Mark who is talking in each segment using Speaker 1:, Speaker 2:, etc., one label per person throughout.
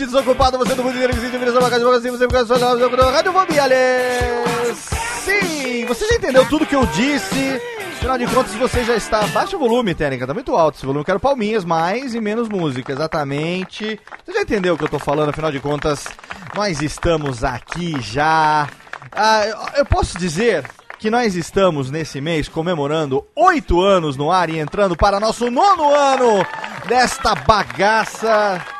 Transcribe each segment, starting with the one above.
Speaker 1: Ouvinte desocupado, você do mundo inteiro que se divide sua casa de você você fica só Radiofobia, aliás. Sim, você já entendeu tudo que eu disse? Afinal de contas, você já está. Baixa o volume, técnica, tá muito alto esse volume. Quero palminhas, mais e menos música, exatamente. Você já entendeu o que eu tô falando? Afinal de contas, nós estamos aqui já. Ah, eu posso dizer que nós estamos nesse mês comemorando oito anos no ar e entrando para nosso nono ano desta bagaça.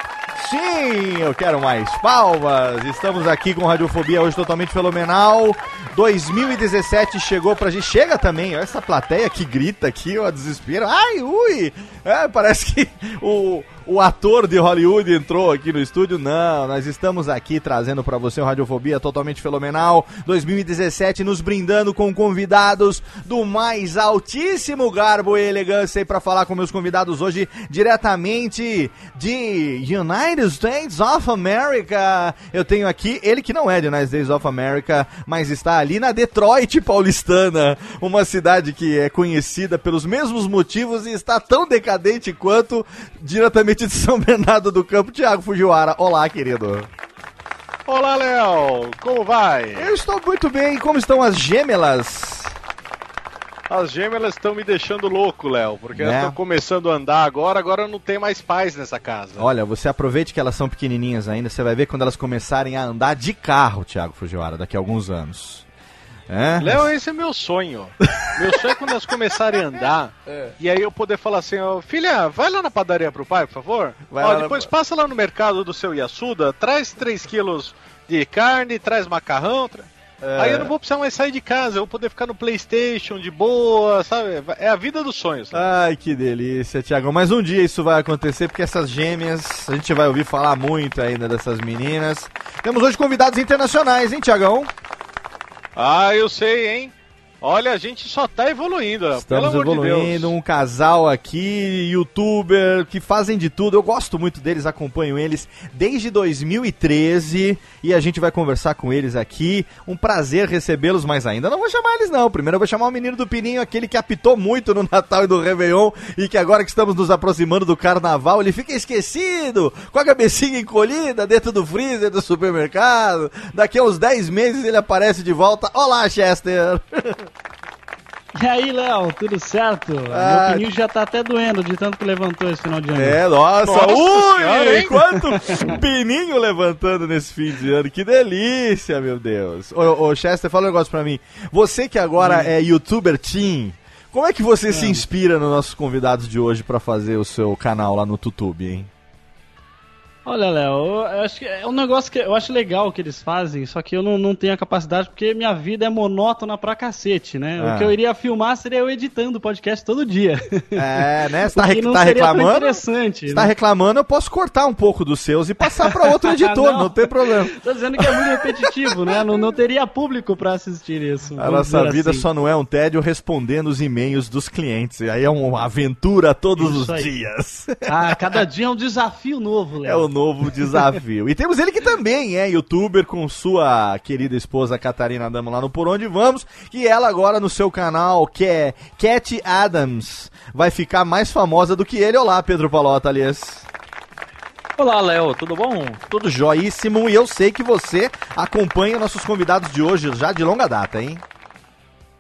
Speaker 1: Sim, eu quero mais palmas. Estamos aqui com Radiofobia hoje totalmente fenomenal. 2017 chegou pra gente. Chega também, essa plateia que grita aqui, ó, desespero. Ai, ui! É, parece que o, o ator de Hollywood entrou aqui no estúdio. Não, nós estamos aqui trazendo pra você um Radiofobia totalmente fenomenal. 2017 nos brindando com convidados do mais altíssimo garbo e elegância. E pra falar com meus convidados hoje, diretamente de United States of America, eu tenho aqui ele que não é de United States of America, mas está ali na Detroit paulistana, uma cidade que é conhecida pelos mesmos motivos e está tão decadente quanto diretamente de São Bernardo do Campo, Thiago Fujiwara. Olá, querido.
Speaker 2: Olá, Léo! Como vai?
Speaker 1: Eu estou muito bem. Como estão as gêmeas?
Speaker 2: As gêmeas estão me deixando louco, Léo, porque elas
Speaker 1: Né?
Speaker 2: estão começando a andar agora, agora não tem mais paz nessa casa.
Speaker 1: Olha, você aproveite que elas são pequenininhas ainda, você vai ver quando elas começarem a andar de carro, Thiago Fujiwara, daqui a alguns anos. É?
Speaker 2: Léo, esse é meu sonho. Meu sonho é quando elas começarem a andar e aí eu poder falar assim, ó, filha, vai lá na padaria pro pai, por favor.
Speaker 1: Vai
Speaker 2: Ó,
Speaker 1: na
Speaker 2: depois
Speaker 1: pa-
Speaker 2: passa lá no mercado do seu Yasuda, traz 3 quilos de carne, traz macarrão. tra-
Speaker 1: É.
Speaker 2: Aí eu não vou precisar mais sair de casa, eu vou poder ficar no Playstation de boa, sabe? É a vida dos sonhos. sabe?
Speaker 1: Ai, que delícia, Tiagão. Mas um dia isso vai acontecer, porque essas gêmeas, a gente vai ouvir falar muito ainda dessas meninas. Temos hoje convidados internacionais, hein, Tiagão?
Speaker 2: Ah, eu sei, hein? Olha, a gente só tá evoluindo, Léo, pelo
Speaker 1: Estamos
Speaker 2: amor de
Speaker 1: evoluindo,
Speaker 2: Deus.
Speaker 1: um casal aqui, youtuber, que fazem de tudo. Eu gosto muito deles, acompanho eles desde 2013 e a gente vai conversar com eles aqui. Um prazer recebê-los, mas ainda não vou chamar eles não. Primeiro eu vou chamar o menino do Pininho, aquele que apitou muito no Natal e no Réveillon e que agora que estamos nos aproximando do Carnaval, ele fica esquecido, com a cabecinha encolhida dentro do freezer do supermercado. Daqui a uns 10 meses ele aparece de volta. Olá, Chester!
Speaker 3: E aí, Léo, tudo certo?
Speaker 1: Ah.
Speaker 3: Meu pneu já tá até doendo de tanto que levantou esse final de ano.
Speaker 1: É, nossa,
Speaker 2: Nossa
Speaker 1: ui! quanto pininho levantando nesse fim de ano. Que delícia, meu Deus. Ô, ô Chester, fala um negócio pra mim. Você que agora é youtuber teen, como é que você se inspira nos nossos convidados de hoje pra fazer o seu canal lá no YouTube, hein?
Speaker 3: Olha, Léo, eu acho que é um negócio que eu acho legal que eles fazem, só que eu não, não tenho a capacidade porque minha vida é monótona pra cacete, né?
Speaker 1: Ah.
Speaker 3: O que eu iria filmar seria eu editando o podcast todo dia.
Speaker 1: É, né? Você tá, rec- tá reclamando?
Speaker 3: interessante.
Speaker 1: Você tá
Speaker 3: né?
Speaker 1: reclamando, eu posso cortar um pouco dos seus e passar pra outro editor, não.
Speaker 3: Não.
Speaker 1: tem problema.
Speaker 3: Tô dizendo que é muito repetitivo, né? Não, não teria público pra assistir isso.
Speaker 1: A nossa vida
Speaker 3: assim.
Speaker 1: só não é um tédio respondendo os e-mails dos clientes. Aí é uma aventura todos
Speaker 3: Isso
Speaker 1: os
Speaker 3: aí.
Speaker 1: dias.
Speaker 3: Ah, cada dia é um desafio novo, Léo.
Speaker 1: É o novo desafio. E temos ele que também é youtuber com sua querida esposa Catarina Damo lá no Por Onde Vamos. E ela agora no seu canal, que é Cat Adams, vai ficar mais famosa do que ele. Olá, Pedro Palota, aliás.
Speaker 4: Olá, Léo, tudo bom?
Speaker 1: Tudo joíssimo. E eu sei que você acompanha nossos convidados de hoje já de longa data, hein?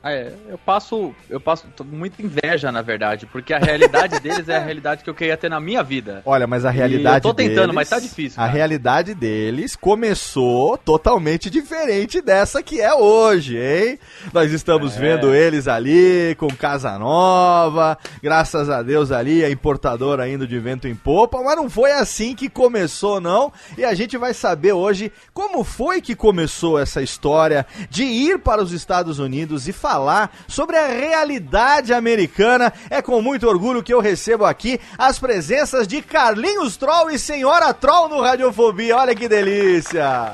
Speaker 4: É, eu passo, eu passo muita inveja, na verdade, porque a realidade deles é a realidade que eu queria ter na minha vida.
Speaker 1: Olha, mas a
Speaker 4: E
Speaker 1: realidade
Speaker 4: eu tô tentando,
Speaker 1: deles,
Speaker 4: mas tá difícil,
Speaker 1: A
Speaker 4: cara.
Speaker 1: realidade deles começou totalmente diferente dessa que é hoje, hein? Nós estamos
Speaker 4: É.
Speaker 1: vendo eles ali com casa nova, graças a Deus ali a importadora indo de vento em popa, mas não foi assim que começou não. E a gente vai saber hoje como foi que começou essa história de ir para os Estados Unidos e falar sobre a realidade americana. É com muito orgulho que eu recebo aqui as presenças de Carlinhos Troll e Senhora Troll no Radiofobia. Olha que delícia!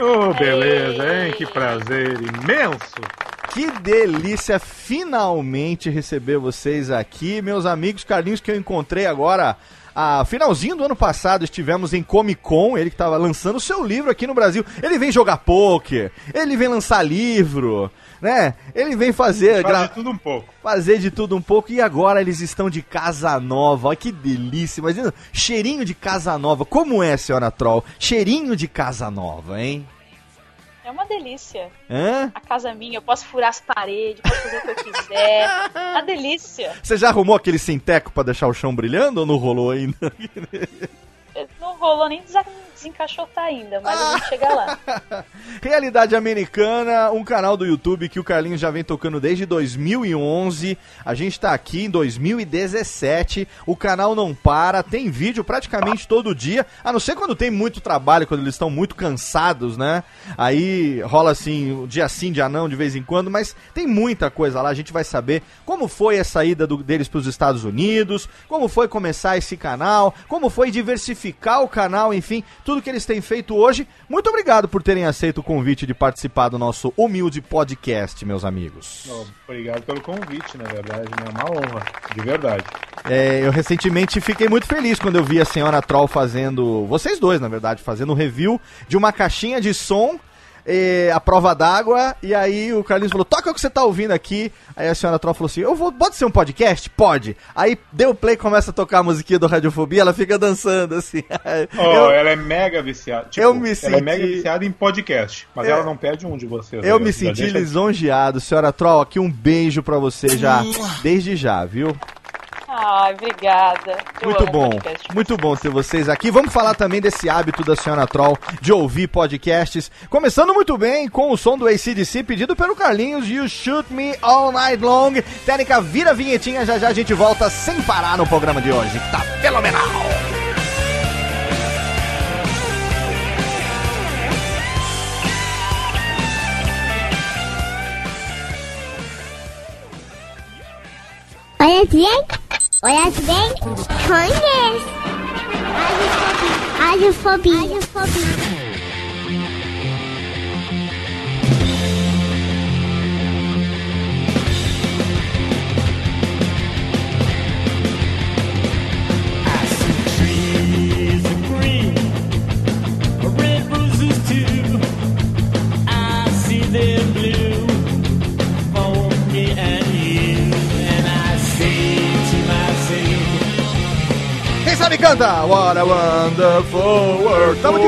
Speaker 5: Oh, beleza, hein? Que prazer imenso.
Speaker 1: Que delícia finalmente receber vocês aqui, meus amigos Carlinhos que eu encontrei agora. A finalzinho do ano passado estivemos em Comic Con, ele que estava lançando o seu livro aqui no Brasil. Ele vem jogar poker, ele vem lançar livro, né? Ele vem fazer
Speaker 5: Faz
Speaker 1: gra-
Speaker 5: de tudo um pouco.
Speaker 1: fazer de tudo um pouco e agora eles estão de casa nova. Olha que delícia. Imagina, cheirinho de casa nova. Como é, senhora Troll? Cheirinho de casa nova, hein?
Speaker 6: É uma delícia.
Speaker 1: Hã?
Speaker 6: A casa é minha, eu posso furar as paredes, posso fazer o que eu quiser. Uma delícia.
Speaker 1: Você já arrumou aquele sinteco pra deixar o chão brilhando ou não rolou ainda?
Speaker 6: Não rolou nem desencaixotar ainda, mas a gente chega lá.
Speaker 1: Realidade Americana, um canal do YouTube que o Carlinhos já vem tocando desde 2011. A gente tá aqui em 2017. O canal não para, tem vídeo praticamente todo dia, a não ser quando tem muito trabalho, quando eles estão muito cansados, né? Aí rola assim, dia sim, dia não, de vez em quando, mas tem muita coisa lá. A gente vai saber como foi a saída do- deles para os Estados Unidos, como foi começar esse canal, como foi diversificar o canal, enfim, tudo que eles têm feito hoje. Muito obrigado por terem aceito o convite de participar do nosso humilde podcast, meus amigos.
Speaker 5: Obrigado pelo convite, na verdade, né? É uma honra, de verdade.
Speaker 1: É, eu recentemente fiquei muito feliz quando eu vi a senhora Troll fazendo, vocês dois, na verdade, fazendo um review de uma caixinha de som. Eh, a prova d'água, e aí o Carlinhos falou: toca o que você tá ouvindo aqui. Aí a senhora Troll falou assim: Eu vou, pode ser um podcast? Pode. Aí deu play, começa a tocar a musiquinha do Radiofobia, ela fica dançando assim.
Speaker 5: Oh,
Speaker 1: eu,
Speaker 5: ela é mega viciada. Tipo,
Speaker 1: eu me
Speaker 5: Ela
Speaker 1: senti-
Speaker 5: é mega viciada em podcast, mas
Speaker 1: Eu-
Speaker 5: ela não perde um de vocês.
Speaker 1: eu
Speaker 5: né?
Speaker 1: me
Speaker 5: Já
Speaker 1: senti lisonjeado, senhora Troll. Aqui um beijo pra você já, desde já, viu?
Speaker 6: Ai, obrigada. Eu
Speaker 1: Muito bom, muito bom ter vocês aqui. Vamos falar também desse hábito da senhora Troll de ouvir podcasts. Começando muito bem com o som do ACDC pedido pelo Carlinhos, You Shoot Me All Night Long. Técnica, vira a vinhetinha, já já a gente volta sem parar no programa de hoje. que Tá fenomenal!
Speaker 7: Olha bem, olha bem, conhece. Radiofobia. Radiofobia.
Speaker 8: trees
Speaker 1: sabe canta? What a wonderful world. Tamo de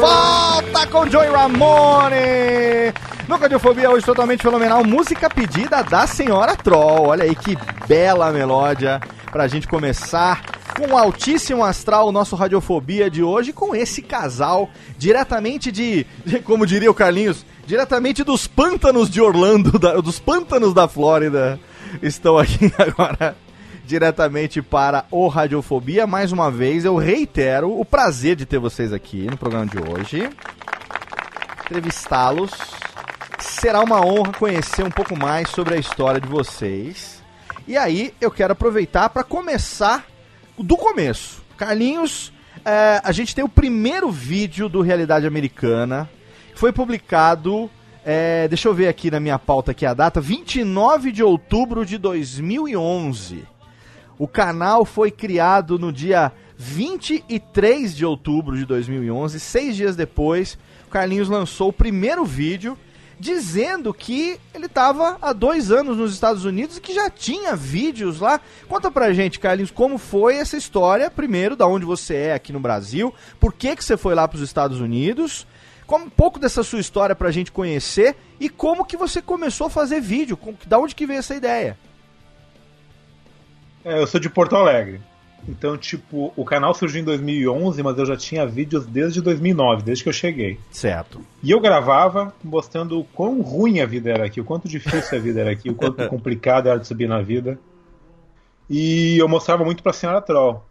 Speaker 1: volta com Joey Ramone. No Radiofobia hoje totalmente fenomenal, música pedida da Senhora Troll. Olha aí que bela melódia pra gente começar com altíssimo astral o nosso Radiofobia de hoje com esse casal diretamente de, de- como diria o Carlinhos, diretamente dos pântanos de Orlando, da- dos pântanos da Flórida. Estão aqui agora diretamente para o Radiofobia. Mais uma vez, eu reitero o prazer de ter vocês aqui no programa de hoje. Entrevistá-los. Será uma honra conhecer um pouco mais sobre a história de vocês. E aí, eu quero aproveitar para começar do começo. Carlinhos, é, a gente tem o primeiro vídeo do Realidade Americana. Foi publicado, é, deixa eu ver aqui na minha pauta aqui a data, 29 de outubro de 2011. O canal foi criado no dia 23 de outubro de 2011, seis dias depois, o Carlinhos lançou o primeiro vídeo dizendo que ele estava há dois anos nos Estados Unidos e que já tinha vídeos lá. Conta pra gente, Carlinhos, como foi essa história, primeiro, da onde você é aqui no Brasil, por que, que você foi lá para os Estados Unidos, como um pouco dessa sua história pra gente conhecer e como que você começou a fazer vídeo, com- da onde que veio essa ideia.
Speaker 5: É, eu sou de Porto Alegre. Então, tipo, o canal surgiu em 2011, mas eu já tinha vídeos desde 2009, desde que eu cheguei.
Speaker 1: Certo.
Speaker 5: E eu gravava mostrando o quão ruim a vida era aqui, o quanto difícil a vida era aqui, o quanto complicado era de subir na vida. E eu mostrava muito pra senhora Troll.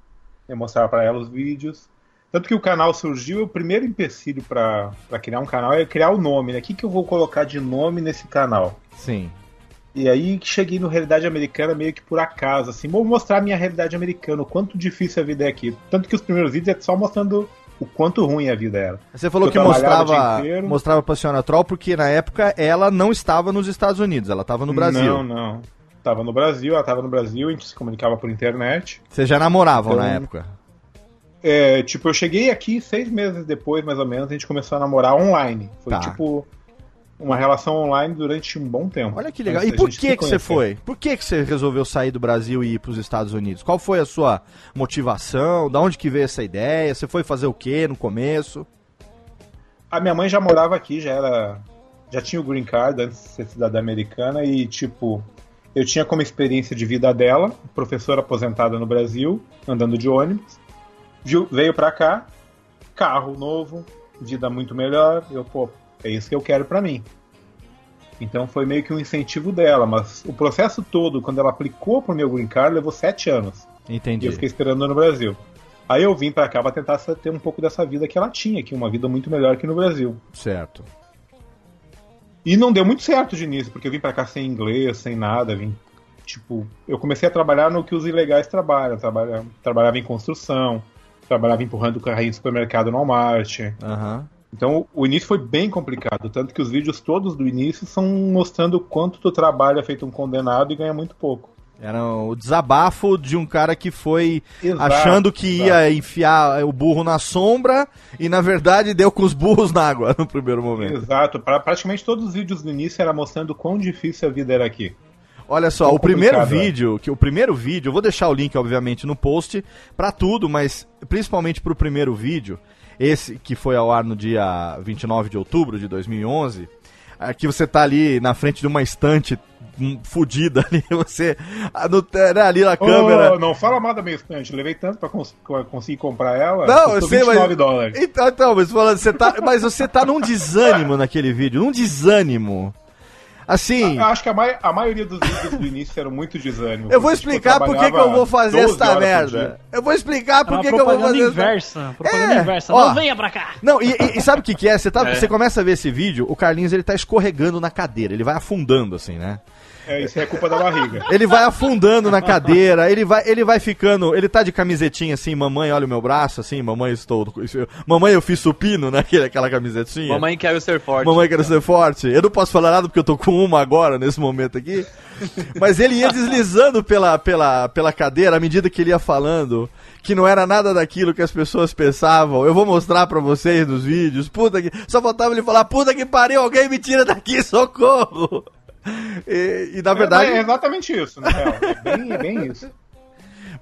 Speaker 5: Eu mostrava pra ela os vídeos. Tanto que o canal surgiu, o primeiro empecilho pra pra criar um canal é criar o nome, né? O que, que eu vou colocar de nome nesse canal?
Speaker 1: Sim.
Speaker 5: E aí cheguei no Realidade Americana meio que por acaso, assim, vou mostrar a minha realidade americana, o quanto difícil a vida é aqui. Tanto que os primeiros vídeos é só mostrando o quanto ruim a vida era.
Speaker 1: Você falou
Speaker 5: Eu
Speaker 1: que mostrava, mostrava pra senhora Troll porque na época ela não estava nos Estados Unidos, ela estava no Brasil.
Speaker 5: Não, não. Tava no Brasil, ela tava no Brasil, a gente se comunicava por internet.
Speaker 1: Vocês já namoravam
Speaker 5: Então-
Speaker 1: na época.
Speaker 5: É, tipo, eu cheguei aqui seis meses depois, mais ou menos, a gente começou a namorar online. Foi
Speaker 1: Tá.
Speaker 5: tipo uma relação online durante um bom tempo.
Speaker 1: Olha que legal. E por que que você foi? Por que que você resolveu sair do Brasil e ir para os Estados Unidos? Qual foi a sua motivação? Da onde que veio essa ideia? Você foi fazer o quê no começo?
Speaker 5: A minha mãe já morava aqui, já era. Já tinha o green card antes de ser cidadã americana e, tipo, eu tinha como experiência de vida dela, professora aposentada no Brasil, andando de ônibus. Viu, veio pra cá, carro novo, vida muito melhor. Eu, pô, é isso que eu quero pra mim. Então foi meio que um incentivo dela, mas o processo todo, quando ela aplicou pro meu green card, levou sete anos. E
Speaker 1: Entendi.
Speaker 5: eu fiquei esperando no Brasil. Aí eu vim pra cá pra tentar ter um pouco dessa vida que ela tinha aqui, uma vida muito melhor que no Brasil.
Speaker 1: Certo.
Speaker 5: E não deu muito certo de início, porque eu vim pra cá sem inglês, sem nada, vim tipo, eu comecei a trabalhar no que os ilegais trabalham, trabalha, trabalhava em construção, trabalhava empurrando carrinho de supermercado no Walmart.
Speaker 1: Aham.
Speaker 5: Então o início foi bem complicado, tanto que os vídeos todos do início são mostrando o quanto tu trabalha feito um condenado e ganha muito pouco.
Speaker 1: Era o desabafo de um cara que foi
Speaker 5: Exato,
Speaker 1: achando que
Speaker 5: exato.
Speaker 1: ia enfiar o burro na sombra e na verdade deu com os burros na água no primeiro momento.
Speaker 5: Exato, pra, praticamente todos os vídeos do início era mostrando o quão difícil a vida era aqui.
Speaker 1: Olha só, o primeiro
Speaker 5: é.
Speaker 1: vídeo, que o primeiro vídeo, eu vou deixar o link obviamente no post pra tudo, mas principalmente pro primeiro vídeo, esse que foi ao ar no dia 29 de outubro de 2011, aqui você tá ali na frente de uma estante hum, fudida ali, você ah, no, né, ali na câmera.
Speaker 5: Oh, não fala mal da minha estante, levei tanto pra cons- conseguir comprar ela.
Speaker 1: Não, eu sei,
Speaker 5: 29
Speaker 1: mas.
Speaker 5: dólares.
Speaker 1: Então, então, mas falando, você tá, mas você tá num desânimo naquele vídeo, num desânimo. Assim,
Speaker 5: Eu acho que a, mai- a maioria dos vídeos do início eram muito desânimo.
Speaker 1: eu vou
Speaker 5: porque, tipo,
Speaker 1: explicar por que que eu vou fazer
Speaker 5: 12
Speaker 1: esta merda. Eu vou explicar por que que eu vou fazer essa-
Speaker 3: inversa. Propaganda
Speaker 1: É,
Speaker 3: inversa.
Speaker 1: ó.
Speaker 3: Não venha pra cá.
Speaker 1: Não, e, e- e sabe o que, que é? Você, tá, você começa a ver esse vídeo, o Carlinhos ele tá escorregando na cadeira, ele vai afundando assim, né?
Speaker 5: É, isso é culpa da barriga.
Speaker 1: Ele vai afundando na cadeira, ele vai, ele vai ficando. Ele tá de camisetinha assim, mamãe, olha o meu braço, assim, mamãe, estou. Mamãe, eu fiz supino, né? Aquele- Aquela camisetinha.
Speaker 4: Mamãe quer ser forte.
Speaker 1: Mamãe quero ser forte. Eu não posso falar nada porque eu tô com uma agora, nesse momento aqui. Mas ele ia deslizando pela, pela, pela cadeira à medida que ele ia falando que não era nada daquilo que as pessoas pensavam. Eu vou mostrar pra vocês nos vídeos. Puta que. Só faltava ele falar: puta que pariu, alguém me tira daqui, socorro! E, e, na verdade.
Speaker 5: É, é exatamente isso, na real. É bem, é bem isso.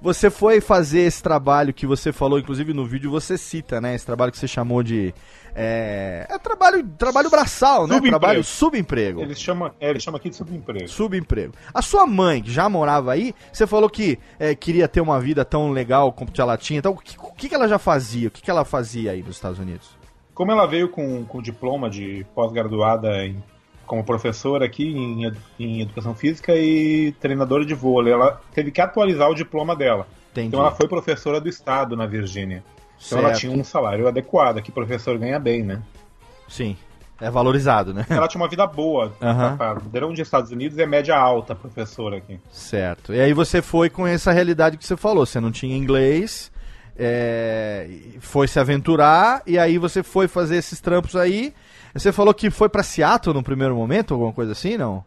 Speaker 1: você foi fazer esse trabalho que você falou, inclusive no vídeo você cita, né? Esse trabalho que você chamou de. É, é trabalho, trabalho braçal, né?
Speaker 5: Subemprego.
Speaker 1: Trabalho subemprego.
Speaker 5: Eles chamam, é, eles chamam aqui de subemprego.
Speaker 1: Subemprego. A sua mãe, que já morava aí, você falou que é, queria ter uma vida tão legal como ela tinha. Então, o que, o que ela já fazia? O que, que ela fazia aí nos Estados Unidos?
Speaker 5: Como ela veio com, com diploma de pós-graduada em- como professora aqui em, em educação física e treinadora de vôlei, ela teve que atualizar o diploma dela.
Speaker 1: Entendi.
Speaker 5: Então ela foi professora do estado na Virgínia. Então ela
Speaker 1: Certo.
Speaker 5: tinha um salário adequado, que professor ganha bem, né?
Speaker 1: Sim. É valorizado, né?
Speaker 5: Ela tinha uma vida boa. Pra padrão de Estados Unidos é média alta professora aqui.
Speaker 1: Certo. E aí você foi com essa realidade que você falou. Você não tinha inglês, é, foi se aventurar, e aí você foi fazer esses trampos aí. Você falou que foi pra Seattle no primeiro momento, alguma coisa assim, não?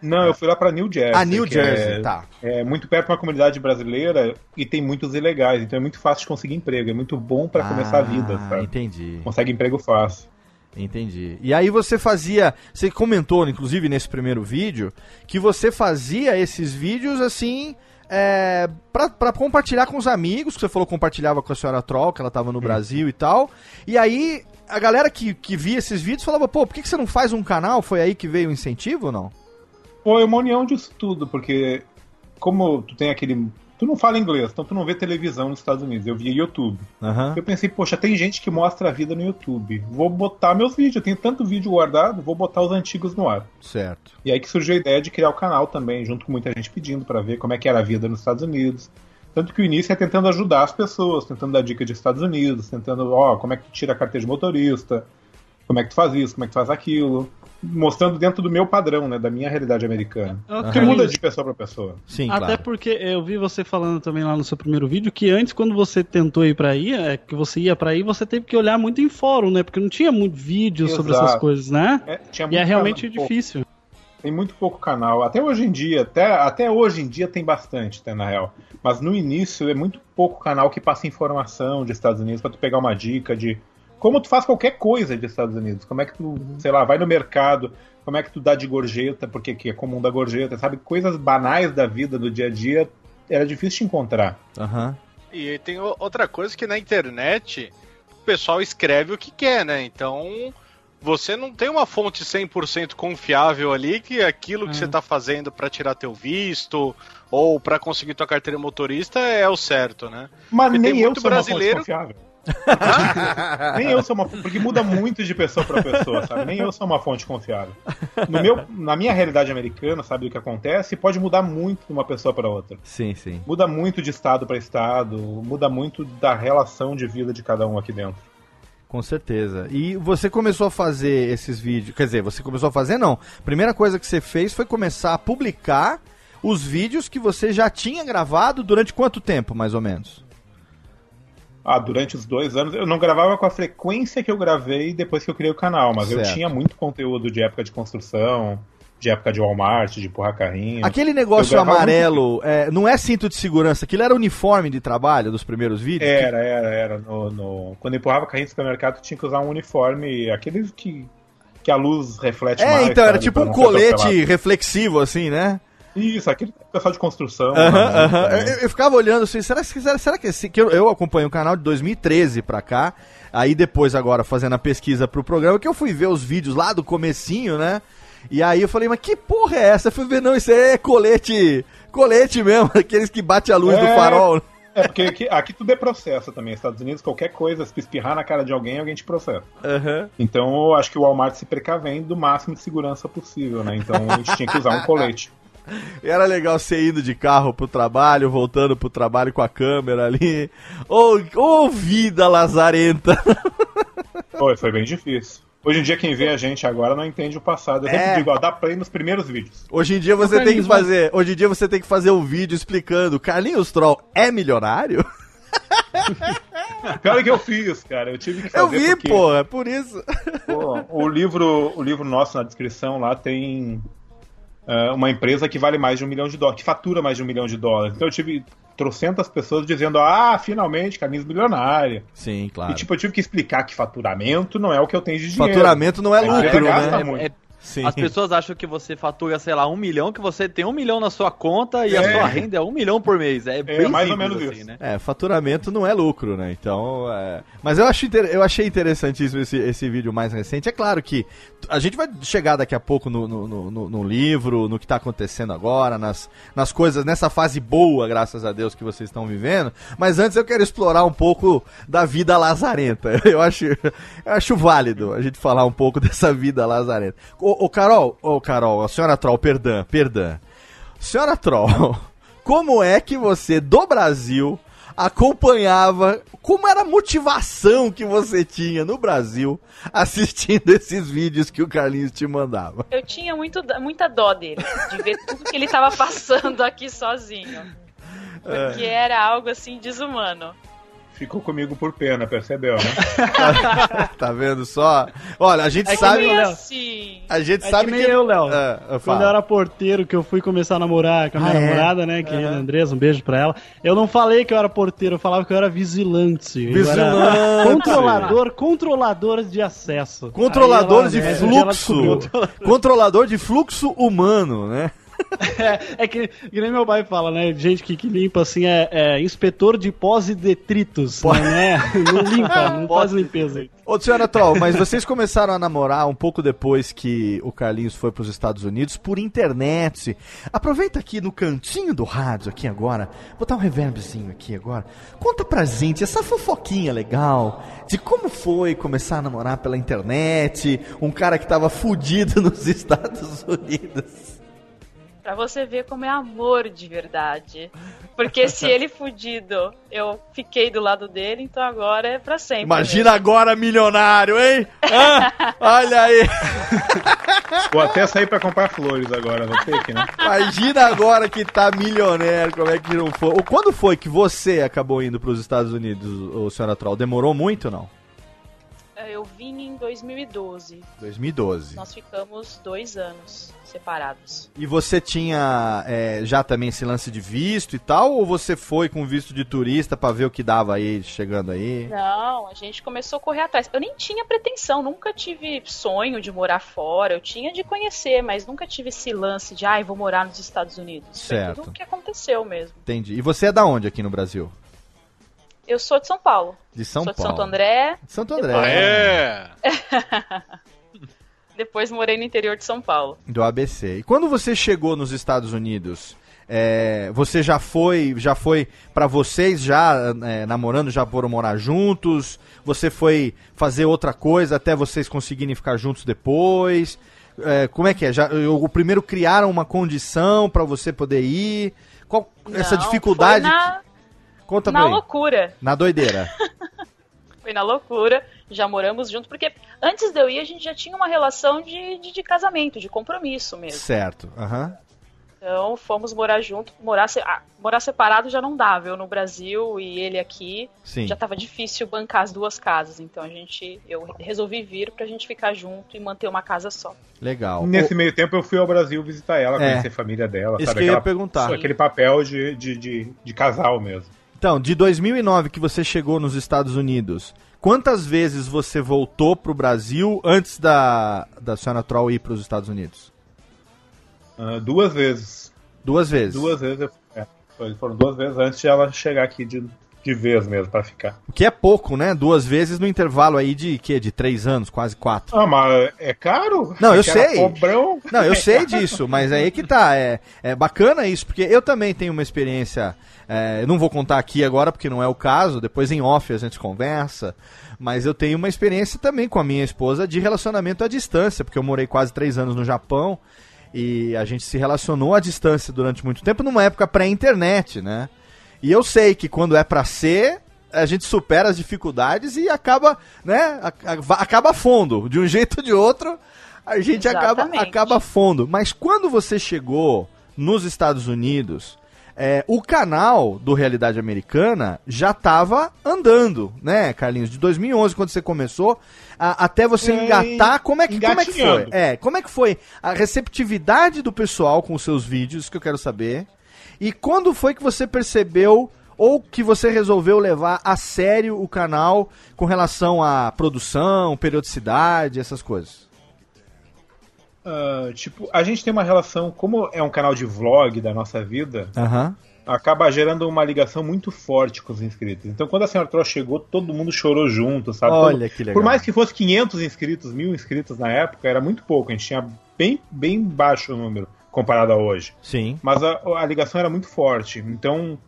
Speaker 5: Não, eu fui lá pra New Jersey.
Speaker 1: Ah, New Jersey,
Speaker 5: é,
Speaker 1: tá.
Speaker 5: É muito perto de uma comunidade brasileira e tem muitos ilegais, então é muito fácil de conseguir emprego. É muito bom pra começar a vida,
Speaker 1: Ah,
Speaker 5: sabe?
Speaker 1: Entendi.
Speaker 5: Consegue emprego fácil.
Speaker 1: Entendi. E aí você fazia, você comentou, inclusive nesse primeiro vídeo, que você fazia esses vídeos assim, é, pra compartilhar com os amigos, que você falou que compartilhava com a senhora Troll, que ela tava no Brasil e tal. E aí a galera que, que via esses vídeos falava, pô, por que, que você não faz um canal? Foi aí que veio o incentivo ou não?
Speaker 5: Foi uma união disso tudo, porque como tu tem aquele. Tu não fala inglês, então tu não vê televisão nos Estados Unidos. Eu via YouTube.
Speaker 1: Aham.
Speaker 5: Eu pensei, poxa, tem gente que mostra a vida no YouTube. Vou botar meus vídeos. Eu tenho tanto vídeo guardado, vou botar os antigos no ar.
Speaker 1: Certo.
Speaker 5: E aí que surgiu a ideia de criar o canal também, junto com muita gente pedindo pra ver como é que era a vida nos Estados Unidos. Tanto que o início é tentando ajudar as pessoas, tentando dar dica de Estados Unidos, tentando, ó, como é que tu tira a carteira de motorista, como é que tu faz isso, como é que tu faz aquilo. Mostrando dentro do meu padrão, né, da minha realidade americana. Porque
Speaker 3: Carlinhos,
Speaker 5: muda de pessoa pra pessoa.
Speaker 1: Sim,
Speaker 3: Até
Speaker 1: claro.
Speaker 3: porque eu vi você falando também lá no seu primeiro vídeo que antes, quando você tentou ir pra aí, é, que você ia pra aí, você teve que olhar muito em fórum, né? Porque não tinha muito vídeo sobre
Speaker 5: Exato.
Speaker 3: essas coisas, né?
Speaker 5: É, tinha
Speaker 3: E é realmente
Speaker 5: canal- pouco.
Speaker 3: difícil.
Speaker 5: Tem muito pouco canal. Até hoje em dia, até, até hoje em dia tem bastante, tá, na real. Mas no início é muito pouco canal que passa informação de Estados Unidos pra tu pegar uma dica de como tu faz qualquer coisa de Estados Unidos. Como é que tu, sei lá, vai no mercado, como é que tu dá de gorjeta, porque que é comum dar gorjeta, sabe? Coisas banais da vida, do dia a dia, era difícil de encontrar.
Speaker 1: Aham.
Speaker 2: E aí tem outra coisa que na internet o pessoal escreve o que quer, né? Então você não tem uma fonte 100% confiável ali que aquilo que
Speaker 3: É.
Speaker 2: você tá fazendo pra tirar teu visto ou pra conseguir tua carteira motorista é o certo, né?
Speaker 5: Mas
Speaker 2: Porque
Speaker 5: nem eu sou
Speaker 2: brasileiro-
Speaker 5: uma fonte confiável. nem eu sou uma porque muda muito de pessoa para pessoa, sabe? Nem eu sou uma fonte confiável. No meu, na minha realidade americana, sabe o que acontece? Pode mudar muito de uma pessoa para outra.
Speaker 1: Sim, sim.
Speaker 5: Muda muito de estado para estado, muda muito da relação de vida de cada um aqui dentro.
Speaker 1: Com certeza. E você começou a fazer esses vídeos. Quer dizer, você começou a fazer, não. Primeira coisa que você fez foi começar a publicar os vídeos que você já tinha gravado durante quanto tempo, mais ou menos?
Speaker 5: Ah, durante os dois anos, eu não gravava com a frequência que eu gravei depois que eu criei o canal, mas eu
Speaker 1: Certo.
Speaker 5: tinha muito conteúdo de época de construção, de época de Walmart, de empurrar carrinho.
Speaker 1: Aquele negócio
Speaker 5: Eu
Speaker 1: amarelo, é, não é cinto de segurança, aquilo era uniforme de trabalho dos primeiros vídeos?
Speaker 5: Era, era, era. No, no- Quando empurrava carrinho no supermercado, tinha que usar um uniforme, aqueles que, que a luz reflete
Speaker 1: É,
Speaker 5: mais.
Speaker 1: então, era tipo um colete reflexivo, assim, né?
Speaker 5: Isso, aquele pessoal de construção.
Speaker 1: Aham,
Speaker 5: né,
Speaker 1: aham.
Speaker 5: também.
Speaker 1: Eu, eu ficava olhando assim, será, que- será, será que esse. Que eu, eu acompanho o canal de 2013 pra cá. Aí depois, agora, fazendo a pesquisa pro programa, que eu fui ver os vídeos lá do comecinho, né? E aí eu falei, mas que porra é essa? Eu fui ver, não, isso aí é colete. Colete mesmo, aqueles que bate a luz do
Speaker 5: É.
Speaker 1: farol.
Speaker 5: É, porque aqui, aqui tudo é processo também. Nos Estados Unidos, qualquer coisa, se espirrar na cara de alguém, alguém te processa.
Speaker 1: Aham.
Speaker 5: Então, eu acho que o Walmart se precavém do máximo de segurança possível, né? Então, a gente tinha que usar um colete.
Speaker 1: Era legal você indo de carro pro trabalho, voltando pro trabalho com a câmera ali. Ô, ô vida lazarenta.
Speaker 5: Foi, foi bem difícil. Hoje em dia, quem vê a gente agora não entende o passado. Eu sempre
Speaker 1: É.
Speaker 5: digo, ó, dá play nos primeiros vídeos.
Speaker 1: Hoje em dia você
Speaker 3: Ô,
Speaker 1: tem que
Speaker 3: Carlinhos,
Speaker 1: fazer. Hoje em dia você tem que fazer um vídeo explicando. Carlinhos Troll é milionário?
Speaker 5: É que eu fiz, cara. Eu tive que fazer
Speaker 1: Eu vi,
Speaker 5: porque,
Speaker 1: pô, é por isso.
Speaker 5: pô, o livro, o livro nosso na descrição lá tem é, uma empresa que vale mais de um milhão de dólares, que fatura mais de um milhão de dólares. Então eu tive trocentas pessoas dizendo, ah, finalmente, Carlinhos milionário.
Speaker 1: Sim, claro.
Speaker 5: E tipo, eu tive que explicar que faturamento não é o que eu tenho de dinheiro.
Speaker 1: Faturamento não é lucro,
Speaker 5: gasta
Speaker 1: né?
Speaker 5: muito.
Speaker 4: É,
Speaker 1: Sim.
Speaker 4: As pessoas acham que você fatura, sei lá, um milhão, que você tem um milhão na sua conta e a
Speaker 5: É.
Speaker 4: sua renda é um milhão por mês. É, bem
Speaker 5: mais ou
Speaker 4: simples
Speaker 5: menos
Speaker 4: assim,
Speaker 5: isso.
Speaker 4: né?
Speaker 1: É, faturamento não é lucro, né? Então, é... Mas eu, acho inter- eu achei interessantíssimo esse, esse vídeo mais recente. É claro que a gente vai chegar daqui a pouco no, no, no- no- livro, no que tá acontecendo agora, nas, nas coisas, nessa fase boa, graças a Deus, que vocês estão vivendo. Mas antes eu quero explorar um pouco da vida lazarenta. Eu acho, eu acho válido a gente falar um pouco dessa vida lazarenta. Ô, ô Carol, ô Carol, a senhora Troll, perdão, perdão. Senhora Troll, como é que você, do Brasil, acompanhava, como era a motivação que você tinha no Brasil assistindo esses vídeos que o Carlinhos te mandava?
Speaker 6: Eu tinha muito, muita dó dele, de ver tudo que ele tava passando aqui sozinho. Porque era algo assim desumano.
Speaker 5: Ficou comigo por pena, percebeu, né?
Speaker 1: Tá vendo só? Olha, a gente
Speaker 3: É que
Speaker 1: sabe.
Speaker 6: E assim,
Speaker 1: A gente
Speaker 3: É
Speaker 1: sabe
Speaker 3: que nem eu, Léo.
Speaker 1: Ah, eu
Speaker 3: Quando eu era porteiro, que eu fui começar a namorar com a minha
Speaker 1: Ah, é?
Speaker 3: namorada, né? Querida Andressa, um beijo pra ela. Eu não falei que eu era porteiro, eu falava que eu era vigilante.
Speaker 1: Vigilante.
Speaker 3: era controlador, controlador de acesso.
Speaker 1: Controlador de
Speaker 3: ela- é, dia ela
Speaker 1: fluxo. Controlador de fluxo humano, né?
Speaker 3: É, é que, que nem meu pai fala, né? Gente que, que limpa assim é, é inspetor de pós e detritos. Né? Não limpa, não faz limpeza.
Speaker 1: Ô, senhora Troll, mas vocês começaram a namorar um pouco depois que o Carlinhos foi para os Estados Unidos por internet. Aproveita aqui no cantinho do rádio aqui agora, botar um reverbzinho aqui agora. Conta pra gente essa fofoquinha legal de como foi começar a namorar pela internet, um cara que tava fudido nos Estados Unidos.
Speaker 6: Pra você ver como é amor de verdade. Porque se ele fudido, eu fiquei do lado dele, então agora é pra sempre.
Speaker 1: Imagina agora milionário, hein? Hã? Olha aí.
Speaker 5: Vou até sair pra comprar flores agora, vou ter que, né?
Speaker 1: Imagina agora que tá milionário, como é que não foi? Ou quando foi que você acabou indo pros Estados Unidos, ô senhora Troll? Demorou muito ou não?
Speaker 6: É, Eu vim em 2012.
Speaker 1: 2012.
Speaker 6: Nós ficamos dois anos separados.
Speaker 1: E você tinha é, já também esse lance de visto e tal? Ou você foi com visto de turista pra ver o que dava aí, chegando aí?
Speaker 6: Não, a gente começou a correr atrás. Eu nem tinha pretensão, nunca tive sonho de morar fora. Eu tinha de conhecer, mas nunca tive esse lance de, ai, vou morar nos Estados Unidos.
Speaker 1: Certo.
Speaker 6: Foi tudo o que aconteceu mesmo.
Speaker 1: Entendi. E você é da onde aqui no Brasil?
Speaker 6: Eu sou de São Paulo.
Speaker 1: De São
Speaker 6: sou de
Speaker 1: Paulo.
Speaker 6: Santo André,
Speaker 1: De Santo André.
Speaker 2: Ah, é.
Speaker 6: Depois morei no interior de São Paulo.
Speaker 1: Do ABC. E quando você chegou nos Estados Unidos, é, você já foi, já foi para vocês já é, namorando, já foram morar juntos? Você foi fazer outra coisa até vocês conseguirem ficar juntos depois? É, como é que é? Já, o primeiro criaram uma condição para você poder ir? Qual essa
Speaker 6: Não,
Speaker 1: dificuldade?
Speaker 6: Foi na,
Speaker 1: Conta
Speaker 6: na loucura.
Speaker 1: Na doideira.
Speaker 6: Foi na loucura. Já moramos juntos, porque antes de eu ir, a gente já tinha uma relação de, de, de casamento, de compromisso mesmo.
Speaker 1: certo. Aham.
Speaker 6: Então fomos morar junto. Morar, se- ah, morar separado já não dava. Eu no Brasil e ele aqui.
Speaker 1: Sim.
Speaker 6: Já tava difícil bancar as duas casas. Então a gente. Eu resolvi vir pra gente ficar junto e manter uma casa só.
Speaker 1: Legal.
Speaker 5: Nesse meio tempo eu fui ao Brasil visitar ela,
Speaker 1: É.
Speaker 5: conhecer a família dela,
Speaker 1: Isso
Speaker 5: sabe?
Speaker 1: que eu ia
Speaker 5: Aquela-
Speaker 1: perguntar.
Speaker 5: Aquele papel de, de, de, de casal mesmo.
Speaker 1: Então, de 2009 que você chegou nos Estados Unidos, quantas vezes você voltou pro Brasil antes da, da senhora Troll ir pros Estados Unidos?
Speaker 5: Ah, duas vezes.
Speaker 1: Duas vezes.
Speaker 5: Duas vezes. eu- é, foram duas vezes antes de ela chegar aqui de, de vez mesmo, pra ficar.
Speaker 1: O que é pouco, né? Duas vezes no intervalo aí de quê? De três anos, quase quatro.
Speaker 5: Ah, mas é caro?
Speaker 1: Não, eu sei.
Speaker 5: Pobrão?
Speaker 1: Não, eu sei disso, mas aí que tá. É, é bacana isso, porque eu também tenho uma experiência. é, eu não vou contar aqui agora porque não é o caso, depois em off a gente conversa. Mas eu tenho uma experiência também com a minha esposa de relacionamento à distância, porque eu morei quase três anos no Japão e a gente se relacionou à distância durante muito tempo, numa época pré-internet, né? E eu sei que quando é pra ser, a gente supera as dificuldades e acaba, né? Acaba fundo. De um jeito ou de outro, a gente acaba,
Speaker 6: Exatamente.
Speaker 1: acaba fundo. Mas quando você chegou nos Estados Unidos, é, o canal do Realidade Americana já estava andando, né, Carlinhos? De 2011, quando você começou, a- até você engatar, como é, que, como é que foi? É, como é que foi a receptividade do pessoal com os seus vídeos, isso que eu quero saber. E quando foi que você percebeu ou que você resolveu levar a sério o canal com relação à produção, periodicidade, essas coisas?
Speaker 5: ah, tipo, a gente tem uma relação, como é um canal de vlog da nossa vida,
Speaker 1: Aham.
Speaker 5: acaba gerando uma ligação muito forte com os inscritos. Então, quando a Senhora Troll chegou, todo mundo chorou junto, sabe?
Speaker 1: Olha
Speaker 5: Todo-
Speaker 1: que legal.
Speaker 5: Por mais que fosse 500 inscritos, mil inscritos na época, era muito pouco. A gente tinha bem, bem baixo o número comparado a hoje.
Speaker 1: Sim.
Speaker 5: Mas a, a ligação era muito forte. Então,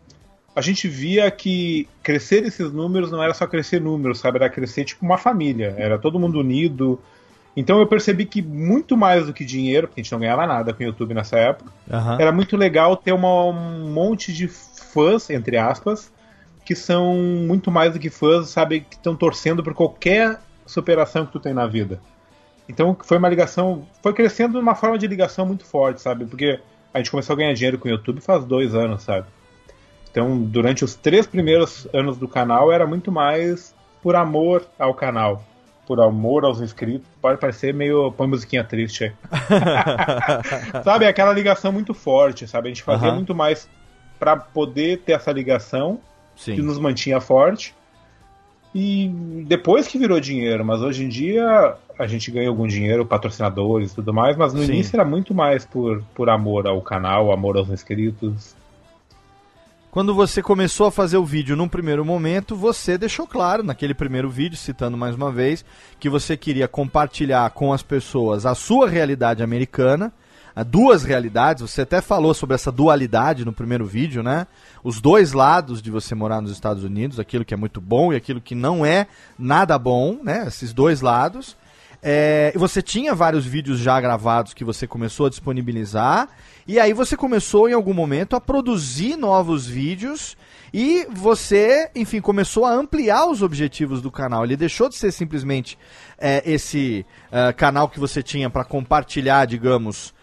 Speaker 5: a gente via que crescer esses números não era só crescer números, sabe? Era crescer tipo uma família. Era todo mundo unido. Então eu percebi que muito mais do que dinheiro, porque a gente não ganhava nada com o YouTube nessa época, era muito legal ter uma- um monte de fãs, entre aspas, que são muito mais do que fãs, sabe? Que estão torcendo por qualquer superação que tu tem na vida. Então foi uma ligação, foi crescendo uma forma de ligação muito forte, sabe? Porque a gente começou a ganhar dinheiro com o YouTube faz dois anos, sabe? Então durante os três primeiros anos do canal era muito mais por amor ao canal, por amor aos inscritos. Pode parecer meio põe musiquinha triste aí. sabe, aquela ligação muito forte, sabe? A gente fazia
Speaker 1: Aham.
Speaker 5: muito mais pra poder ter essa ligação que
Speaker 1: Sim.
Speaker 5: nos mantinha forte. E depois que virou dinheiro, mas hoje em dia a gente ganha algum dinheiro, patrocinadores e tudo mais, mas no
Speaker 1: Sim.
Speaker 5: início era muito mais por, por amor ao canal, amor aos inscritos.
Speaker 1: Quando você começou a fazer o vídeo num primeiro momento, você deixou claro naquele primeiro vídeo, citando mais uma vez, que você queria compartilhar com as pessoas a sua realidade americana, a duas realidades. Você até falou sobre essa dualidade no primeiro vídeo, né? Os dois lados de você morar nos Estados Unidos, aquilo que é muito bom e aquilo que não é nada bom, né? Esses dois lados. É, você tinha vários vídeos já gravados que você começou a disponibilizar. E aí você começou em algum momento a produzir novos vídeos. E você, enfim, começou a ampliar os objetivos do canal. Ele deixou de ser simplesmente é, esse é, canal que você tinha para compartilhar, digamos,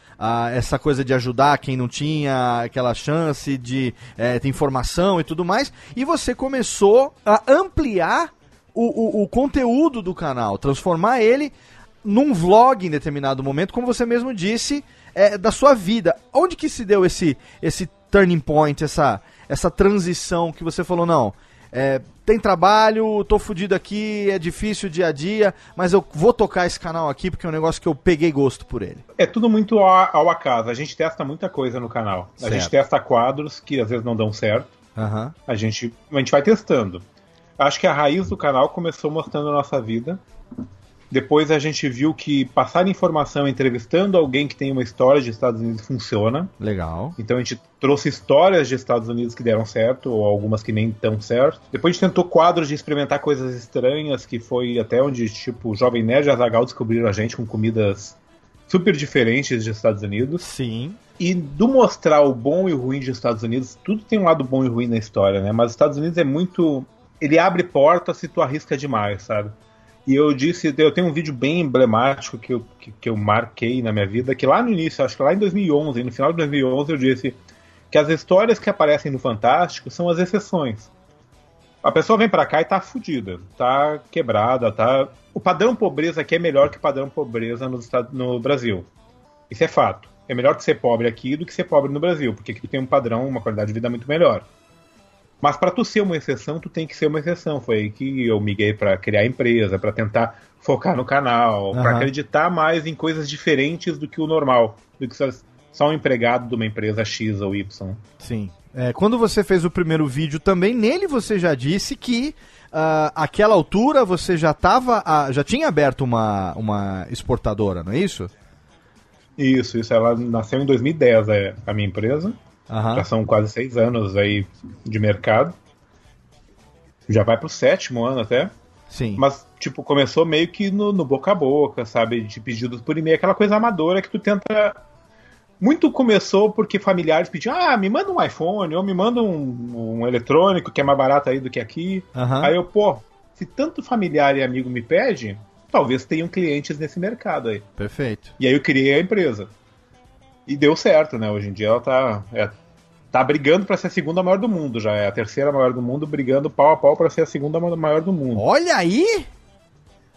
Speaker 1: essa coisa de ajudar quem não tinha aquela chance de é, ter informação e tudo mais. E você começou a ampliar o, o, o conteúdo do canal, transformar ele num vlog em determinado momento, como você mesmo disse, é, da sua vida. Onde que se deu esse, esse turning point, essa, essa transição que você falou, não, é, tem trabalho, tô fudido aqui, é difícil o dia a dia, mas eu vou tocar esse canal aqui porque é um negócio que eu peguei gosto por ele.
Speaker 5: É tudo muito ao, ao acaso. A gente testa muita coisa no canal. A
Speaker 1: Certo.
Speaker 5: gente testa quadros que às vezes não dão certo.
Speaker 1: Aham.
Speaker 5: A gente, a gente vai testando. Acho que a raiz do canal começou mostrando a nossa vida. Depois a gente viu que passar informação entrevistando alguém que tem uma história de Estados Unidos funciona.
Speaker 1: Legal.
Speaker 5: Então a gente trouxe histórias de Estados Unidos que deram certo, ou algumas que nem tão certo. Depois a gente tentou quadros de experimentar coisas estranhas, que foi até onde, tipo, o Jovem Nerd e Azagal descobriram a gente com comidas super diferentes dos Estados Unidos.
Speaker 1: Sim.
Speaker 5: E do mostrar o bom e o ruim dos Estados Unidos, tudo tem um lado bom e ruim na história, né? Mas os Estados Unidos é muito. Ele abre portas se tu arrisca demais, sabe? E eu disse, eu tenho um vídeo bem emblemático que eu, que, que eu marquei na minha vida, que lá no início, acho que lá em 2011, no final de 2011, eu disse que as histórias que aparecem no Fantástico são as exceções. A pessoa vem pra cá e tá fudida, tá quebrada, tá. O padrão pobreza aqui é melhor que o padrão pobreza no, Estado- no Brasil. Isso é fato. É melhor ser pobre aqui do que ser pobre no Brasil, porque aqui tu tem um padrão, uma qualidade de vida muito melhor. Mas para tu ser uma exceção, tu tem que ser uma exceção. Foi aí que eu miguei para criar empresa, para tentar focar no canal, para
Speaker 1: Aham.
Speaker 5: acreditar mais em coisas diferentes do que o normal, do que só, só um empregado de uma empresa X ou Y.
Speaker 1: Sim. É, quando você fez o primeiro vídeo também, nele você já disse que ah, aquela altura você já tava, já tinha aberto uma, uma exportadora, não é isso?
Speaker 5: Isso, isso. Ela nasceu em 2010, é, a minha empresa.
Speaker 1: Aham.
Speaker 5: Já são quase seis anos aí de mercado. Já vai pro sétimo ano até.
Speaker 1: Sim.
Speaker 5: Mas, tipo, começou meio que no, no boca a boca, sabe? De pedidos por e-mail, aquela coisa amadora que tu tenta. Muito começou porque familiares pediam, ah, me manda um iPhone, ou me manda um, um eletrônico que é mais barato aí do que aqui.
Speaker 1: Aham.
Speaker 5: Aí eu, pô, se tanto familiar e amigo me pede, talvez tenham clientes nesse mercado aí.
Speaker 1: Perfeito.
Speaker 5: E aí eu criei a empresa. E deu certo, né? Hoje em dia ela tá, é, tá brigando pra ser a segunda maior do mundo já. É a terceira maior do mundo, brigando pau a pau pra ser a segunda maior do mundo.
Speaker 1: Olha aí!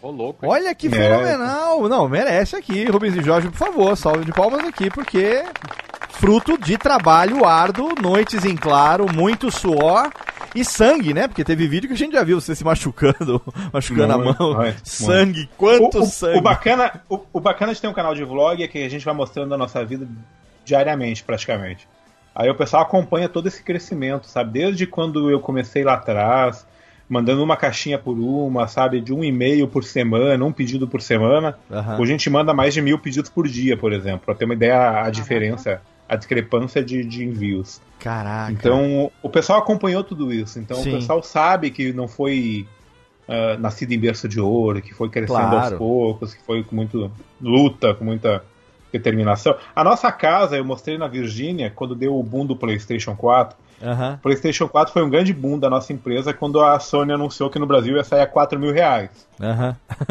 Speaker 4: Ô, louco. hein?
Speaker 1: Olha que
Speaker 5: É.
Speaker 1: fenomenal! Não, merece aqui, Rubens e Jorge, por favor, salve de palmas aqui, porque fruto de trabalho árduo, noites em claro, muito suor. E sangue, né? Porque teve vídeo que a gente já viu você se machucando, machucando
Speaker 5: Muito,
Speaker 1: a mão.
Speaker 5: muito,
Speaker 1: sangue, quanto
Speaker 5: o, o-
Speaker 1: sangue.
Speaker 5: O bacana, o, o bacana de ter um canal de vlog é que a gente vai mostrando a nossa vida diariamente, praticamente. Aí o pessoal acompanha todo esse crescimento, sabe? Desde quando eu comecei lá atrás, mandando uma caixinha por uma, sabe? De um e-mail por semana, um pedido por semana.
Speaker 1: Aham.
Speaker 5: Hoje a gente manda mais de mil pedidos por dia, por exemplo, pra ter uma ideia a diferença, a discrepância de, de envios.
Speaker 1: Caraca.
Speaker 5: Então, o pessoal acompanhou tudo isso. Então,
Speaker 1: Sim.
Speaker 5: o pessoal sabe que não foi ah, nascido em berço de ouro, que foi crescendo
Speaker 1: Claro.
Speaker 5: aos poucos, que foi com muita luta, com muita determinação. A nossa casa, eu mostrei na Virgínia, quando deu o boom do PlayStation 4. O PlayStation 4 foi um grande boom da nossa empresa quando a Sony anunciou que no Brasil ia sair a 4 mil reais.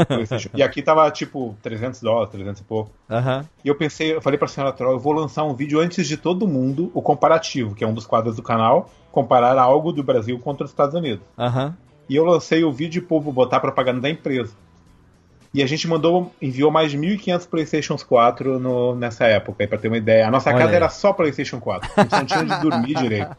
Speaker 5: PlayStation. e aqui tava tipo 300 dólares, 300 e pouco.
Speaker 1: Aham.
Speaker 5: E eu pensei, eu falei pra senhora Troll, eu vou lançar um vídeo antes de todo mundo, o comparativo, que é um dos quadros do canal, comparar algo do Brasil contra os Estados Unidos. E eu lancei o vídeo pro povo botar propaganda da empresa. E a gente mandou, enviou mais de 1.500 PlayStations 4 no, nessa época, aí pra ter uma ideia. A nossa
Speaker 1: Olha
Speaker 5: casa
Speaker 1: aí.
Speaker 5: era só PlayStation 4. A gente não tinha onde dormir direito.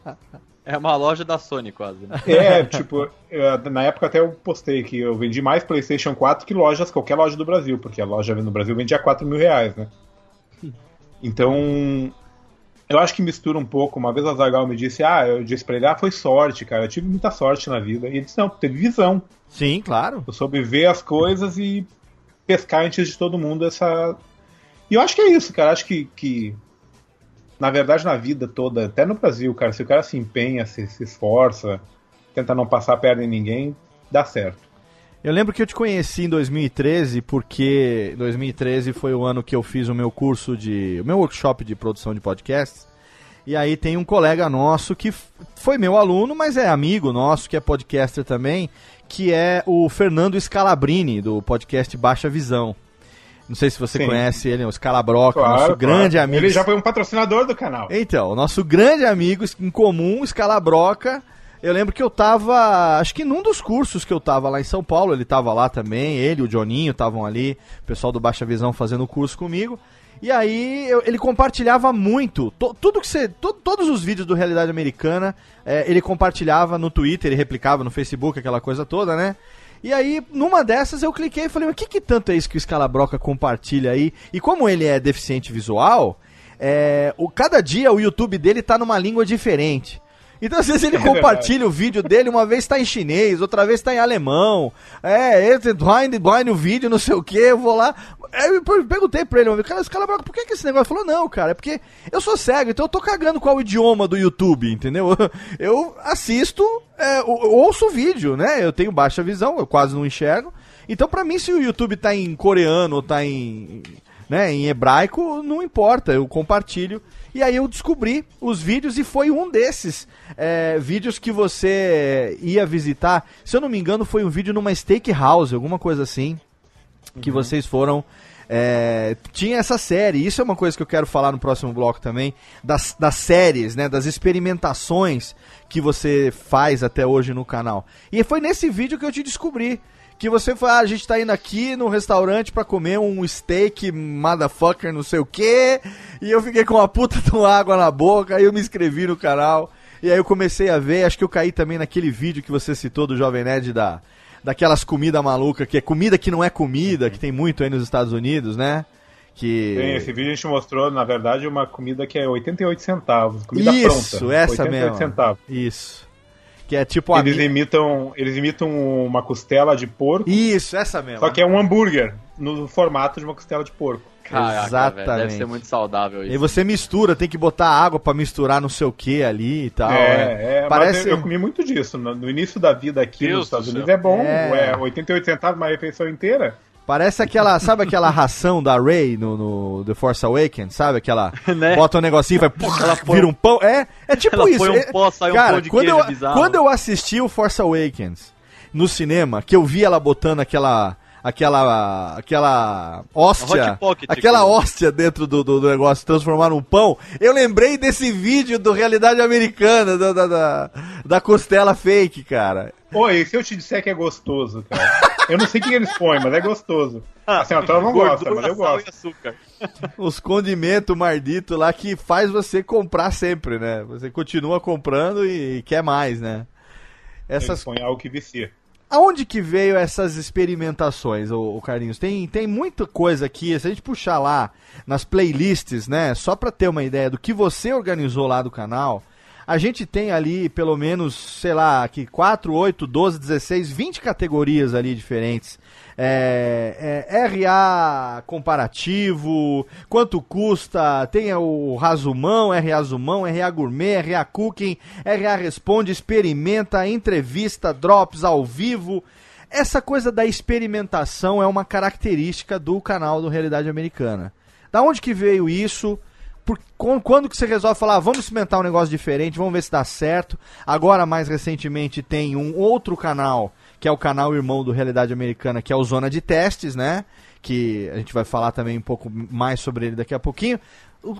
Speaker 4: É uma loja da Sony, quase. Né?
Speaker 5: É, tipo, eu- na época até eu postei que eu vendi mais PlayStation 4 que lojas, qualquer loja do Brasil, porque a loja no Brasil vendia 4 mil reais, né? Então, eu acho que mistura um pouco. Uma vez a Zagal me disse, ah, eu disse pra ele, ah, foi sorte, cara, eu tive muita sorte na vida. E ele disse, não, teve visão.
Speaker 1: Sim, claro.
Speaker 5: Eu soube ver as coisas e pescar antes de todo mundo essa. E eu acho que é isso, cara. Acho que, que na verdade, na vida toda, até no Brasil, cara, se o cara se empenha, se, se esforça, tenta não passar a perna em ninguém, dá certo.
Speaker 1: Eu lembro que eu te conheci em 2013, porque 2013 foi o ano que eu fiz o meu curso de. o meu workshop de produção de podcasts. E aí tem um colega nosso que foi meu aluno, mas é amigo nosso, que é podcaster também, que é o Fernando Scalabrini, do podcast Baixa Visão. Não sei se você
Speaker 5: Sim.
Speaker 1: conhece ele, é o Scalabroca,
Speaker 5: Claro,
Speaker 1: nosso
Speaker 5: claro.
Speaker 1: grande amigo.
Speaker 5: Ele já foi um patrocinador do canal.
Speaker 1: Então, o nosso grande amigo em comum, Scalabroca. Eu lembro que eu tava, acho que num dos cursos que eu tava lá em São Paulo, ele tava lá também, ele, o Joninho estavam ali, o pessoal do Baixa Visão fazendo o curso comigo. E aí eu- ele compartilhava muito, to- tudo que você, to- todos os vídeos do Realidade Americana, é, ele compartilhava no Twitter, ele replicava no Facebook, aquela coisa toda, né? E aí, numa dessas, eu cliquei e falei, mas o que, que tanto é isso que o Scalabroca compartilha aí? E como ele é deficiente visual, é, o, cada dia o YouTube dele tá numa língua diferente. Então, às vezes, ele
Speaker 5: É
Speaker 1: compartilha o vídeo dele, uma vez tá em chinês, outra vez tá em alemão. É, esse blind, blind o vídeo, não sei o que, eu vou lá. Eu per- perguntei pra ele, vez, cara, esse cara, por que, que esse negócio? Falou, não, cara, é porque eu sou cego, então eu tô cagando qual o idioma do YouTube, entendeu? Eu assisto, é, eu ouço o vídeo, né? Eu tenho baixa visão, eu quase não enxergo. Então, pra mim, se o YouTube tá em coreano ou tá em, né, em hebraico, não importa, eu compartilho. E aí eu descobri os vídeos e foi um desses é, vídeos que você ia visitar. Se eu não me engano, foi um vídeo numa steakhouse, alguma coisa assim, que vocês foram. é, tinha essa série, isso é uma coisa que eu quero falar no próximo bloco também, das, das séries, né, das experimentações que você faz até hoje no canal. E foi nesse vídeo que eu te descobri. Que você foi, ah, a gente tá indo aqui no restaurante pra comer um steak, motherfucker, não sei o que. E eu fiquei com uma puta de uma água na boca, aí eu me inscrevi no canal. E aí eu comecei a ver, acho que eu caí também naquele vídeo que você citou do Jovem Nerd da, daquelas comidas malucas, que é comida que não é comida, que tem muito aí nos Estados Unidos, né? Que.
Speaker 5: Tem, esse vídeo a gente mostrou, na verdade, uma comida que é 88 centavos. Comida
Speaker 1: Isso,
Speaker 5: pronta.
Speaker 1: essa
Speaker 5: 88
Speaker 1: mesmo.
Speaker 5: centavos.
Speaker 1: Isso. Que é tipo.
Speaker 5: Eles
Speaker 1: mi-
Speaker 5: imitam, eles imitam uma costela de porco,
Speaker 1: Isso, essa mesmo.
Speaker 5: só que é um hambúrguer no formato de uma costela de porco.
Speaker 4: Caraca,
Speaker 1: Exatamente.
Speaker 4: velho, deve ser muito saudável
Speaker 1: E
Speaker 4: isso.
Speaker 1: você mistura, tem que botar água pra misturar não sei o que ali e tal.
Speaker 5: é, é,
Speaker 1: Parece.
Speaker 5: mas eu, eu comi muito disso. No, no início da vida aqui
Speaker 2: Deus
Speaker 5: nos Estados
Speaker 2: do
Speaker 5: Unidos
Speaker 2: céu.
Speaker 5: é bom,
Speaker 1: É.
Speaker 5: é. 88 centavos uma refeição inteira.
Speaker 1: Parece aquela, sabe aquela ração da Ray no, no The Force Awakens, sabe? Aquela,
Speaker 4: Né?
Speaker 1: bota um negocinho, vai,
Speaker 4: Ela põe-
Speaker 1: vira um pão. É, é tipo
Speaker 4: Ela
Speaker 1: isso.
Speaker 4: põe um
Speaker 1: é-
Speaker 4: pó, sai um
Speaker 1: cara,
Speaker 4: pão de
Speaker 1: quando eu,
Speaker 4: bizarro.
Speaker 1: Quando eu assisti o Force Awakens no cinema, que eu vi ela botando aquela, aquela, aquela hóstia,
Speaker 4: Pocket,
Speaker 1: aquela hóstia dentro do, do, do negócio, transformar num pão, eu lembrei desse vídeo do Realidade Americana, da, da, da, da costela fake, cara.
Speaker 5: Oi, se eu te disser que é gostoso, cara. eu não sei o que eles põem, mas é gostoso. A senhora não gosta,
Speaker 4: Gordura,
Speaker 5: mas eu
Speaker 4: sal
Speaker 5: gosto.
Speaker 4: e açúcar.
Speaker 1: os condimentos mardito lá que faz você comprar sempre, né? Você continua comprando e, quer mais, né? Essas
Speaker 5: Eles põem algo que vicia.
Speaker 1: Aonde que veio essas experimentações, o, Carlinhos? Tem, tem muita coisa aqui, se a gente puxar lá nas playlists, né, só pra ter uma ideia do que você organizou lá do canal, a gente tem ali pelo menos, sei lá, aqui 4, 8, 12, 16, 20 categorias ali diferentes. É, é, RA comparativo, quanto custa, tem o Razumão, RA Zumão, RA Gourmet, RA Cooking, RA Responde, Experimenta, Entrevista, Drops ao vivo. Essa coisa da experimentação é uma característica do canal do Realidade Americana. Da onde que veio isso? Por, quando que você resolve falar, ah, vamos experimentar um negócio diferente, vamos ver se dá certo. Agora, mais recentemente, tem um outro canal, que é o canal irmão do Realidade Americana, que é o Zona de Testes, né? Que a gente vai falar também um pouco mais sobre ele daqui a pouquinho.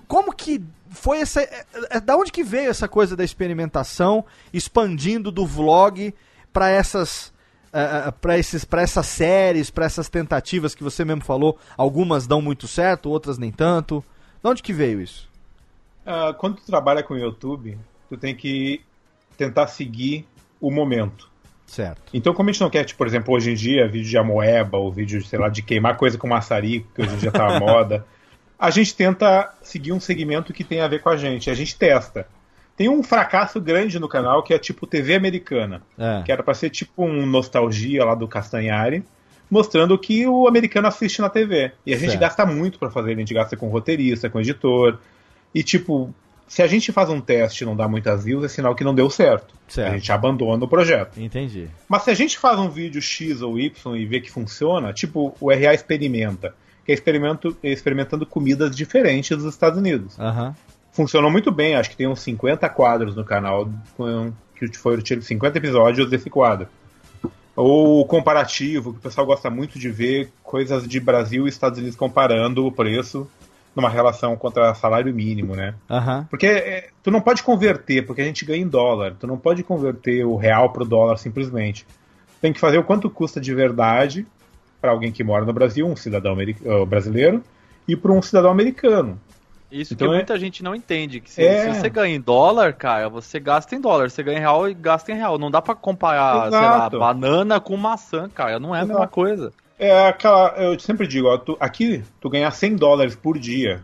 Speaker 1: Como que foi essa. É, é, da onde que veio essa coisa da experimentação, expandindo do vlog para essas. Uh, para esses para essas séries, para essas tentativas que você mesmo falou, algumas dão muito certo, outras nem tanto. De onde que veio isso?
Speaker 5: Uh, quando tu trabalha com o YouTube, tu tem que tentar seguir o momento.
Speaker 1: Certo.
Speaker 5: Então, como a gente não quer, tipo, por exemplo, hoje em dia, vídeo de amoeba, ou vídeo, sei lá, de queimar coisa com maçarico, que hoje em dia tá na moda, a gente tenta seguir um segmento que tem a ver com a gente. A gente testa. Tem um fracasso grande no canal que é tipo TV americana.
Speaker 1: É.
Speaker 5: Que era pra ser tipo um nostalgia lá do Castanhari mostrando que o americano assiste na TV. E a gente
Speaker 1: Certo.
Speaker 5: gasta muito pra fazer, a gente gasta com roteirista, com editor. E tipo, se a gente faz um teste e não dá muitas views, é sinal que não deu certo.
Speaker 1: Certo.
Speaker 5: A gente abandona o projeto.
Speaker 1: Entendi.
Speaker 5: Mas se a gente faz um vídeo X ou Y e vê que funciona, tipo o RA experimenta, que é experimento, experimentando comidas diferentes dos Estados Unidos.
Speaker 1: Aham.
Speaker 5: Funcionou muito bem, acho que tem uns 50 quadros no canal, que foram tirados 50 episódios desse quadro. Ou comparativo, que o pessoal gosta muito de ver coisas de Brasil e Estados Unidos comparando o preço numa relação contra salário mínimo, né?
Speaker 1: Aham.
Speaker 5: Porque é, tu não pode converter, porque a gente ganha em dólar. Tu não pode converter o real pro dólar simplesmente. Tem que fazer o quanto custa de verdade para alguém que mora no Brasil, um cidadão eh, brasileiro, e para um cidadão americano.
Speaker 4: Isso
Speaker 5: Então
Speaker 4: que
Speaker 5: é-
Speaker 4: muita gente não entende. Que se,
Speaker 5: É.
Speaker 4: se você ganha em dólar, cara, você gasta em dólar. Você ganha em real e gasta em real. Não dá pra comparar, sei lá,
Speaker 5: Exato.
Speaker 4: banana com maçã, cara. Não é a mesma
Speaker 5: Exato.
Speaker 4: coisa.
Speaker 5: É aquela. Eu sempre digo, ó, tu- aqui tu ganhar 100 dólares por dia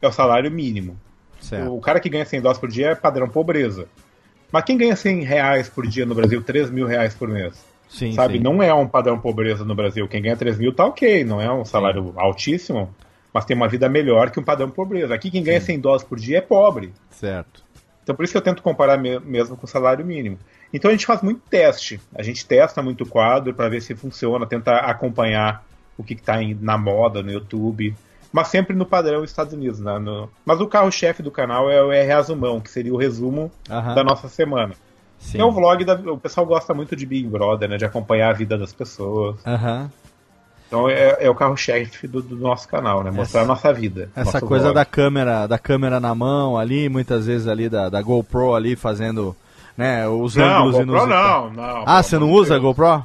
Speaker 5: é o salário mínimo.
Speaker 1: Certo.
Speaker 5: O cara que ganha 100 dólares por dia é padrão pobreza. Mas quem ganha 100 reais por dia no Brasil, 3 mil reais por mês?
Speaker 1: Sim,
Speaker 5: sabe?
Speaker 1: sim.
Speaker 5: Não é um padrão pobreza no Brasil. Quem ganha 3 mil tá ok, não é um salário altíssimo, mas tem uma vida melhor que um padrão pobreza. Aqui quem ganha 100 dólares por dia é pobre.
Speaker 1: Certo.
Speaker 5: Então por isso que eu tento comparar me- mesmo com o salário mínimo. Então a gente faz muito teste. A gente testa muito quadro para ver se funciona, tenta acompanhar o que está na moda no YouTube. Mas sempre no padrão Estados Unidos. Né? No- Mas o carro-chefe do canal é o R Resumão, que seria o resumo da nossa semana.
Speaker 1: Sim.
Speaker 5: É o vlog da. O pessoal gosta muito de Big Brother, né? De acompanhar a vida das pessoas.
Speaker 1: Aham.
Speaker 5: Então é, é o carro-chefe do, do nosso canal, né? Mostrar
Speaker 1: Essa-
Speaker 5: a nossa vida.
Speaker 1: Essa coisa da câmera, da câmera na mão ali, muitas vezes ali da, da GoPro ali fazendo, né, os
Speaker 5: Não,
Speaker 1: ângulos
Speaker 5: GoPro
Speaker 1: inusitados.
Speaker 5: não, não.
Speaker 1: Ah, você não usa a
Speaker 5: Deus.
Speaker 1: GoPro?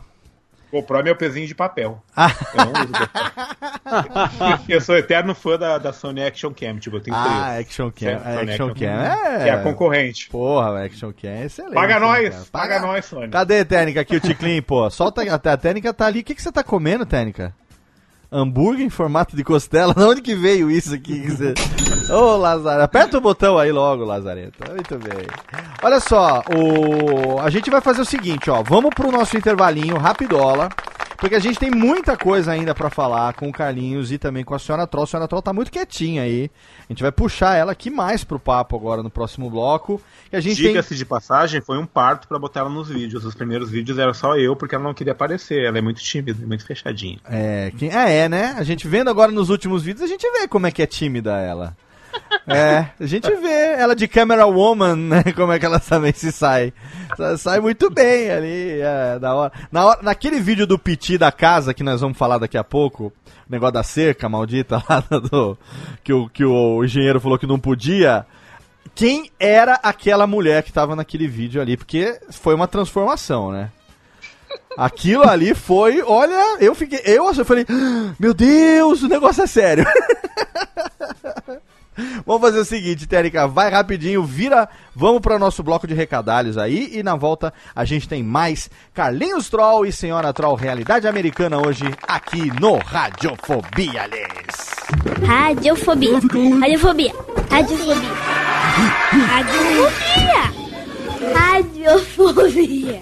Speaker 5: GoPro é meu pezinho de papel.
Speaker 1: Ah.
Speaker 5: Eu não uso GoPro. eu sou eterno fã da, da Sony Action Cam, tipo, eu tenho
Speaker 1: Ah,
Speaker 5: três.
Speaker 1: Action Cam.
Speaker 5: Certo, Sony
Speaker 1: Action Cam é...
Speaker 5: Que é a concorrente.
Speaker 1: Porra, Action Cam é excelente.
Speaker 5: Paga
Speaker 1: né,
Speaker 5: nós,
Speaker 1: cara?
Speaker 5: paga nós, Sony.
Speaker 1: Cadê a técnica aqui, o Ticlin, pô? Solta a, a técnica tá ali. O que, que você tá comendo, técnica? Hambúrguer em formato de costela? De onde que veio isso aqui? Ô, Lazarento. Aperta o botão aí logo, Lazarento. Muito bem. Olha só, o... a gente vai fazer o seguinte, ó. Vamos pro nosso intervalinho, rapidola. Porque a gente tem muita coisa ainda pra falar com o Carlinhos e também com a senhora Troll. A senhora Troll tá muito quietinha aí. A gente vai puxar ela aqui mais pro papo agora no próximo bloco. E gente tem...
Speaker 5: Diga-se de passagem, foi um parto pra botar ela nos vídeos. Os primeiros vídeos era só eu, porque ela não queria aparecer. Ela é muito tímida, muito fechadinha.
Speaker 1: É, quem, ah, é, né? A gente vendo agora nos últimos vídeos, a gente vê como é que é tímida ela. É, a gente vê ela de camera woman, né? Como é que ela também se sai. Sa- Sai muito bem ali, é, da hora. Na hora. Naquele vídeo do Piti da casa, que nós vamos falar daqui a pouco, o negócio da cerca maldita lá do. Que o, que o engenheiro falou que não podia. Quem era aquela mulher que tava naquele vídeo ali? Porque foi uma transformação, né? Aquilo ali foi, olha, eu fiquei, eu, eu falei, "Ah, meu Deus, o negócio é sério. Vamos fazer o seguinte, Térica, vai rapidinho, vira, vamos para o nosso bloco de recadalhos aí e na volta a gente tem mais Carlinhos Troll e Senhora Troll Realidade Americana hoje aqui no Radiofobia, Les.
Speaker 7: Radiofobia. Radiofobia. Radiofobia. Radiofobia. Radiofobia.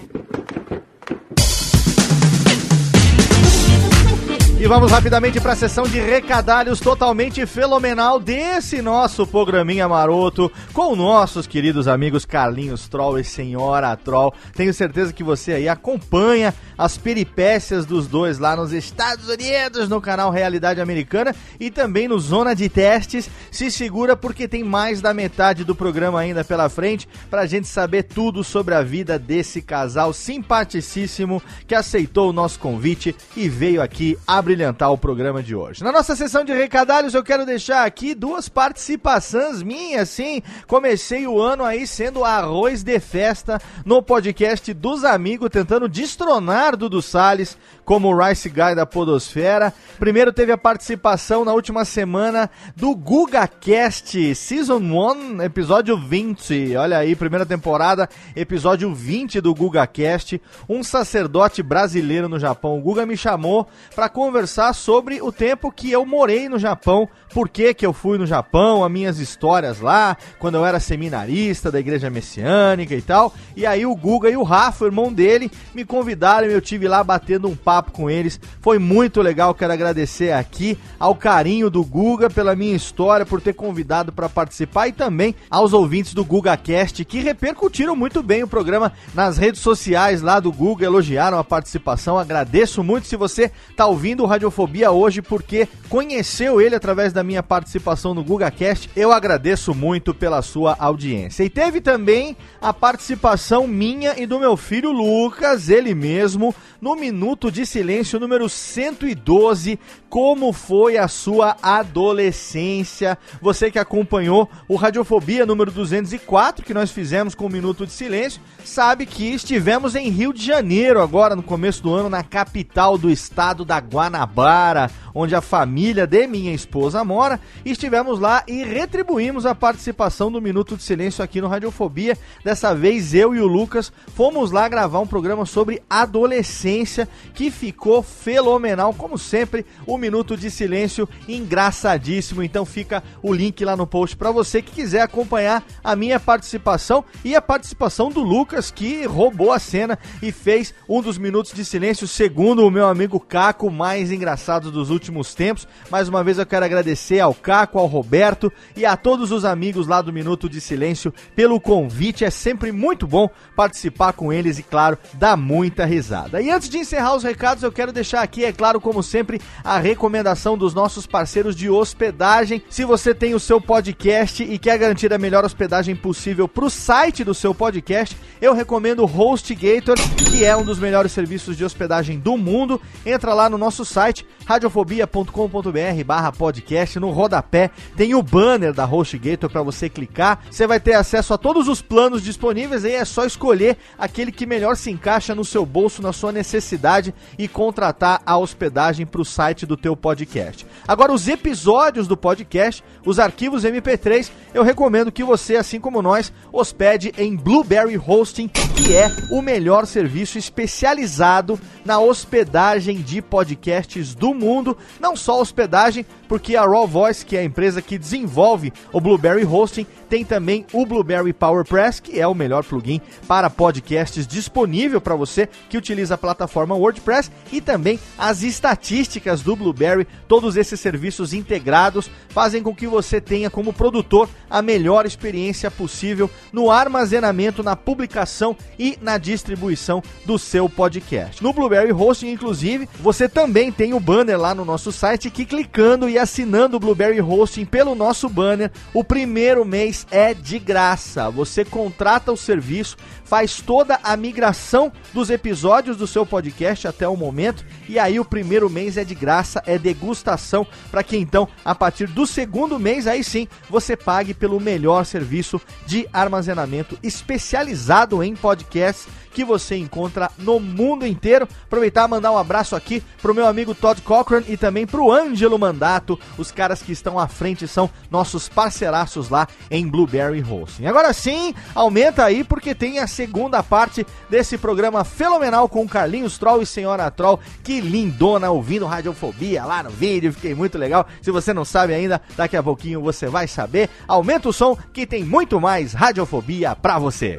Speaker 1: E vamos rapidamente para a sessão de recadalhos totalmente fenomenal desse nosso programinha maroto com nossos queridos amigos Carlinhos Troll e Senhora Troll. Tenho certeza que você aí acompanha as peripécias dos dois lá nos Estados Unidos no canal Realidade Americana e também no Zona de Testes. Se segura porque tem mais da metade do programa ainda pela frente para a gente saber tudo sobre a vida desse casal simpaticíssimo que aceitou o nosso convite e veio aqui abrilhantar o programa de hoje. Na nossa sessão de recadalhos eu quero deixar aqui duas participações minhas, sim. Comecei o ano aí sendo arroz de festa no podcast dos amigos, tentando destronar Dudu Salles como o Rice Guy da Podosfera. Primeiro teve a participação na última semana do GugaCast Season 1, episódio 20. Olha aí, primeira temporada, episódio 20 do GugaCast. Um sacerdote brasileiro no Japão. O Guga me chamou para conversar sobre o tempo que eu morei no Japão, por que que eu fui no Japão, as minhas histórias lá, quando eu era seminarista da igreja messiânica e tal. E aí o Guga e o Rafa, o irmão dele, me convidaram e eu tive lá batendo um papo com eles. Foi muito legal, quero agradecer aqui ao carinho do Guga pela minha história, por ter convidado para participar e também aos ouvintes do GugaCast que repercutiram muito bem o programa nas redes sociais lá do Guga, elogiaram a participação. Agradeço muito se você tá ouvindo o Radiofobia hoje porque conheceu ele através da minha participação no GugaCast. Eu agradeço muito pela sua audiência. E teve também a participação minha e do meu filho Lucas, ele mesmo, no Minuto de Silêncio número 112. Como foi a sua adolescência? Você que acompanhou o Radiofobia número 204, que nós fizemos com o Minuto de Silêncio, sabe que estivemos em Rio de Janeiro agora no começo do ano, na capital do estado da Guanabara, onde a família de minha esposa mora. Estivemos lá e retribuímos a participação do Minuto de Silêncio aqui no Radiofobia. Dessa vez eu e o Lucas fomos lá gravar um programa sobre adolescência que ficou fenomenal, como sempre. O Minuto de Silêncio engraçadíssimo. Então fica o link lá no post para você que quiser acompanhar a minha participação e a participação do Lucas que roubou a cena e fez um dos minutos de silêncio, segundo o meu amigo Caco, mais engraçados dos últimos tempos. Mais uma vez eu quero agradecer ao Caco, ao Roberto e a todos os amigos lá do Minuto de Silêncio pelo convite. É sempre muito bom participar com eles e, claro, dar muita risada. E antes de encerrar os recados, eu quero deixar aqui, é claro, como sempre, a recomendação dos nossos parceiros de hospedagem. Se você tem o seu podcast e quer garantir a melhor hospedagem possível para o site do seu podcast, eu recomendo o HostGator, que é um dos melhores serviços de hospedagem do mundo. Entra lá no nosso site, radiofobia.com.br barra podcast. No rodapé tem o banner da HostGator para você clicar. Você vai ter acesso a todos os planos disponíveis e é só escolher aquele que melhor se encaixa no seu bolso, na sua necessidade e contratar a hospedagem para o site do teu podcast. Agora, os episódios do podcast, os arquivos MP3, eu recomendo que você, assim como nós, hospede em Blueberry Hosting, que é o melhor serviço especializado na hospedagem de podcasts do mundo. Não só hospedagem, porque a Raw Voice, que é a empresa que desenvolve o Blueberry Hosting, tem também o Blueberry PowerPress, que é o melhor plugin para podcasts disponível para você que utiliza a plataforma WordPress e também as estatísticas do Blueberry. Todos esses serviços integrados fazem com que você tenha como produtor a melhor experiência possível no armazenamento, na publicação e na distribuição do seu podcast. No Blueberry Hosting, inclusive, você também tem o banner lá no nosso site que clicando e assinando o Blueberry Hosting pelo nosso banner, o primeiro mês é de graça. Você contrata o serviço, faz toda a migração dos episódios do seu podcast até o momento e aí o primeiro mês é de graça, é degustação para que então a partir do segundo mês aí sim você pague pelo melhor serviço de armazenamento especializado em podcasts que você encontra no mundo inteiro. Aproveitar e mandar um abraço aqui pro meu amigo Todd Cochran e também pro Ângelo Mandato, os caras que estão à frente são nossos parceiraços lá em Blueberry Hosting. Agora sim, aumenta aí porque tem a segunda parte desse programa fenomenal com Carlinhos Troll e Senhora Troll. Que lindona ouvindo Radiofobia lá no vídeo, fiquei muito legal. Se você não sabe ainda, daqui a pouquinho você vai saber. Aumenta o som que tem muito mais Radiofobia pra você.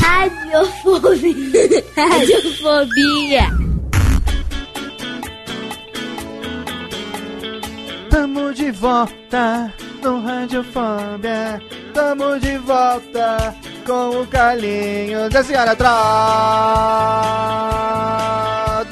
Speaker 7: Radiofobia. Radiofobia.
Speaker 1: Tamo de volta no Radiofobia. Tamo de volta com o Carlinhos e a senhora Troll.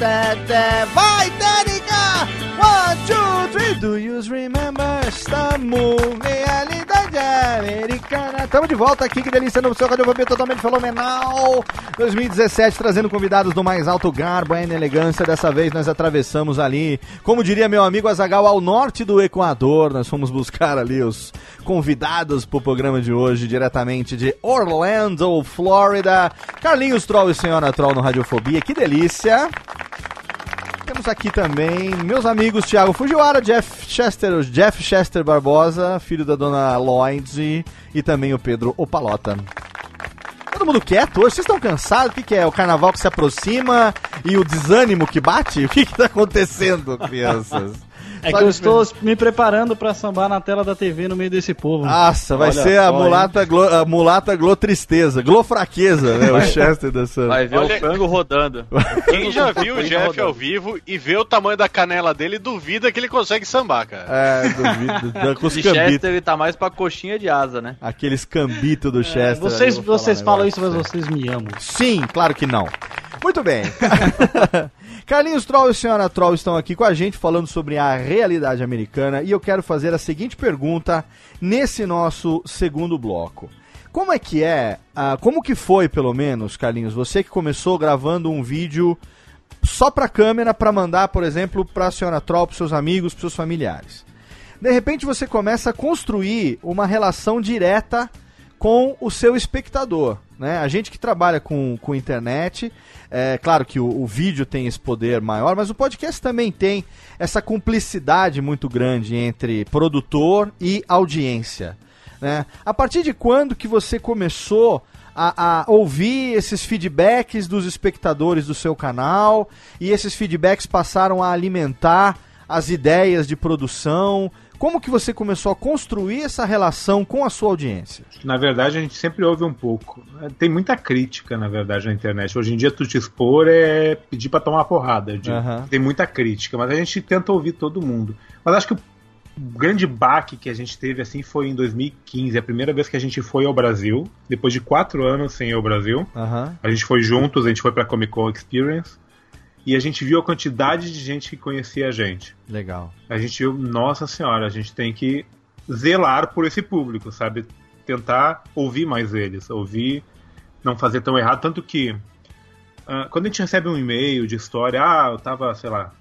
Speaker 1: Tete, vai, Térica! One, two, three, do you remember? Estamos, realidade americana. Tamo de volta aqui, que delícia, no seu Radiofobia totalmente fenomenal. 2017, trazendo convidados do mais alto garbo e elegância. Dessa vez nós atravessamos ali, como diria meu amigo Azagal, ao norte do Equador. Nós fomos buscar ali os convidados pro programa de hoje, diretamente de Orlando, Flórida. Carlinhos Troll e Senhora Troll no Radiofobia, que delícia. Temos aqui também meus amigos Thiago Fujiwara, Jeff Chester, Jeff Chester Barbosa, filho da dona Lloyd, e, também o Pedro Opalota. Todo mundo quieto hoje? Vocês estão cansados? O que, que é? O carnaval que se aproxima e o desânimo que bate? O que está acontecendo, crianças?
Speaker 3: É que eu estou me preparando pra sambar na tela da TV no meio desse povo.
Speaker 1: Nossa, vai
Speaker 3: Olha
Speaker 1: ser a mulata, glo, a mulata Glo Tristeza, Glo Fraqueza, né? O Chester dançando.
Speaker 4: Vai ver
Speaker 2: Olha-
Speaker 4: o frango rodando.
Speaker 2: Quem já viu o
Speaker 4: rodando.
Speaker 2: Jeff ao vivo e vê o tamanho da canela dele, duvida que ele consegue sambar, cara.
Speaker 1: É, duvido. Com os cambitos.
Speaker 4: Chester ele tá mais pra coxinha de asa, né?
Speaker 1: Aqueles cambitos do Chester.
Speaker 3: Vocês, vocês falam isso, mas vocês me amam.
Speaker 1: Sim, claro que não. Muito bem. Carlinhos Troll e Senhora Troll estão aqui com a gente falando sobre a realidade americana e eu quero fazer a seguinte pergunta nesse nosso segundo bloco. Como é que é, ah, como que foi pelo menos, Carlinhos, você que começou gravando um vídeo só pra câmera pra mandar, por exemplo, pra Senhora Troll, pros seus amigos, pros seus familiares. De repente você começa a construir uma relação direta com o seu espectador. Né? A gente que trabalha com, com internet, é claro que o, o vídeo tem esse poder maior, mas o podcast também tem essa cumplicidade muito grande entre produtor e audiência. Né? A partir de quando que você começou a, a ouvir esses feedbacks dos espectadores do seu canal e esses feedbacks passaram a alimentar as ideias de produção? Como que você começou a construir essa relação com a sua audiência?
Speaker 5: Na verdade, a gente sempre ouve um pouco. Tem muita crítica, na verdade, na internet. Hoje em dia, tu te expor é pedir pra tomar uma porrada.
Speaker 1: Aham.
Speaker 5: Tem muita crítica, mas a gente tenta ouvir todo mundo. Mas acho que o grande baque que a gente teve assim foi em 2015, a primeira vez que a gente foi ao Brasil, depois de quatro anos sem ir ao Brasil.
Speaker 1: Aham.
Speaker 5: A gente foi juntos, a gente foi pra Comic Con Experience. E a gente viu a quantidade de gente que conhecia a gente.
Speaker 1: Legal.
Speaker 5: A gente viu, nossa senhora, a gente tem que zelar por esse público, sabe? Tentar ouvir mais eles, ouvir, não fazer tão errado. Tanto que, ah, quando a gente recebe um e-mail de história, ah, eu tava, sei lá,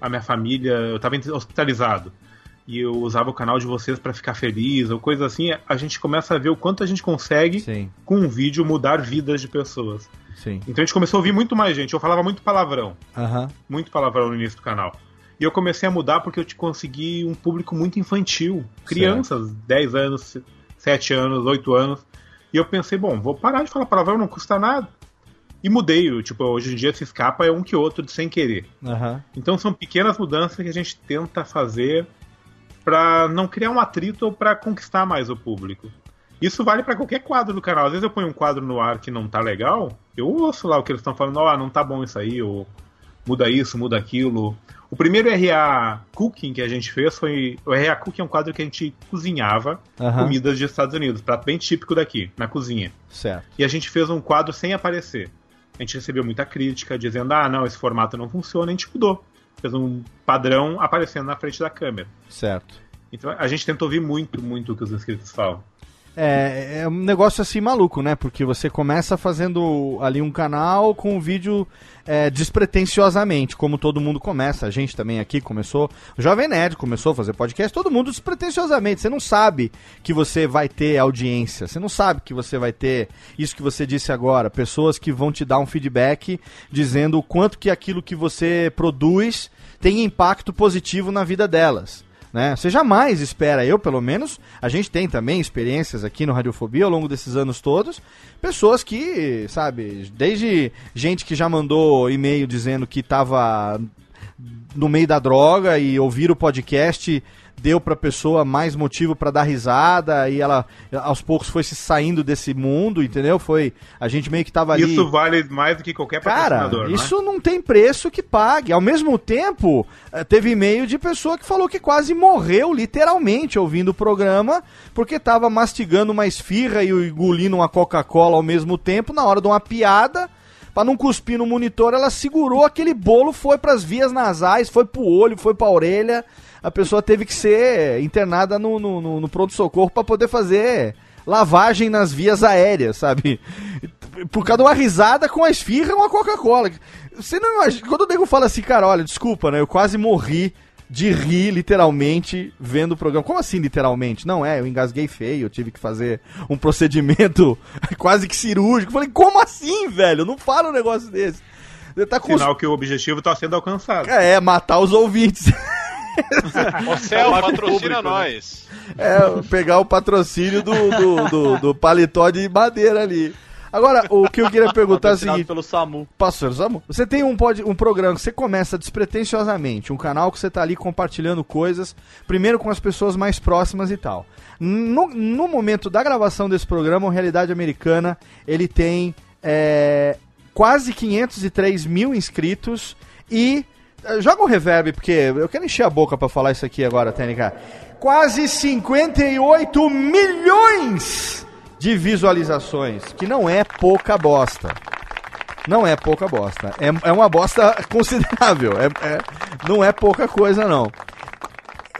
Speaker 5: a minha família, eu tava hospitalizado e eu usava o canal de vocês pra ficar feliz, ou coisa assim, a gente começa a ver o quanto a gente consegue,
Speaker 1: Sim,
Speaker 5: com um vídeo, mudar vidas de pessoas.
Speaker 1: Sim.
Speaker 5: Então a gente começou a ouvir muito mais gente. Eu falava muito palavrão
Speaker 1: Aham.
Speaker 5: muito palavrão no início do canal. E eu comecei a mudar porque eu te consegui um público muito infantil. Crianças, 10 anos, 7 anos, 8 anos. E eu pensei, bom, vou parar de falar palavrão, não custa nada. E mudei, eu, tipo, hoje em dia se escapa é um que outro de sem querer.
Speaker 1: Aham.
Speaker 5: Então são pequenas mudanças que a gente tenta fazer pra não criar um atrito ou pra conquistar mais o público. Isso vale pra qualquer quadro do canal. Às vezes eu ponho um quadro no ar que não tá legal, eu ouço lá o que eles estão falando, ó, não tá bom isso aí, ou muda isso, muda aquilo. O primeiro RA Cooking que a gente fez foi. O RA Cooking é um quadro que a gente cozinhava
Speaker 1: Aham.
Speaker 5: comidas dos Estados Unidos, prato bem típico daqui, na cozinha.
Speaker 1: Certo.
Speaker 5: E a gente fez um quadro sem aparecer. A gente recebeu muita crítica dizendo: ah, não, esse formato não funciona, a gente mudou. Fez um padrão aparecendo na frente da câmera.
Speaker 1: Certo.
Speaker 5: Então a gente tenta ouvir muito, muito o que os inscritos falam.
Speaker 1: É, é um negócio assim maluco, né? Porque você começa fazendo ali um canal com um vídeo é, despretensiosamente, como todo mundo começa. A gente também aqui começou. O Jovem Nerd começou a fazer podcast, todo mundo despretensiosamente. Você não sabe que você vai ter audiência, você não sabe que você vai ter isso que você disse agora, pessoas que vão te dar um feedback dizendo o quanto que aquilo que você produz tem impacto positivo na vida delas né? Você jamais espera, eu pelo menos, a gente tem também experiências aqui no Radiofobia ao longo desses anos todos, pessoas que, sabe, desde gente que já mandou e-mail dizendo que estava no meio da droga e ouvir o podcast deu pra pessoa mais motivo para dar risada e ela aos poucos foi se saindo desse mundo, entendeu? Foi a gente meio que tava ali
Speaker 5: Isso vale mais do que qualquer
Speaker 1: Cara,
Speaker 5: né?
Speaker 1: isso não tem preço que pague. Ao mesmo tempo, eh, teve e-mail de pessoa que falou que quase morreu, literalmente, ouvindo o programa, porque tava mastigando uma esfirra e engolindo uma Coca-Cola ao mesmo tempo, na hora de uma piada. Pra não cuspir no monitor, ela segurou aquele bolo, foi pras vias nasais, foi pro olho, foi pra orelha. A pessoa teve que ser internada no, no, no- no pronto-socorro pra poder fazer lavagem nas vias aéreas, sabe? Por causa de uma risada com a esfirra e uma Coca-Cola. Você não imagina. Quando o nego fala assim, cara, olha, desculpa, né? Eu quase morri de rir, literalmente, vendo o programa. Como assim, literalmente? Não, é, eu engasguei feio, eu tive que fazer um procedimento quase que cirúrgico. Falei, como assim, velho? Não fala um negócio desse. Você tá com.
Speaker 5: Sinal que o objetivo tá sendo alcançado.
Speaker 1: É, matar os ouvintes.
Speaker 2: Ô Céu, patrocina nós.
Speaker 1: É, pegar o patrocínio do, do, do, do paletó de madeira ali. Agora, o que eu queria perguntar é o seguinte.
Speaker 4: pelo SAMU.
Speaker 1: Pastor Samu, você tem um, pod, um programa que você começa despretensiosamente, um canal que você tá ali compartilhando coisas, primeiro com as pessoas mais próximas e tal. No, no momento da gravação desse programa, o Realidade Americana, ele tem é, quase 503 mil inscritos e... eh, Joga um reverb, porque eu quero encher a boca pra falar isso aqui agora, TNK. Quase 58 milhões de visualizações, que não é pouca bosta. Não é pouca bosta. É, é uma bosta considerável. É, é- não é pouca coisa, não.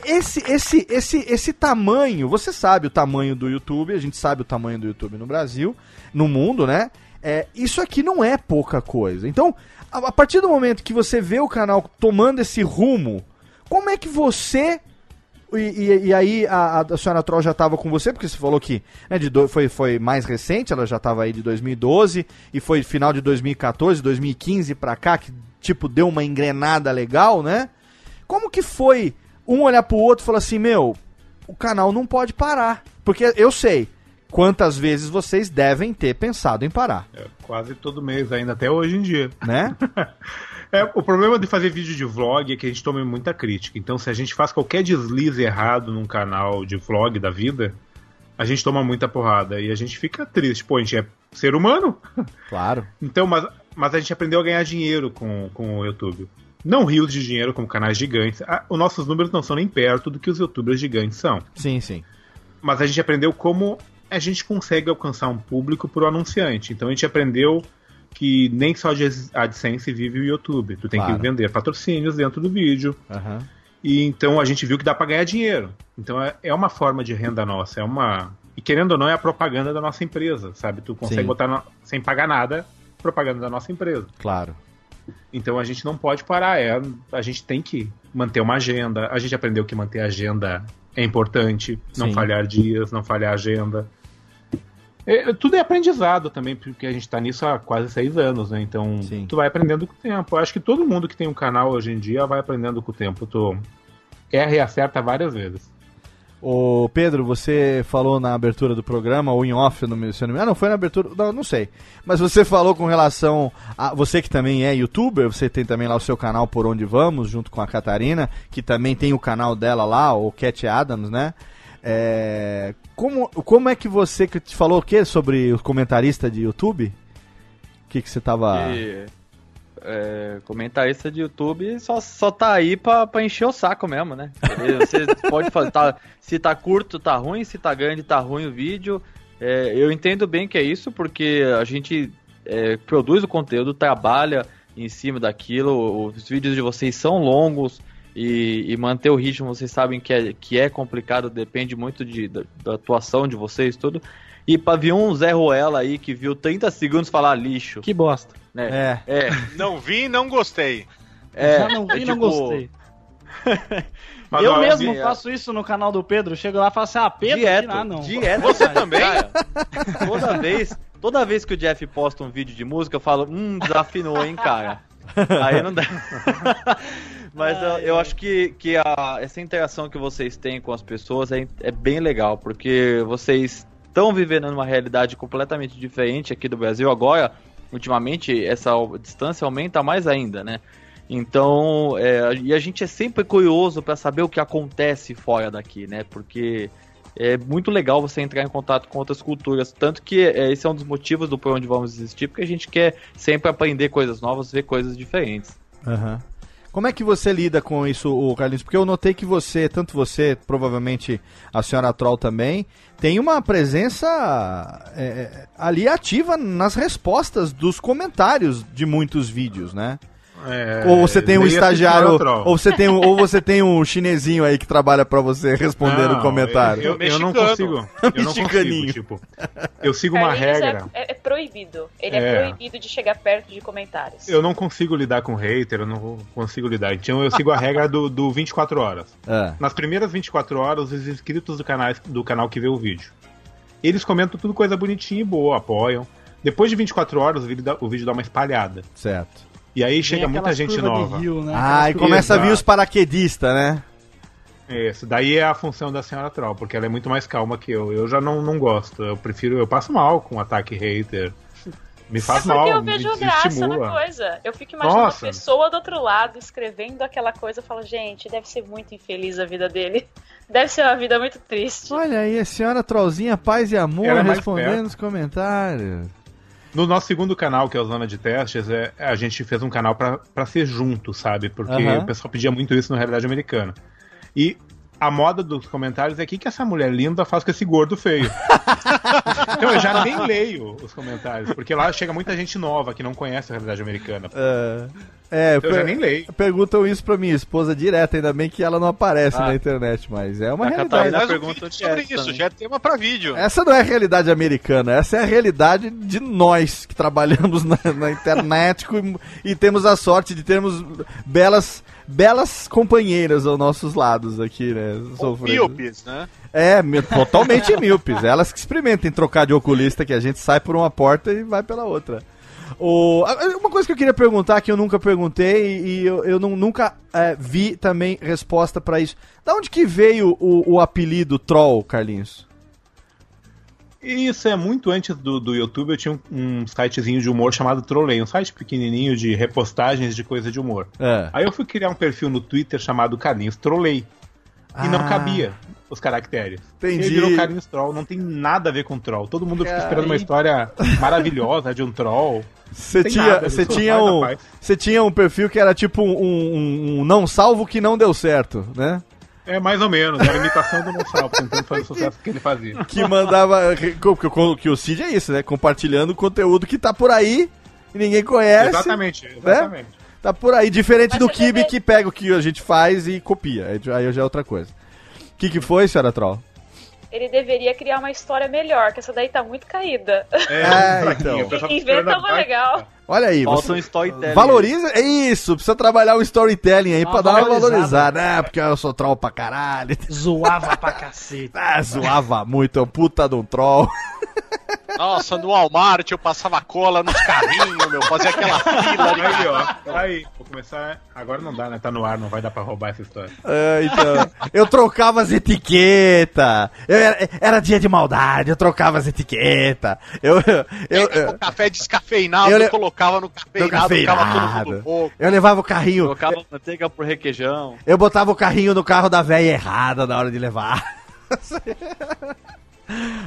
Speaker 1: Esse, esse, esse, esse tamanho, você sabe o tamanho do YouTube, a gente sabe o tamanho do YouTube no Brasil, no mundo, né? É, isso aqui não é pouca coisa. Então, a, a partir do momento que você vê o canal tomando esse rumo, como é que você e, e- e aí a, a senhora Troll já estava com você, porque você falou que né, do- foi, foi mais recente, ela já estava aí de 2012, e foi final de 2014, 2015 pra cá, que tipo deu uma engrenada legal, né? Como que foi um olhar pro outro e falar assim, meu, o canal não pode parar? Porque eu sei quantas vezes vocês devem ter pensado em parar,
Speaker 5: É, quase todo mês ainda, até hoje em dia.
Speaker 1: né?
Speaker 5: É, o problema de fazer vídeo de vlog é que a gente toma muita crítica. Então, se a gente faz qualquer deslize errado num canal de vlog da vida, a gente toma muita porrada e a gente fica triste. Pô, a gente é ser humano.
Speaker 1: Claro.
Speaker 5: Então, mas, mas a gente aprendeu a ganhar dinheiro com, com o YouTube. Não rios de dinheiro como canais gigantes. Ah, os nossos números não são nem perto do que os youtubers gigantes são.
Speaker 1: Sim, sim.
Speaker 5: Mas a gente aprendeu como a gente consegue alcançar um público por anunciante. Então a gente aprendeu que nem só de AdSense vive o YouTube. Tu tem
Speaker 1: Claro.
Speaker 5: que vender patrocínios dentro do vídeo.
Speaker 1: Aham.
Speaker 5: E então a gente viu que dá pra ganhar dinheiro. Então é, é uma forma de renda nossa, é uma e querendo ou não é a propaganda da nossa empresa, sabe? Tu consegue
Speaker 1: Sim.
Speaker 5: botar no- sem pagar nada propaganda da nossa empresa.
Speaker 1: Claro.
Speaker 5: Então a gente não pode parar, é, a gente tem que manter uma agenda. A gente aprendeu que manter a agenda é importante, não
Speaker 1: Sim.
Speaker 5: falhar dias, não falhar agenda. É, tudo é aprendizado também, porque a gente tá nisso há quase seis anos, né? Então
Speaker 1: Sim.
Speaker 5: tu vai aprendendo com o tempo. Eu acho que todo mundo que tem um canal hoje em dia vai aprendendo com o tempo. Tu erra e acerta várias vezes.
Speaker 1: Ô Pedro, você falou na abertura do programa, ou em off, no meu, se eu não me- Ah, não, foi na abertura, não, não sei. Mas você falou com relação a você que também é youtuber, você tem também lá o seu canal Por Onde Vamos, junto com a Catarina, que também tem o canal dela lá, o Cat Adams, né? É, como, como é que você que te falou o quê sobre o comentarista de YouTube? O que, que você tava.
Speaker 4: E, é, comentarista de YouTube só, só tá aí pra, pra encher o saco mesmo, né? Você pode fazer. tá- se tá curto, tá ruim, se tá grande, tá ruim o vídeo. É, eu entendo bem que é isso, porque a gente é, produz o conteúdo, trabalha em cima daquilo, os vídeos de vocês são longos, E, e manter o ritmo, vocês sabem que é, que é complicado, depende muito de, da, da atuação de vocês, tudo. E pra vir um Zé Ruela aí que viu 30 segundos falar lixo.
Speaker 3: Que bosta.
Speaker 4: Né?
Speaker 1: É.
Speaker 4: É,
Speaker 2: Não vi e não gostei.
Speaker 4: é.
Speaker 3: Já não vi
Speaker 4: é
Speaker 3: e não
Speaker 4: tipo,
Speaker 3: gostei.
Speaker 5: Mas,
Speaker 3: eu
Speaker 5: ó,
Speaker 3: mesmo
Speaker 4: assim,
Speaker 3: faço isso no canal do Pedro. Chego lá e falo assim: ah, Pedro,
Speaker 4: Direto,
Speaker 3: ah, não.
Speaker 4: direto.
Speaker 2: Você
Speaker 4: cara.
Speaker 2: também?
Speaker 4: Cara, toda vez, toda vez que o Jeff posta um vídeo de música, eu falo, hum, desafinou, hein, cara. Aí não dá. Mas eu, eu acho que, que a, essa interação que vocês têm com as pessoas é, é bem legal, porque vocês estão vivendo numa realidade completamente diferente aqui do Brasil. Agora, ultimamente, essa distância aumenta mais ainda, né? Então, é, e a gente é sempre curioso para saber o que acontece fora daqui, né? Porque é muito legal você entrar em contato com outras culturas. Tanto que é, esse é um dos motivos do Por Onde Vamos Existir, porque a gente quer sempre aprender coisas novas, ver coisas diferentes.
Speaker 1: Aham. Como é que você lida com isso, Carlinhos? Porque eu notei que você, tanto você, provavelmente a senhora Troll também, tem uma presença é, ali ativa nas respostas dos comentários de muitos vídeos, né?
Speaker 5: É,
Speaker 1: ou você tem um estagiário,
Speaker 5: Neutrol.
Speaker 1: ou você tem, um- ou você tem um chinesinho aí que trabalha pra você respondendo
Speaker 5: Não,
Speaker 1: o comentário.
Speaker 5: Eu, eu não
Speaker 2: Mexicano.
Speaker 5: consigo. Eu não consigo, tipo. Eu sigo uma
Speaker 6: Carlinhos é-
Speaker 5: regra.
Speaker 6: É, é proibido. Ele é.
Speaker 5: É.
Speaker 6: proibido de chegar perto de comentários.
Speaker 5: Eu não consigo lidar com hater, eu não consigo lidar. Então eu sigo a regra do, do 24 horas.
Speaker 1: É.
Speaker 5: Nas primeiras 24 horas, os inscritos do canal, do canal que vê o vídeo. Eles comentam tudo coisa bonitinha e boa, apoiam. Depois de 24 horas, o vídeo dá, o vídeo dá uma espalhada.
Speaker 1: Certo.
Speaker 5: E aí chega muita gente nova.
Speaker 3: rio, né?
Speaker 1: Ah, e começa a vir os paraquedistas, né?
Speaker 5: Isso, daí é a função da senhora Troll, porque ela é muito mais calma que eu. Eu já não, não gosto. Eu prefiro, eu passo mal com ataque hater. Me
Speaker 6: É
Speaker 5: faz
Speaker 6: porque
Speaker 5: mal,
Speaker 6: eu
Speaker 5: me
Speaker 6: vejo graça
Speaker 5: desestimula.
Speaker 6: na coisa. Eu fico imaginando
Speaker 5: Nossa.
Speaker 6: a pessoa do outro lado escrevendo aquela coisa e falo, gente, deve ser muito infeliz a vida dele. Deve ser uma vida muito triste.
Speaker 1: Olha aí, a senhora Trollzinha, paz e amor,
Speaker 5: é
Speaker 1: respondendo
Speaker 5: perto.
Speaker 1: os comentários.
Speaker 5: No nosso segundo canal, que é o Zona de Testes, é, a gente fez um canal pra, pra ser junto, sabe? Porque
Speaker 1: Aham.
Speaker 5: o pessoal pedia muito isso na realidade americana. E a moda dos comentários é o que, que essa mulher linda faz com esse gordo feio. então eu já nem leio os comentários, porque lá chega muita gente nova que não conhece a realidade americana.
Speaker 1: É, é
Speaker 5: Eu já nem leio.
Speaker 1: perguntam isso pra minha esposa direto, ainda bem que ela não aparece
Speaker 4: Ah.
Speaker 1: na internet, mas é uma
Speaker 4: A
Speaker 1: realidade.
Speaker 4: Catarina
Speaker 2: Mas um
Speaker 4: pergunta
Speaker 2: vídeo sobre isso,
Speaker 4: também.
Speaker 2: já é tema pra vídeo.
Speaker 1: Essa não é a realidade americana, essa é a realidade de nós que trabalhamos na, na internet com- e temos a sorte de termos belas, belas companheiras aos nossos lados aqui, né? Sofrendo.
Speaker 2: míopes, né?
Speaker 1: É, totalmente míopes. Elas que experimentem trocar de oculista, que a gente sai por uma porta e vai pela outra. O, uma coisa que eu queria perguntar, que eu nunca perguntei e eu, eu não- nunca é, vi também resposta pra isso. Da onde que veio o, o apelido Troll, Carlinhos?
Speaker 5: Isso é muito antes do, do YouTube, eu tinha um, um sitezinho de humor chamado Trolley, um site pequenininho de repostagens de coisa de humor.
Speaker 1: É.
Speaker 5: Aí eu fui criar um perfil no Twitter chamado Carlinhos Trolley. E não
Speaker 1: Ah.
Speaker 5: cabia os caracteres.
Speaker 1: Entendi.
Speaker 5: Ele virou Carlinhos Troll, não tem nada a ver com troll. Todo mundo fica esperando uma história maravilhosa de um troll.
Speaker 1: Você tinha, você tinha um, você tinha um perfil que era tipo um, um- um não salvo que não deu certo, né?
Speaker 5: É mais ou menos, era a imitação do Monsal, tentando fazer o sucesso que ele fazia.
Speaker 1: Que mandava que, que, que o Cid é isso, né? Compartilhando conteúdo que tá por aí e ninguém conhece.
Speaker 5: Exatamente, exatamente.
Speaker 1: Tá por aí, diferente
Speaker 6: Mas
Speaker 1: do Kibe que pega o que a gente faz e copia. Aí aí já é outra coisa. O que, que foi, senhora Troll?
Speaker 6: Ele deveria criar uma história melhor, que essa daí tá muito caída.
Speaker 1: É,
Speaker 5: fraquinho,
Speaker 1: então.
Speaker 5: tá
Speaker 6: Inventa uma legal.
Speaker 1: Olha aí,
Speaker 4: Falta um
Speaker 1: você
Speaker 4: storytelling.
Speaker 1: valoriza. É isso, precisa trabalhar o storytelling aí
Speaker 3: Uma
Speaker 1: pra dar uma
Speaker 3: valorizada.
Speaker 1: valorizada. né? Porque eu sou troll pra caralho.
Speaker 3: Zoava pra cacete.
Speaker 1: Ah, zoava muito, é um puta de um troll.
Speaker 2: Nossa, no Walmart eu passava cola nos carrinhos, meu, fazia aquela fila ali.
Speaker 5: Aí, ó, aí. Vou começar. Agora não dá, né? Tá no ar, não vai dar pra roubar essa história.
Speaker 1: É, então, eu trocava as etiquetas. Eu era, era dia de maldade, eu trocava as etiquetas. Eu, eu, eu,
Speaker 2: Pegava o café descafeinado,
Speaker 1: eu le-
Speaker 2: colocava no cafeinado,
Speaker 1: cafeinado.
Speaker 2: mundo louco.
Speaker 1: Eu levava o carrinho.
Speaker 4: Colocava manteiga por requeijão.
Speaker 1: Eu botava o carrinho no carro da velha errada na hora de levar.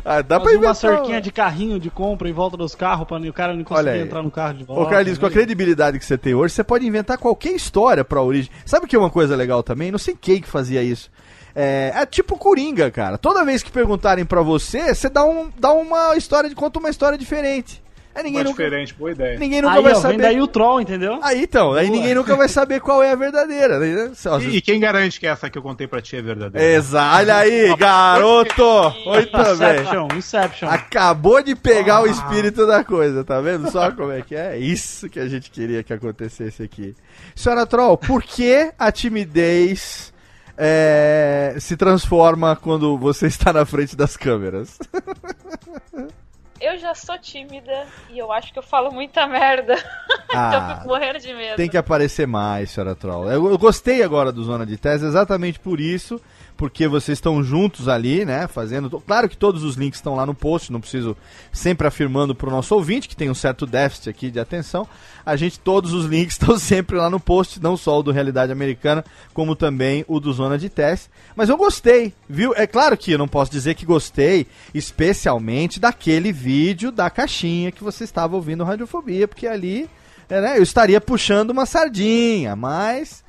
Speaker 1: ah, dá pra
Speaker 3: Fazia uma
Speaker 1: inventar.
Speaker 3: cerquinha de carrinho de compra em volta dos carros pra o cara não conseguir entrar no carro de volta.
Speaker 1: Ô Carlinhos, com a
Speaker 3: né?
Speaker 1: credibilidade que você tem hoje, você pode inventar qualquer história pra origem. Sabe o que é uma coisa legal também? Não sei quem que fazia isso. É, é tipo Coringa, cara. Toda vez que perguntarem pra você, você dá, um, dá uma história, de- conta uma história diferente. Aí ninguém
Speaker 5: Uma
Speaker 1: nunca,
Speaker 5: diferente, boa ideia.
Speaker 1: ninguém nunca
Speaker 3: Aí,
Speaker 1: vai
Speaker 3: ó, vem
Speaker 1: saber.
Speaker 3: daí o troll, entendeu?
Speaker 1: Aí então, aí ninguém nunca vai saber qual é a verdadeira. Né?
Speaker 5: E, e quem garante que essa que eu contei pra ti é verdadeira?
Speaker 1: Exato, olha aí, garoto! Muito bem.
Speaker 3: Inception, Inception.
Speaker 1: Acabou de pegar o espírito da coisa, tá vendo só como é que é? É Isso que a gente queria que acontecesse aqui. Senhora Troll, por que a timidez é, se transforma quando você está na frente das câmeras?
Speaker 6: Eu já sou tímida e eu acho que eu falo muita merda. então eu
Speaker 1: Ah,
Speaker 6: fico morrendo de medo.
Speaker 1: tem que aparecer mais, senhora Troll. Eu, eu gostei agora do Zona de Tese exatamente por isso, porque vocês estão juntos ali, né, fazendo... Claro que todos os links estão lá no post, não preciso sempre afirmando para o nosso ouvinte, que tem um certo déficit aqui de atenção. A gente, todos os links estão sempre lá no post, não só o do Realidade Americana, como também o do Zona de Teste. Mas eu gostei, viu? É claro que eu não posso dizer que gostei, especialmente daquele vídeo da caixinha que você estava ouvindo Radiofobia, porque ali é, né, eu estaria puxando uma sardinha, mas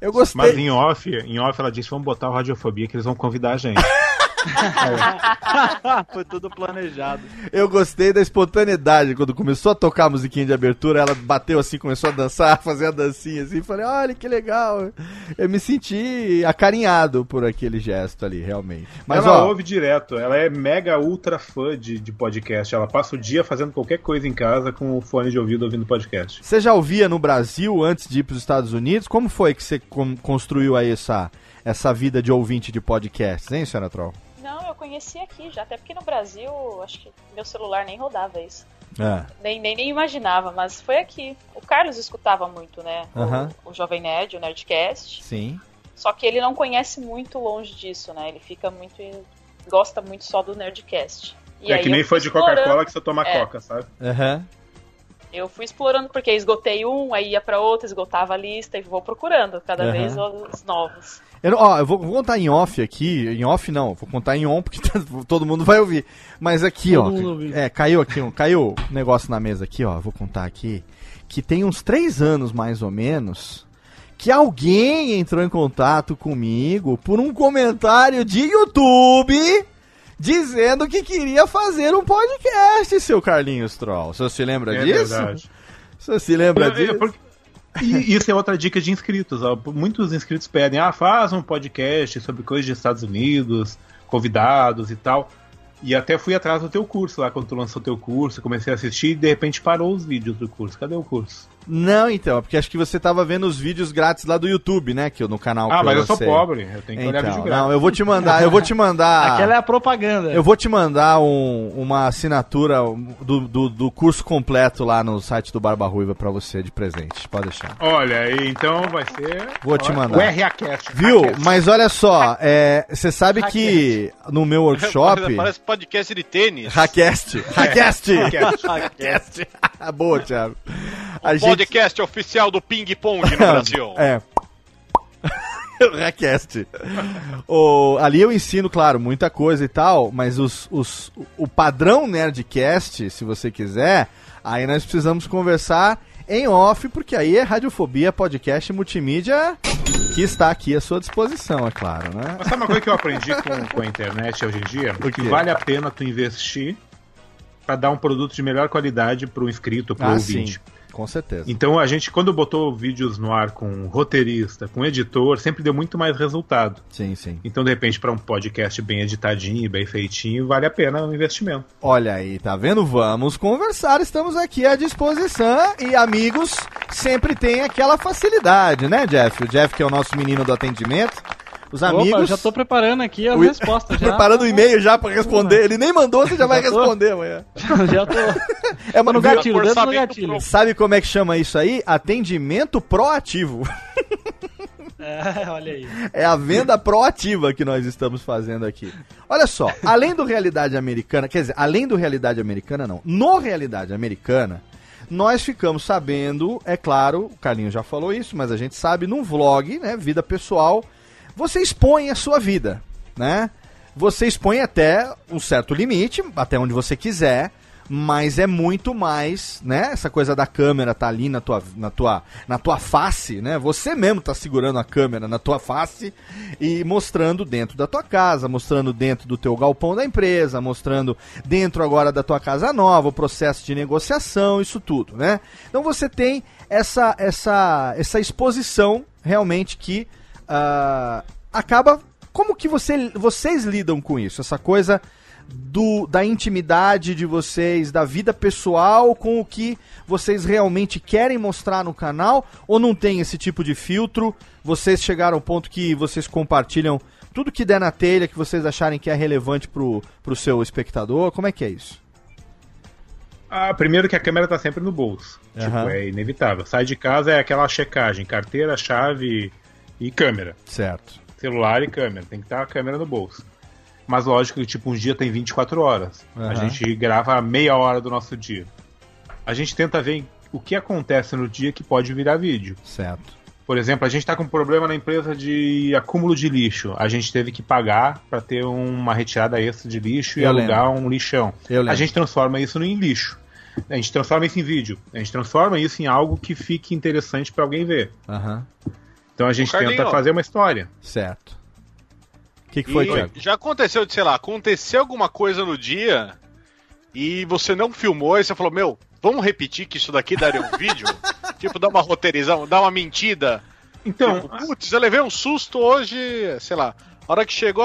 Speaker 1: eu gostei.
Speaker 5: Mas em off, em off ela disse: vamos botar o Radiofobia que eles vão convidar a gente.
Speaker 4: Foi tudo planejado.
Speaker 1: Eu gostei da espontaneidade. Quando começou a tocar a musiquinha de abertura, ela bateu assim, começou a dançar, fazer a dancinha assim. Falei, olha que legal. Eu me senti acarinhado por aquele gesto ali, realmente. Mas
Speaker 5: ela
Speaker 1: ó,
Speaker 5: ouve direto, ela é mega ultra fã de, de podcast. Ela passa o dia fazendo qualquer coisa em casa com o fone de ouvido ouvindo podcast.
Speaker 1: você já ouvia no Brasil antes de ir para os Estados Unidos? Como foi que você con- construiu aí essa, essa vida de ouvinte de podcasts, hein, senhora Troll?
Speaker 6: Não, eu conheci aqui já, até porque no Brasil, acho que meu celular nem rodava isso.
Speaker 1: É.
Speaker 6: Nem, nem, nem imaginava, mas foi aqui. O Carlos escutava muito, né? O-. O, Jovem Nerd, o Nerdcast.
Speaker 1: Sim.
Speaker 6: Só que ele não conhece muito longe disso, né? Ele fica muito. gosta muito só do Nerdcast. E
Speaker 5: é
Speaker 6: aí
Speaker 5: que nem foi de Coca-Cola que você toma
Speaker 6: É.
Speaker 5: Coca, sabe?
Speaker 1: Aham.
Speaker 6: Eu fui explorando porque esgotei um, aí ia pra outro, esgotava a lista e vou procurando cada
Speaker 1: Aham.
Speaker 6: vez os novos.
Speaker 1: Eu, não- ó, eu vou, vou contar em off aqui, em off não, vou contar em on porque todo mundo vai ouvir. Mas aqui,
Speaker 3: Todo
Speaker 1: ó,
Speaker 3: mundo
Speaker 1: é, caiu aqui, um, caiu um negócio na mesa aqui, ó, vou contar aqui, que tem uns três anos mais ou menos, que alguém entrou em contato comigo por um comentário de YouTube dizendo que queria fazer um podcast, seu Carlinhos Troll. Você se lembra
Speaker 5: É
Speaker 1: disso?
Speaker 5: verdade.
Speaker 1: Você se lembra
Speaker 5: Eu- eu-
Speaker 1: disso?
Speaker 5: porque- E isso é outra dica de inscritos. ó. Muitos inscritos pedem, ah, faz um podcast sobre coisas dos Estados Unidos, convidados e tal. E até fui atrás do teu curso lá, quando tu lançou teu curso, comecei a assistir e de repente parou os vídeos do curso. Cadê o curso?
Speaker 1: Não, então, é porque acho que você tava vendo os vídeos grátis lá do YouTube, né? Que eu, no canal
Speaker 5: ah, mas eu sou
Speaker 1: lancei.
Speaker 5: pobre, eu tenho que olhar vídeo
Speaker 1: Então,
Speaker 5: grátis.
Speaker 1: não, eu vou te mandar, eu vou te mandar.
Speaker 3: Aquela é a propaganda.
Speaker 1: Eu vou te mandar um- uma assinatura do, do, do curso completo lá no site do Barba Ruiva pra você de presente. Pode deixar.
Speaker 5: Olha, então vai ser.
Speaker 1: Vou te
Speaker 5: ó,
Speaker 1: mandar.
Speaker 5: O RACast.
Speaker 1: Viu? Mas olha só, é, você sabe que no meu workshop.
Speaker 2: Parece podcast de tênis.
Speaker 1: Hackcast! Hackcast!
Speaker 5: Hackcast.
Speaker 1: Hackcast! Boa, Thiago. A
Speaker 2: Podcast oficial do Ping Pong no Brasil.
Speaker 1: É. Hackcast. o, ali eu ensino, claro, muita coisa e tal, mas os, os, o padrão Nerdcast, se você quiser, aí nós precisamos conversar em off, porque aí é Radiofobia, podcast multimídia que está aqui à sua disposição, é claro, né?
Speaker 5: Mas sabe uma coisa que eu aprendi com, com a internet hoje em dia?
Speaker 1: O
Speaker 5: Que vale a pena tu investir pra dar um produto de melhor qualidade pro inscrito, pro
Speaker 1: Ah,
Speaker 5: ouvinte.
Speaker 1: sim, com certeza.
Speaker 5: Então a gente, quando botou vídeos no ar com roteirista, com editor, sempre deu muito mais resultado.
Speaker 1: Sim, sim.
Speaker 5: Então, de repente, para um podcast bem editadinho, bem feitinho, vale a pena o investimento.
Speaker 1: Olha aí, tá vendo? Vamos conversar, estamos aqui à disposição e amigos sempre tem aquela facilidade, né, Jeff? O Jeff que é o nosso menino do atendimento. Os
Speaker 3: Opa,
Speaker 1: amigos.
Speaker 3: eu já tô preparando aqui as
Speaker 1: O-
Speaker 3: respostas. Já,
Speaker 1: Preparando o e-mail já pra responder. Ele nem mandou, você já vai
Speaker 3: Já tô.
Speaker 1: responder amanhã.
Speaker 3: já tô.
Speaker 1: É uma
Speaker 3: no gatilho, no
Speaker 2: orçamento
Speaker 3: gatilho.
Speaker 2: pro-
Speaker 1: Sabe como é que chama isso aí? Atendimento proativo.
Speaker 3: É, olha aí.
Speaker 1: É a venda proativa que nós estamos fazendo aqui. Olha só, além do Realidade Americana, quer dizer, além do Realidade Americana, não. No Realidade Americana, nós ficamos sabendo, é claro, o Carlinho já falou isso, mas a gente sabe, num vlog, né, vida pessoal, você expõe a sua vida, né? Você expõe até um certo limite, até onde você quiser, mas é muito mais, né? Essa coisa da câmera tá ali na tua, na tua, na tua face, né? Você mesmo tá segurando a câmera na tua face e mostrando dentro da tua casa, mostrando dentro do teu galpão da empresa, mostrando dentro agora da tua casa nova, o processo de negociação, isso tudo, né? Então você tem essa essa essa exposição realmente que ah, acaba como que você, vocês lidam com isso? Essa coisa do, da intimidade de vocês, da vida pessoal com o que vocês realmente querem mostrar no canal? Ou não tem esse tipo de filtro? Vocês chegaram ao ponto que vocês compartilham tudo que der na telha que vocês acharem que é relevante pro, pro seu espectador? Como é que é isso?
Speaker 5: Ah, primeiro que a câmera tá sempre no bolso. Tipo,
Speaker 1: Aham.
Speaker 5: é inevitável. Sai de casa é aquela checagem, carteira, chave e câmera.
Speaker 1: Certo.
Speaker 5: Celular e câmera. Tem que estar a câmera no bolso. Mas lógico que tipo, um dia tem 24 horas.
Speaker 1: Aham.
Speaker 5: A gente grava meia hora do nosso dia. A gente tenta ver o que acontece no dia que pode virar vídeo.
Speaker 1: Certo.
Speaker 5: Por exemplo, a gente está com um problema na empresa de acúmulo de lixo. A gente teve que pagar para ter uma retirada extra de lixo e
Speaker 1: Eu
Speaker 5: alugar um lixão.
Speaker 1: Lembro.
Speaker 5: A gente transforma isso em lixo. A gente transforma isso em vídeo. A gente transforma isso em algo que fique interessante para alguém ver.
Speaker 1: Aham.
Speaker 5: Então a gente tenta fazer uma história.
Speaker 1: Certo. O que, que foi,
Speaker 2: E
Speaker 1: Thiago?
Speaker 2: já aconteceu de, sei lá, aconteceu alguma coisa no dia e você não filmou e você falou, meu, vamos repetir que isso daqui daria um vídeo? tipo, dar uma roteirização, dar uma mentira.
Speaker 5: Então,
Speaker 2: Tipo, putz, eu levei um susto hoje, sei lá, a hora que chegou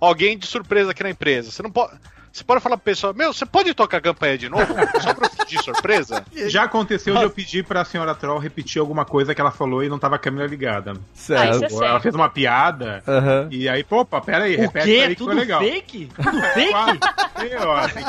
Speaker 2: alguém de surpresa aqui na empresa. Você não pode. Você pode falar pro pessoal, meu, você pode tocar a campanha de novo? Só pra fingir surpresa?
Speaker 5: já aconteceu de eu pedir pra senhora Troll repetir alguma coisa que ela falou e não tava a câmera ligada.
Speaker 6: Ah, isso é
Speaker 5: ela
Speaker 6: sério.
Speaker 5: fez uma piada
Speaker 1: Aham.
Speaker 5: e aí, opa, pera aí,
Speaker 3: O
Speaker 5: repete
Speaker 3: quê?
Speaker 5: aí que
Speaker 3: Tudo
Speaker 5: foi legal.
Speaker 3: fake? Tudo fake?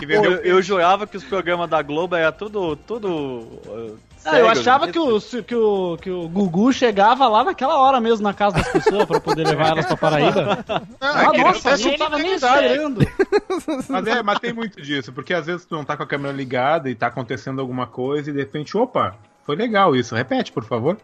Speaker 4: Eu, eu jurava que os programas da Globo era tudo. tudo
Speaker 3: Ah, eu achava que o, que, o, que o Gugu chegava lá naquela hora mesmo na casa das pessoas pra poder levar elas pra Paraíba. Ah,
Speaker 2: queria
Speaker 3: nossa, eu não
Speaker 2: de
Speaker 3: tava nem esperando.
Speaker 5: Mas, é, mas tem muito disso, porque às vezes tu não tá com a câmera ligada e tá acontecendo alguma coisa e de repente, opa, foi legal isso. Repete, por favor.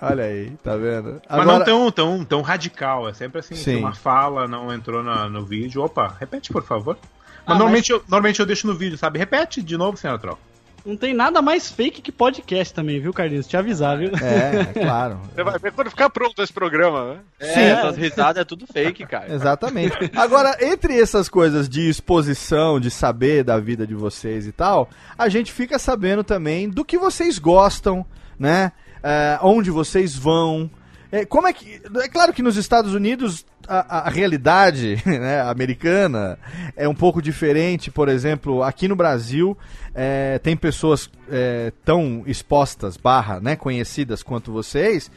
Speaker 1: Olha aí, tá vendo?
Speaker 5: Mas não tão, tão, tão radical, é sempre assim,
Speaker 1: Sim.
Speaker 5: uma fala não entrou na- no vídeo, opa, repete, por favor. Mas,
Speaker 3: Ah,
Speaker 5: normalmente, Eu, normalmente eu deixo no vídeo, sabe? Repete de novo, senhora Troll.
Speaker 3: Não tem nada mais fake que podcast também, viu, Carlinhos? Te avisar, viu?
Speaker 1: É, é claro.
Speaker 2: Você vai ver quando ficar pronto esse programa, né?
Speaker 4: É,
Speaker 1: Sim.
Speaker 4: essas risadas é tudo fake, cara.
Speaker 1: Exatamente. Agora, entre essas coisas de exposição, de saber da vida de vocês e tal, a gente fica sabendo também do que vocês gostam, né? É, onde vocês vão. É, como é que. É claro que nos Estados Unidos a, a- realidade né, americana é um pouco diferente. Por exemplo, aqui no Brasil é, tem pessoas é, tão expostas, barra, né, conhecidas quanto vocês,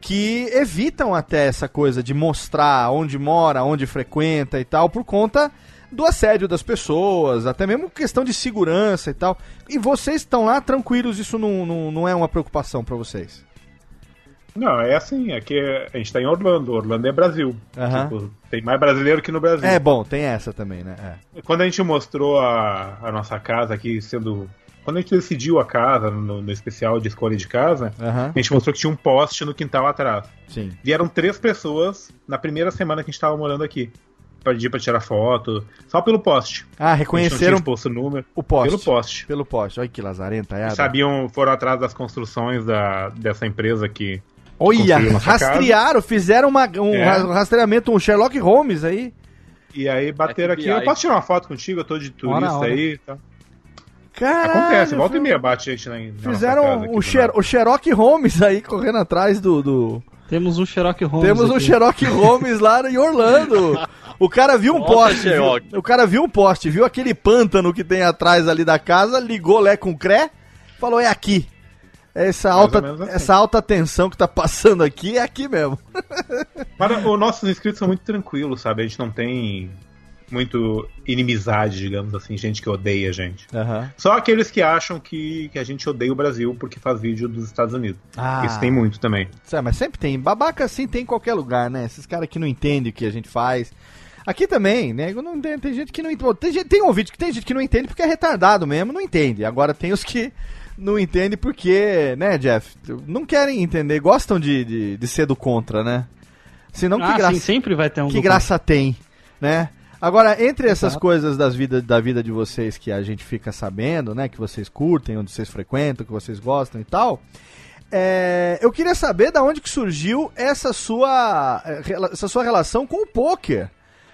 Speaker 1: que evitam até essa coisa de mostrar onde mora, onde frequenta e tal, por conta do assédio das pessoas, até mesmo questão de segurança e tal. E vocês estão lá tranquilos, isso não, não, não é uma preocupação pra vocês.
Speaker 5: Não, é assim, aqui é- a gente tá em Orlando, Orlando é Brasil. Tipo, tem mais brasileiro que no Brasil.
Speaker 1: É bom, tem essa também, né? É.
Speaker 5: Quando a gente mostrou a, a nossa casa aqui sendo. Quando a gente decidiu a casa, no, no especial de escolha de casa, a gente mostrou que tinha um poste no quintal atrás.
Speaker 1: sim.
Speaker 5: Vieram três pessoas na primeira semana que a gente tava morando aqui. Pedir pra tirar foto. Só pelo poste.
Speaker 1: Ah, reconheceram
Speaker 5: o número.
Speaker 1: o poste.
Speaker 5: Pelo poste.
Speaker 1: Pelo poste. Olha que lazarenta é.
Speaker 5: Sabiam, foram atrás das construções da, dessa empresa que.
Speaker 1: Olha, rastrearam, fizeram uma, um
Speaker 5: É.
Speaker 1: ra- rastreamento, um Sherlock Holmes aí.
Speaker 5: E aí bateram aqui.
Speaker 4: FBI.
Speaker 5: Eu posso tirar uma foto contigo? Eu tô de turista
Speaker 3: Ora, ora.
Speaker 5: aí. e tal.
Speaker 1: Caralho,
Speaker 5: Acontece, volta e meia bate gente na, na
Speaker 1: Fizeram
Speaker 5: aqui
Speaker 1: o,
Speaker 5: nada.
Speaker 1: o Sherlock Holmes aí correndo atrás do. do...
Speaker 3: Temos um Sherlock Holmes.
Speaker 1: Temos um
Speaker 3: aqui.
Speaker 1: Sherlock Holmes lá em Orlando. O cara viu um
Speaker 4: Nossa,
Speaker 1: poste. Viu, o cara viu um poste, viu aquele pântano que tem atrás ali da casa, ligou Lé com Cré, falou: é aqui. Essa alta,
Speaker 5: assim.
Speaker 1: essa alta tensão que tá passando aqui é aqui mesmo.
Speaker 5: Mas os nossos inscritos são muito tranquilos, sabe? A gente não tem muito inimizade, digamos assim, gente que odeia a gente.
Speaker 1: Aham.
Speaker 5: Só aqueles que acham que, que a gente odeia o Brasil porque faz vídeo dos Estados Unidos.
Speaker 1: Ah.
Speaker 5: Isso tem muito também.
Speaker 1: Sabe, mas sempre tem. Babaca assim tem em qualquer lugar, né? Esses caras que não entendem o que a gente faz. Aqui também, né? Não, tem, tem gente que não entende. Tem, gente- tem um vídeo que tem gente que não entende porque é retardado mesmo, não entende. Agora tem os que não entendem porque, né, Jeff? Não querem entender, gostam de, de, de ser do contra, né? Senão que
Speaker 3: Ah,
Speaker 1: graça,
Speaker 3: sim, sempre vai ter um
Speaker 1: que graça tem, né? Agora, entre essas coisas das vida, da vida de vocês que a gente fica sabendo, né? Que vocês curtem, onde vocês frequentam, que vocês gostam e tal. é, eu queria saber da onde que surgiu essa sua, rela- essa sua relação com o poker.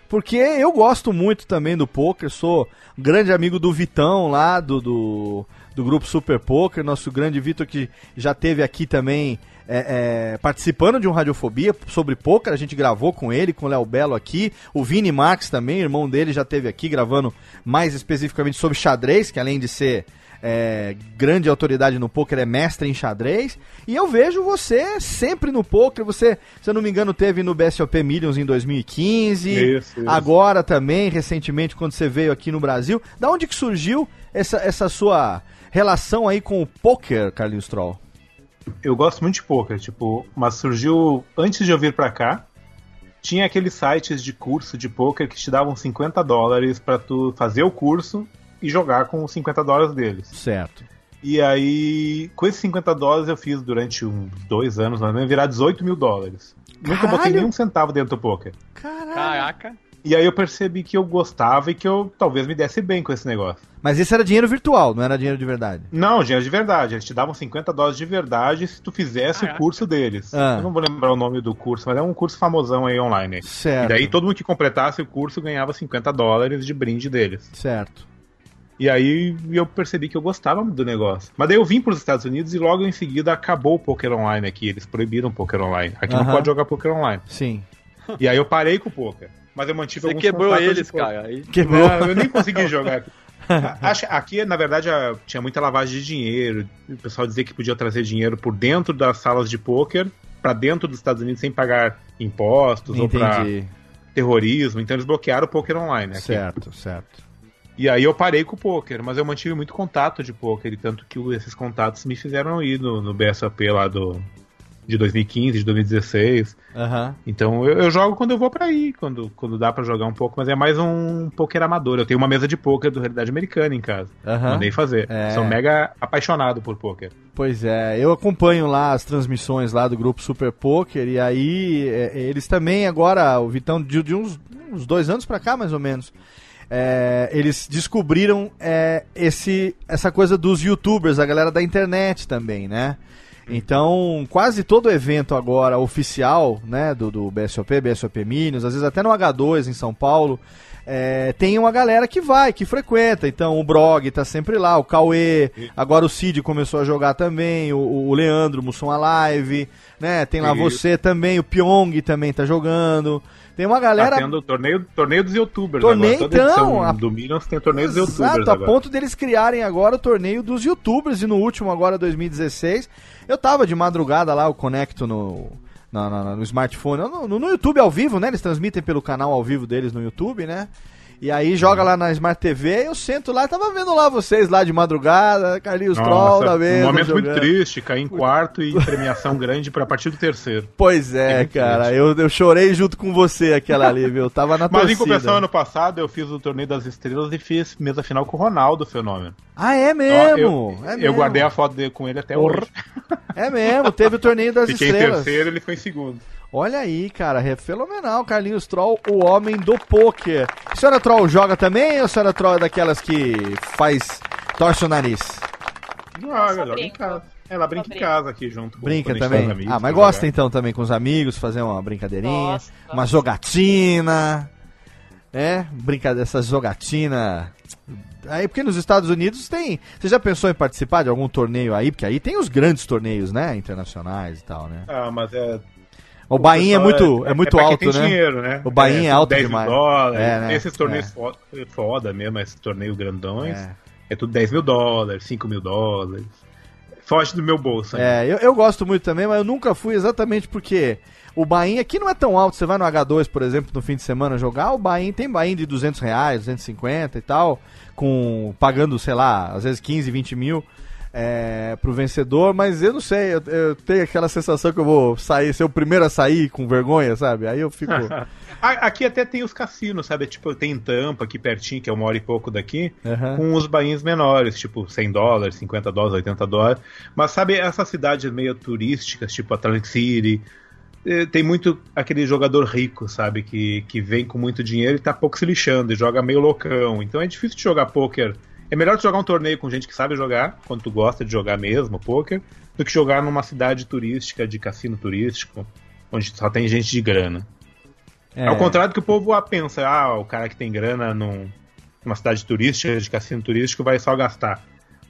Speaker 1: Porque eu gosto muito também do poker, sou grande amigo do Vitão lá, do, do, do grupo Super Poker, nosso grande Vitor que já teve aqui também é, é, participando de um Radiofobia sobre poker, a gente gravou com ele, com o Léo Belo aqui, o Vini Marx também, irmão dele, já teve aqui gravando mais especificamente sobre xadrez, que além de ser é, grande autoridade no poker, é mestre em xadrez. E eu vejo você sempre no poker. Você, se eu não me engano, teve no BSOP Millions em 2015.
Speaker 5: Isso, isso.
Speaker 1: Agora também, recentemente, quando você veio aqui no Brasil. Da onde que surgiu essa, essa sua relação aí com o poker, Carlinhos Troll?
Speaker 5: Eu gosto muito de poker, tipo, mas surgiu antes de eu vir pra cá. Tinha aqueles sites de curso de poker que te davam 50 dólares pra tu fazer o curso e jogar com os 50 dólares deles.
Speaker 1: Certo.
Speaker 5: E aí, com esses 50 dólares eu fiz durante uns dois anos, mais ou menos, virar 18 mil dólares. Nunca botei
Speaker 1: Caralho!
Speaker 5: nem um centavo dentro do poker.
Speaker 1: Caralho.
Speaker 4: Caraca.
Speaker 5: E aí eu percebi que eu gostava e que eu talvez me desse bem com esse negócio.
Speaker 1: Mas isso era dinheiro virtual, não era dinheiro de verdade.
Speaker 5: Não, dinheiro de verdade. Eles te davam 50 dólares de verdade se tu fizesse
Speaker 4: Caraca.
Speaker 5: o curso deles.
Speaker 1: Ah.
Speaker 5: Eu não vou lembrar o nome do curso, mas é um curso famosão aí online.
Speaker 1: Certo.
Speaker 5: E daí todo mundo que completasse o curso ganhava 50 dólares de brinde deles.
Speaker 1: Certo.
Speaker 5: E aí eu percebi que eu gostava do negócio. Mas daí eu vim para os Estados Unidos e logo em seguida acabou o poker online aqui. Eles proibiram o poker online. Aqui
Speaker 1: Aham.
Speaker 5: não pode jogar poker online.
Speaker 1: Sim.
Speaker 5: E aí eu parei com o poker. Mas eu mantive
Speaker 4: Você
Speaker 5: alguns
Speaker 4: quebrou
Speaker 5: contatos
Speaker 4: eles,
Speaker 5: de
Speaker 4: cara. Aí...
Speaker 1: Quebrou.
Speaker 5: Não, eu nem consegui jogar aqui. Na verdade, tinha muita lavagem de dinheiro. O pessoal dizia que podia trazer dinheiro por dentro das salas de pôquer para dentro dos Estados Unidos sem pagar impostos ou para
Speaker 1: Entendi.
Speaker 5: terrorismo. Então eles bloquearam o poker online aqui.
Speaker 1: Certo, certo.
Speaker 5: E aí eu parei com o poker, mas eu mantive muito contato de poker, e tanto que esses contatos me fizeram ir no, no BSAP lá do de 2015, de 2016.
Speaker 1: Aham.
Speaker 5: Então eu, eu jogo quando eu vou pra ir, quando, quando dá pra jogar um pouco, mas é mais um poker amador. Eu tenho uma mesa de poker do Realidade Americana em casa.
Speaker 1: Aham.
Speaker 5: Mandei fazer.
Speaker 1: É.
Speaker 5: Sou mega apaixonado por poker.
Speaker 1: Pois é, eu acompanho lá as transmissões lá do grupo Super Poker e aí é, eles também agora, o Vitão, de, de uns, uns dois anos pra cá mais ou menos, é, eles descobriram é, esse, essa coisa dos youtubers, a galera da internet também, né? Então, quase todo evento agora oficial, né, do, do BSOP, BSOP Minions, às vezes até no H2 em São Paulo, é, tem uma galera que vai, que frequenta. Então, o Brog tá sempre lá, o Cauê, agora o Cid começou a jogar também, o, o Leandro Musson Alive, né, tem lá
Speaker 5: Isso.
Speaker 1: você também, o Pyong também tá jogando. Tem uma galera
Speaker 5: Tá tendo o torneio, torneio dos youtubers
Speaker 1: Torneio,
Speaker 5: agora. Toda
Speaker 1: então,
Speaker 5: edição
Speaker 1: a-
Speaker 5: do Minions tem torneio dos youtubers
Speaker 1: Exato, a ponto deles criarem agora o torneio dos youtubers e no último agora 2016, eu tava de madrugada lá, eu conecto no na- na- no smartphone, no, no- no YouTube ao vivo, né? Eles transmitem pelo canal ao vivo deles no YouTube, né? E aí joga lá na Smart TV, eu sento lá, tava vendo lá vocês lá de madrugada, Carlinhos Troll da
Speaker 5: Nossa,
Speaker 1: mesa.
Speaker 5: um momento
Speaker 1: jogando.
Speaker 5: muito triste, cair em quarto e premiação grande pra partir do terceiro.
Speaker 1: Pois é,
Speaker 5: É
Speaker 1: cara,
Speaker 5: triste.
Speaker 1: eu, eu chorei junto com você aquela ali, viu? Tava na
Speaker 5: Mas em
Speaker 1: torcida.
Speaker 5: compensação, ano passado eu fiz o torneio das estrelas e fiz mesa final com o Ronaldo Fenômeno.
Speaker 1: Ah, é
Speaker 5: Ó,
Speaker 1: mesmo?
Speaker 5: eu,
Speaker 1: é
Speaker 5: eu
Speaker 1: mesmo.
Speaker 5: guardei a foto dele com ele até hoje.
Speaker 1: É mesmo, teve o torneio das
Speaker 5: Fiquei em
Speaker 1: estrelas.
Speaker 5: terceiro, ele foi em segundo.
Speaker 1: Olha aí, cara, é fenomenal. Carlinhos Troll, o homem do poker. A senhora Troll joga também ou a senhora Troll é daquelas que faz. torce o nariz?
Speaker 5: Ah,
Speaker 6: só
Speaker 5: ela joga em casa. Ela brinca
Speaker 6: Só
Speaker 5: em casa aqui junto com
Speaker 1: Brinca
Speaker 5: gente
Speaker 1: também?
Speaker 5: com amigos
Speaker 1: ah, mas gosta
Speaker 5: jogar.
Speaker 1: então também com os amigos, fazer uma brincadeirinha,
Speaker 6: Gosto,
Speaker 1: uma jogatina. É, brinca dessa jogatina. Aí, porque nos Estados Unidos tem. Você já pensou em participar de algum torneio aí? Porque aí tem os grandes torneios, né? Internacionais e tal, né?
Speaker 5: Ah, mas é.
Speaker 1: O Bahia é muito, é, muito
Speaker 5: pra quem
Speaker 1: alto,
Speaker 5: tem
Speaker 1: né?
Speaker 5: dinheiro, né?
Speaker 1: O Bahia é
Speaker 5: são
Speaker 1: alto
Speaker 5: 10 mil
Speaker 1: demais.
Speaker 5: dólares.
Speaker 1: É, né?
Speaker 5: Esses torneios
Speaker 1: É.
Speaker 5: foda, foda mesmo, esses torneios grandões.
Speaker 1: É.
Speaker 5: É. tudo 10 mil dólares, 5 mil dólares. Foge do meu bolso. né?
Speaker 1: É, eu, eu gosto muito também, mas eu nunca fui exatamente porque o Bahia aqui não é tão alto. Você vai no H2, por exemplo, no fim de semana jogar, o Bahia tem Bahia de 200 reais, 250 e tal, com pagando, sei lá, às vezes 15, 20 mil é, pro vencedor, mas eu não sei, eu, eu tenho aquela sensação que eu vou sair, ser o primeiro a sair com vergonha, sabe? Aí eu fico.
Speaker 5: Aqui até tem os cassinos, sabe? Tipo, tem em Tampa, aqui pertinho, que é uma hora e pouco daqui,
Speaker 1: Aham.
Speaker 5: com os bainhos menores, tipo 100 dólares, 50 dólares, 80 dólares. Mas sabe, essas cidades meio turísticas, tipo Atlantic City, eh, tem muito aquele jogador rico, sabe? Que, que vem com muito dinheiro e tá pouco se lixando e joga meio loucão. Então é difícil de jogar poker. É melhor jogar um torneio com gente que sabe jogar, quando tu gosta de jogar mesmo poker, do que jogar numa cidade turística, de cassino turístico, onde só tem gente de grana.
Speaker 1: É.
Speaker 5: Ao contrário do que o povo pensa, ah, o cara que tem grana num, numa cidade turística, de cassino turístico, vai só gastar.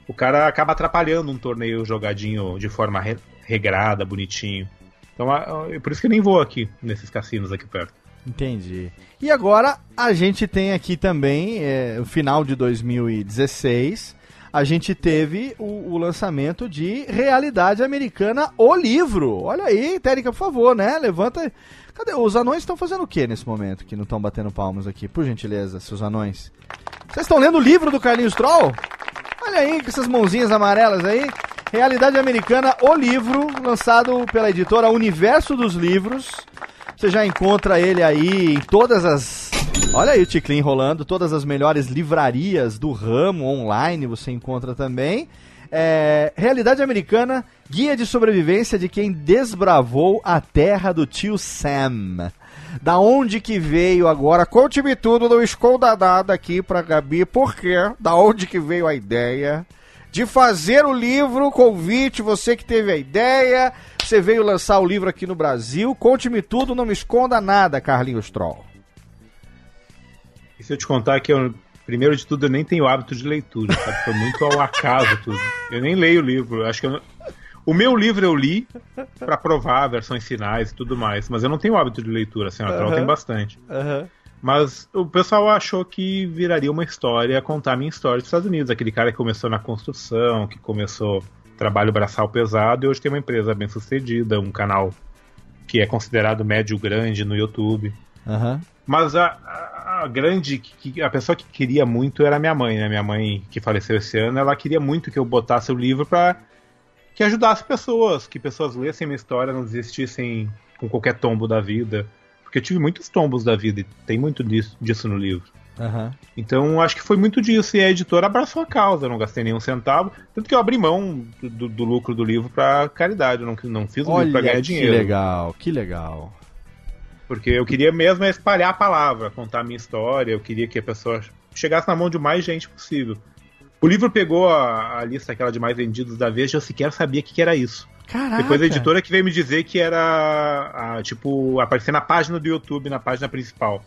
Speaker 5: O cara acaba atrapalhando um torneio jogadinho de forma re- regrada, bonitinho. Então, é por isso que eu nem vou aqui, nesses cassinos aqui perto.
Speaker 1: Entendi. E agora a gente tem aqui também, é, o final de 2016, a gente teve o, o lançamento de Realidade Americana, o livro. Olha aí, Térica, por favor, né? Levanta. Cadê? Os anões estão fazendo o que nesse momento que não estão batendo palmas aqui? Por gentileza, seus anões. Vocês estão lendo o livro do Carlinhos Troll? Olha aí, com essas mãozinhas amarelas aí. Realidade Americana, o livro, lançado pela editora Universo dos Livros. Você já encontra ele aí em todas as. Olha aí o Ticlin rolando, todas as melhores livrarias do ramo online você encontra também. É, Realidade Americana, guia de sobrevivência de quem desbravou a terra do tio Sam. Da onde que veio agora? Conte-me tudo, não esconda nada aqui pra Gabi, porque da onde que veio a ideia de fazer o livro, convite, você que teve a ideia, você veio lançar o livro aqui no Brasil, conte-me tudo, não me esconda nada, Carlinhos Troll.
Speaker 5: E se eu te contar que eu, primeiro de tudo, eu nem tenho hábito de leitura, sabe? Foi muito ao acaso tudo. Eu nem leio o livro. Acho que não- O meu livro eu li pra provar versões finais e tudo mais, mas eu não tenho hábito de leitura, assim, a Troll
Speaker 1: Aham.
Speaker 5: tem bastante. Mas o pessoal achou que viraria uma história, contar a minha história dos Estados Unidos. Aquele cara que começou na construção, que começou trabalho braçal pesado e hoje tem uma empresa bem sucedida, um canal que é considerado médio grande no YouTube.
Speaker 1: Aham.
Speaker 5: Mas a, a- a grande, que- a pessoa que queria muito era minha mãe, né? Minha mãe, que faleceu esse ano, ela queria muito que eu botasse o livro pra que ajudasse pessoas, que pessoas lessem minha história, não desistissem com qualquer tombo da vida. Porque eu tive muitos tombos da vida e tem muito disso, disso no livro.
Speaker 1: Aham.
Speaker 5: Então acho que foi muito disso. E a editora abraçou a causa, eu não gastei nenhum centavo. Tanto que eu abri mão do, do- lucro do livro pra caridade, eu não, não fiz o livro pra
Speaker 1: Olha
Speaker 5: ganhar
Speaker 1: que
Speaker 5: dinheiro.
Speaker 1: legal, que legal.
Speaker 5: Porque eu queria mesmo é espalhar a palavra, contar a minha história, eu queria que a pessoa chegasse na mão de mais gente possível. O livro pegou a, a lista aquela de mais vendidos da Veja, eu sequer sabia o que, que era isso.
Speaker 1: Caraca.
Speaker 5: Depois a editora que veio me dizer que era, a, tipo, aparecer na página do YouTube, na página principal.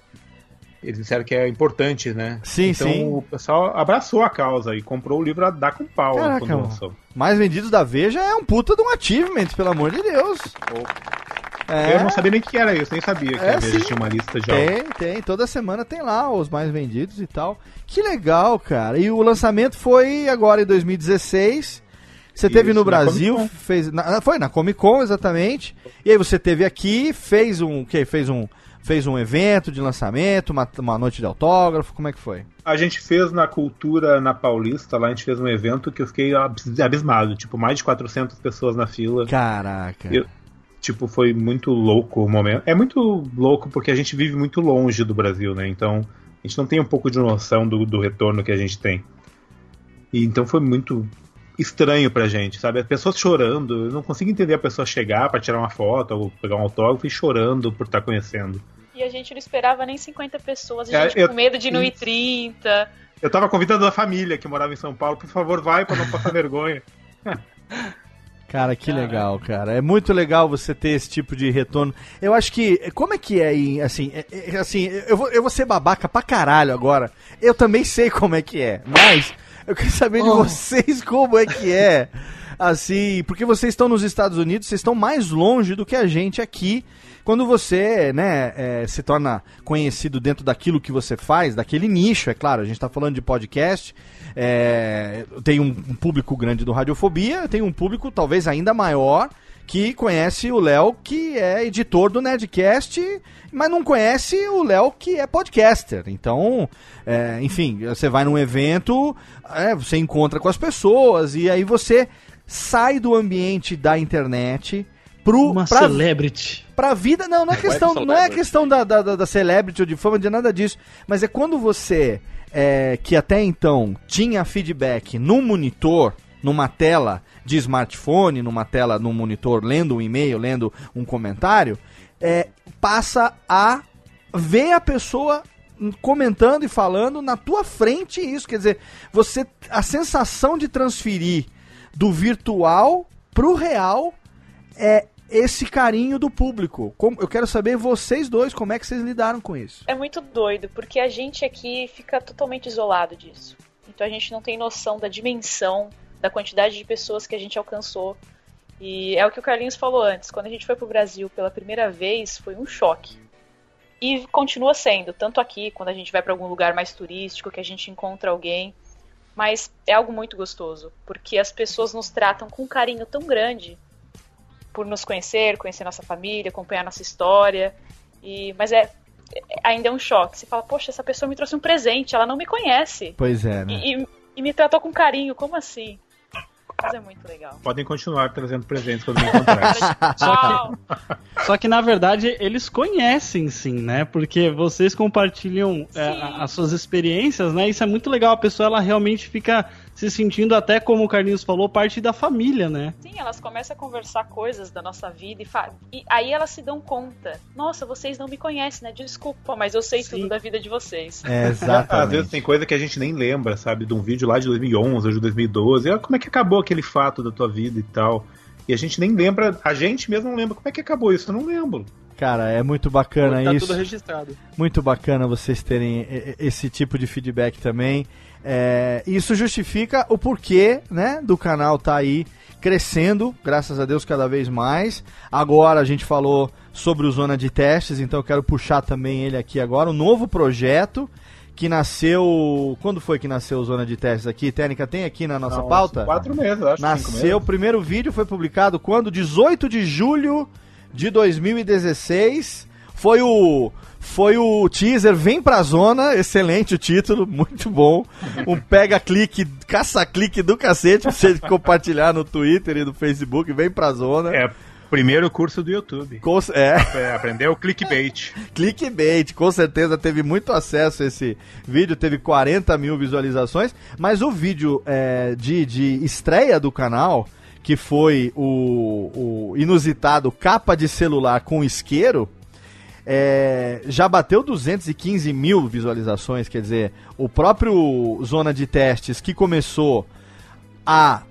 Speaker 5: Eles disseram que é importante, né?
Speaker 1: Sim,
Speaker 5: então
Speaker 1: sim.
Speaker 5: o pessoal abraçou a causa e comprou o livro a dar com pau
Speaker 1: Caraca,
Speaker 5: quando lançou.
Speaker 1: Mais vendidos da Veja é um puta de um achievement, pelo amor de Deus. É.
Speaker 5: Eu não sabia nem o que era isso, nem sabia que
Speaker 1: É,
Speaker 5: a Veja
Speaker 1: sim.
Speaker 5: tinha uma lista de
Speaker 1: Tem, tem. Toda semana tem lá os mais vendidos e tal. Que legal, cara. E o lançamento foi agora em 2016. Você teve
Speaker 5: Isso,
Speaker 1: no Brasil, fez, na- foi na Comic Con exatamente. E aí você teve aqui, fez um, que fez um, fez um evento de lançamento, uma, uma noite de autógrafo. Como é que foi?
Speaker 5: A gente fez na Cultura na Paulista, lá a gente fez um evento que eu fiquei abismado, tipo, mais de 400 pessoas na fila.
Speaker 1: Caraca.
Speaker 5: Eu- tipo, foi muito louco o momento. É muito louco porque a gente vive muito longe do Brasil, né? Então, a gente não tem um pouco de noção do, do retorno que a gente tem. E então foi muito estranho pra gente, sabe? As pessoas chorando, eu não consigo entender a pessoa chegar pra tirar uma foto ou pegar um autógrafo e chorando por estar conhecendo.
Speaker 6: E a gente não esperava nem 50 pessoas, a
Speaker 5: É,
Speaker 6: gente
Speaker 5: eu-
Speaker 6: com medo de não ir 30.
Speaker 5: Eu tava convidando a família que morava em São Paulo, por favor, vai pra não passar vergonha.
Speaker 1: Cara, que legal, cara. É muito legal você ter esse tipo de retorno. Eu acho que. Como é que é em, assim, é- é- assim, eu vou, eu vou ser babaca pra caralho agora. Eu também sei como é que é, mas eu quero saber de vocês como é que é. Assim, porque vocês estão nos Estados Unidos, vocês estão mais longe do que a gente aqui. Quando você, né, é, se torna conhecido dentro daquilo que você faz, daquele nicho, é claro, a gente tá falando de podcast, é, tem um, um público grande do Radiofobia, tem um público talvez ainda maior que conhece o Léo, que é editor do Nerdcast, mas não conhece o Léo, que é podcaster. Então, é, enfim, você vai num evento, é, você encontra com as pessoas, e aí você sai do ambiente da internet pro,
Speaker 3: Uma
Speaker 1: pra,
Speaker 3: celebrity.
Speaker 1: pra vida. Não, não é questão, não é questão da, da, da- da celebrity ou de fama, de nada disso. Mas é quando você, é, que até então tinha feedback no monitor, numa tela de smartphone, numa tela, num monitor, lendo um e-mail, lendo um comentário, é, passa a ver a pessoa comentando e falando na tua frente isso. Quer dizer, você a sensação de transferir do virtual pro real é esse carinho do público. Como- eu quero saber vocês dois como é que vocês lidaram com isso.
Speaker 6: É muito doido, porque a gente aqui fica totalmente isolado disso. Então a gente não tem noção da dimensão, da quantidade de pessoas que a gente alcançou. E é o que o Carlinhos falou antes. Quando a gente foi pro Brasil pela primeira vez, foi um choque. E continua sendo, tanto aqui, quando a gente vai para algum lugar mais turístico, que a gente encontra alguém. Mas é algo muito gostoso, porque as pessoas nos tratam com um carinho tão grande por nos conhecer, conhecer nossa família, acompanhar nossa história. E mas é é- ainda é um choque. Você fala, poxa, essa pessoa me trouxe um presente, ela não me conhece.
Speaker 1: Pois é, né?
Speaker 6: E, e- e me tratou com carinho, como assim? Mas é muito legal.
Speaker 5: Podem continuar trazendo presentes quando me encontrarem.
Speaker 6: Tchau!
Speaker 3: Só que na verdade eles conhecem sim, né? Porque vocês compartilham é, as suas experiências, né? Isso é muito legal. A pessoa ela realmente fica se sentindo até como o Carlinhos falou, parte da família, né?
Speaker 6: Sim, elas começam a conversar coisas da nossa vida e, fa- e aí elas se dão conta. Nossa, vocês não me conhecem, né? Desculpa, mas eu sei
Speaker 3: Sim.
Speaker 6: tudo da vida de vocês.
Speaker 1: É,
Speaker 5: Às vezes
Speaker 1: exatamente.
Speaker 5: tem coisa que a gente nem lembra, sabe? De um vídeo lá de 2011 ou de 2012. Ah, Como é que acabou aquele fato da tua vida e tal? E a gente nem lembra, a gente mesmo não lembra como é que acabou isso, eu não lembro.
Speaker 1: Cara, é muito bacana
Speaker 4: tá
Speaker 1: isso.
Speaker 4: tudo registrado.
Speaker 1: Muito bacana vocês terem esse tipo de feedback também. É, isso justifica o porquê, né, do canal tá aí crescendo, graças a Deus cada vez mais. Agora a gente falou sobre o Zona de Testes, então eu quero puxar também ele aqui agora, um novo projeto que nasceu, quando foi que nasceu o Zona de Testes aqui? Técnica tem aqui na nossa
Speaker 5: Não,
Speaker 1: pauta?
Speaker 5: Quatro meses, acho.
Speaker 1: Nasceu, o primeiro vídeo foi publicado quando? 18 de julho de 2016. Foi o foi o teaser Vem Pra Zona, excelente o título, muito bom. Um pega-clique, caça-clique do cacete pra você compartilhar no Twitter e no Facebook, Vem Pra Zona.
Speaker 5: É, primeiro curso do YouTube.
Speaker 1: Com- é,
Speaker 5: É, aprendeu o clickbait.
Speaker 1: clickbait, com certeza teve muito acesso a esse vídeo, teve 40 mil visualizações, mas o vídeo é, de, de estreia do canal, que foi o, o inusitado capa de celular com isqueiro, é, já bateu 215 mil visualizações, quer dizer, o próprio Zona de Testes que começou há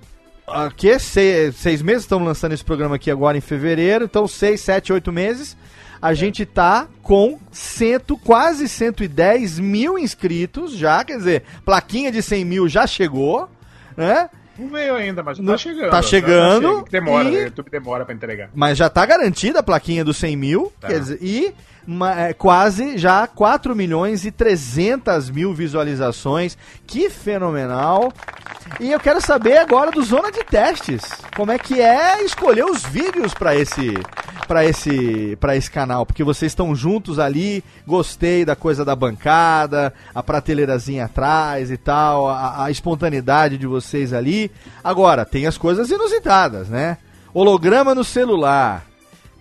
Speaker 1: a que seis, seis meses, estamos lançando esse programa aqui agora em fevereiro, então seis, sete, oito meses, a gente tá com cento, quase 110 mil inscritos já, quer dizer, plaquinha de 100 mil já chegou, né?
Speaker 5: Não veio ainda, mas
Speaker 1: Não-
Speaker 5: tá chegando.
Speaker 1: tá chegando
Speaker 5: chega. Demora,
Speaker 1: e-
Speaker 5: né? O YouTube demora pra entregar.
Speaker 1: Mas já tá garantida a plaquinha dos 100 mil,
Speaker 5: Tá.
Speaker 1: quer dizer, e ma- é, quase já 4 milhões e 300 mil visualizações. Que fenomenal! E eu quero saber agora do Zona de Testes. Como é que é escolher os vídeos para esse para esse para esse canal, porque vocês estão juntos ali. Gostei da coisa da bancada, a prateleirazinha atrás e tal, a, a espontaneidade de vocês ali. Agora, tem as coisas inusitadas, né? Holograma no celular,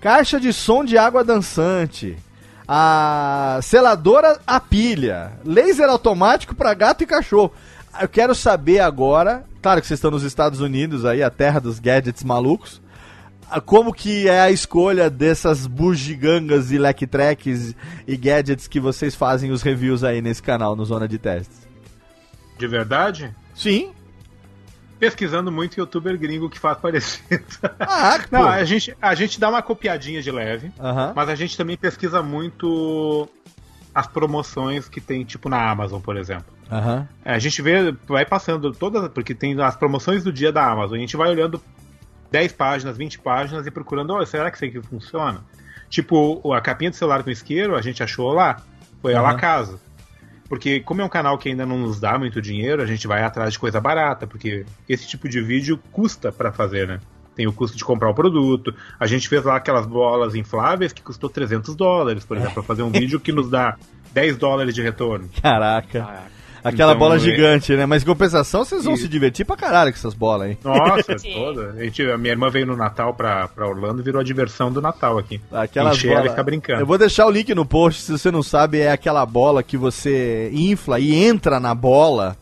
Speaker 1: caixa de som de água dançante, a seladora a pilha, laser automático para gato e cachorro. Eu quero saber agora, claro que vocês estão nos Estados Unidos aí, a terra dos gadgets malucos, como que é a escolha dessas bugigangas e lectracks e gadgets que vocês fazem os reviews aí nesse canal no Zona de Testes?
Speaker 5: De verdade?
Speaker 1: Sim.
Speaker 5: Pesquisando muito youtuber gringo que faz parecido.
Speaker 1: Ah, pô.
Speaker 5: Não, a gente, a gente dá uma copiadinha de leve, mas a gente também pesquisa muito as promoções que tem, tipo, na Amazon, por exemplo. É, a gente vê, vai passando todas, porque tem as promoções do dia da Amazon, a gente vai olhando 10 páginas, 20 páginas e procurando, oh, será que isso aqui funciona? Tipo, a capinha do celular com isqueiro, a gente achou lá, foi a
Speaker 1: Aham.
Speaker 5: la casa. Porque como é um canal que ainda não nos dá muito dinheiro, a gente vai atrás de coisa barata, porque esse tipo de vídeo custa pra fazer, né? Tem o custo de comprar o produto. A gente fez lá aquelas bolas infláveis que custou 300 dólares, por exemplo, pra fazer um vídeo que nos dá 10 dólares de retorno.
Speaker 1: Caraca. Aquela
Speaker 5: Então,
Speaker 1: bola
Speaker 5: é-
Speaker 1: gigante, né? Mas em compensação, vocês vão
Speaker 5: E-
Speaker 1: se divertir pra caralho com essas bolas, hein?
Speaker 5: Nossa, toda. A, gente, a minha irmã veio no Natal pra, pra Orlando e virou a diversão do Natal aqui.
Speaker 1: Aquelas
Speaker 5: Encher ela e
Speaker 1: bolas.
Speaker 5: ficar brincando.
Speaker 1: Eu vou deixar o link no post, se você não sabe, é aquela bola que você infla e entra na bola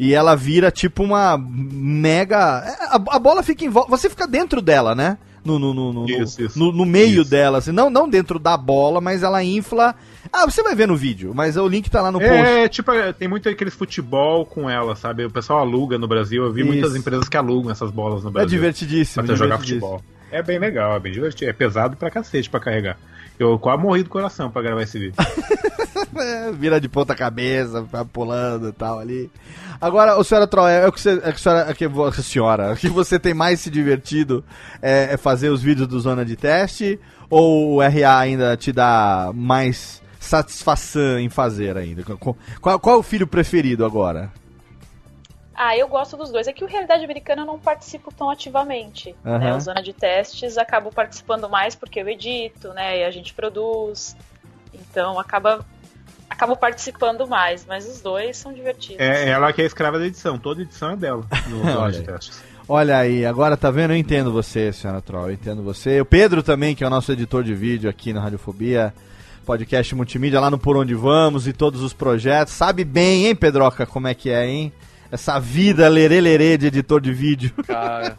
Speaker 1: E ela vira tipo uma mega. é, A, a bola fica em volta. Você fica dentro dela, né? No, no, no, no, no-
Speaker 5: Isso, isso.
Speaker 1: no- no meio
Speaker 5: Isso.
Speaker 1: dela. Assim, não, não dentro da bola, mas ela infla. Ah, você vai ver no vídeo, mas o link tá lá no post.
Speaker 5: É, tipo, é, tem muito aqueles futebol com ela, sabe? O pessoal aluga no Brasil. Eu vi
Speaker 1: Isso.
Speaker 5: muitas empresas que alugam essas bolas no
Speaker 1: É
Speaker 5: Brasil.
Speaker 1: divertidíssimo.
Speaker 5: Pra jogar futebol. É bem legal, é bem divertido. É pesado pra cacete pra carregar. Eu quase morri do coração pra gravar esse vídeo.
Speaker 1: É, vira de ponta cabeça, pulando e tal ali. Agora, o senhora Troll, é o que você, é que a senhora, é que a senhora, o que você tem mais se divertido é, é fazer os vídeos do Zona de Teste ou o RA ainda te dá mais satisfação em fazer ainda? Qual, qual, é o filho preferido agora?
Speaker 6: Ah, eu gosto dos dois. É que o Realidade Americana eu não participo tão ativamente.
Speaker 1: Aham.
Speaker 6: Né? O Zona de Testes acabo participando mais porque eu edito, né? E a gente produz. Então acaba acabo participando mais, mas os dois são divertidos.
Speaker 5: É ela que é escrava da edição. Toda edição é dela no Zona
Speaker 1: Olha
Speaker 5: de
Speaker 1: aí.
Speaker 5: Testes.
Speaker 1: Olha aí, agora tá vendo? Eu entendo você, senhora Troll, eu entendo você. O Pedro também, que é o nosso editor de vídeo aqui na Radiofobia, podcast multimídia lá no Por Onde Vamos e todos os projetos. Sabe bem, hein, Pedroca, como é que é, hein? Essa vida lerê lerê de editor de vídeo.
Speaker 4: Cara,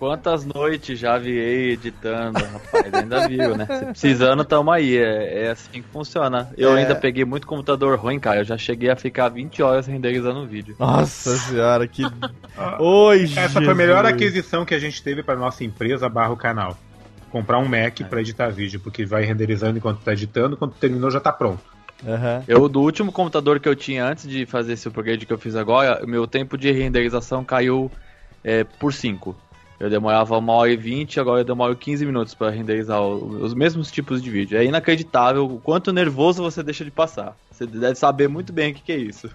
Speaker 4: quantas noites já virei editando, rapaz, ainda viu, né? Se precisando, tamo aí, é, é assim que funciona. Eu
Speaker 1: É.
Speaker 4: ainda peguei muito computador ruim, cara, eu já cheguei a ficar 20 horas renderizando o vídeo.
Speaker 1: Nossa senhora, que. Oi,
Speaker 5: Essa foi a melhor
Speaker 1: Jesus.
Speaker 5: aquisição que a gente teve para nossa empresa barra o canal. Comprar um Mac pra editar vídeo, porque vai renderizando enquanto tá editando, quando terminou já tá pronto.
Speaker 1: Aham.
Speaker 4: Eu, do último computador que eu tinha antes de fazer esse upgrade que eu fiz agora, o meu tempo de renderização caiu é, por 5. Eu demorava uma hora e 20, agora eu demoro 15 minutos para renderizar o- os mesmos tipos de vídeo. É inacreditável o quanto nervoso você deixa de passar. Você deve saber muito bem o que, que é isso.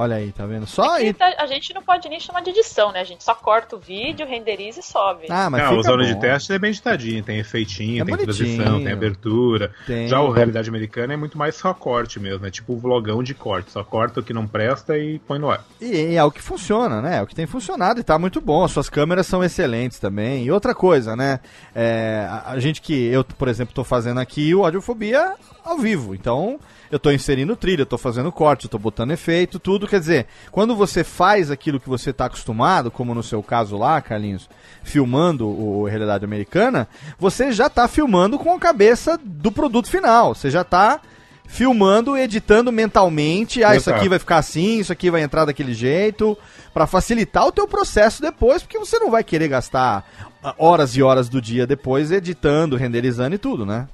Speaker 1: Olha aí, tá vendo? Só aí.
Speaker 6: E tá- a gente não pode nem chamar de edição, né? A gente só corta o vídeo, renderiza e sobe.
Speaker 1: Ah, mas
Speaker 5: Não, o Zona
Speaker 1: bom.
Speaker 5: de Teste é bem editadinho, tem efeitinho,
Speaker 1: É
Speaker 5: tem
Speaker 1: bonitinho.
Speaker 5: transição, tem abertura.
Speaker 1: Tem.
Speaker 5: Já o Realidade Americana é muito mais só corte mesmo, é tipo o vlogão de corte, só corta o que não presta e põe no ar.
Speaker 1: E é o que funciona, né? É o que tem funcionado e tá muito bom. As suas câmeras são excelentes também. E outra coisa, né? É, a, a gente que eu, por exemplo, tô fazendo aqui o Audiofobia ao vivo. Então, eu tô inserindo trilha, eu tô fazendo corte, eu tô botando efeito, tudo. Quer dizer, quando você faz aquilo que você tá acostumado, como no seu caso lá, Carlinhos, filmando o Realidade Americana, você já tá filmando com a cabeça do produto final. Você já tá filmando, editando mentalmente. Ah, isso aqui vai ficar assim, isso aqui vai entrar daquele jeito, Pra facilitar o teu processo depois, porque você não vai querer gastar ah, horas e horas do dia depois editando, renderizando e tudo, né?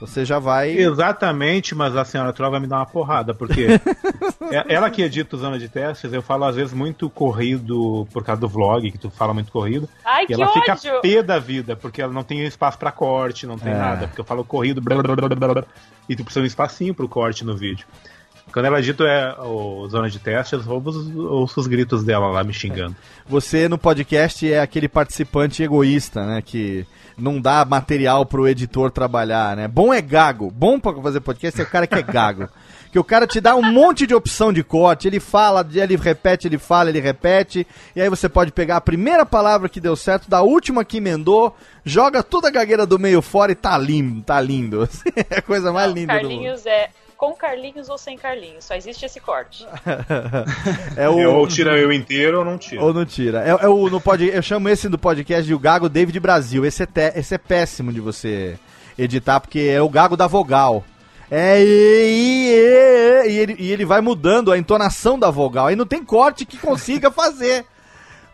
Speaker 1: Você já vai.
Speaker 5: Exatamente, mas a senhora Troll vai me dar uma porrada, porque é- ela que edita o Zona de Testes, eu falo às vezes muito corrido por causa do vlog, que tu fala muito corrido.
Speaker 6: Ai,
Speaker 5: E
Speaker 6: que
Speaker 5: ela fica
Speaker 6: ódio!
Speaker 5: pé da vida, porque ela não tem espaço pra corte, não tem
Speaker 1: É.
Speaker 5: nada. Porque eu falo corrido, blá, blá, blá, blá, blá, e tu precisa de um espacinho pro corte no vídeo. Quando ela edita é, o Zona de Teste, eu ouço os, ouço os gritos dela lá me xingando.
Speaker 1: Você no podcast é aquele participante egoísta, né? Que não dá material pro editor trabalhar, né? Bom é gago. Bom pra fazer podcast é o cara que é gago. Que o cara te dá um monte de opção de corte, ele fala, ele repete, ele fala, ele repete, e aí você pode pegar a primeira palavra que deu certo, da última que emendou, joga toda a gagueira do meio fora e tá lindo, tá lindo. É a coisa mais linda do mundo.
Speaker 6: Carlinhos é com Carlinhos ou sem Carlinhos. Só existe esse corte.
Speaker 1: É o...
Speaker 5: Ou tira eu inteiro ou não tira.
Speaker 1: Ou não tira. É, é o, no pod, eu chamo esse do podcast de o Gago David Brasil. Esse é, te- esse é péssimo de você editar, porque é o Gago da vogal. É, e, e, e, e ele, e ele vai mudando a entonação da vogal. Aí não tem corte que consiga fazer.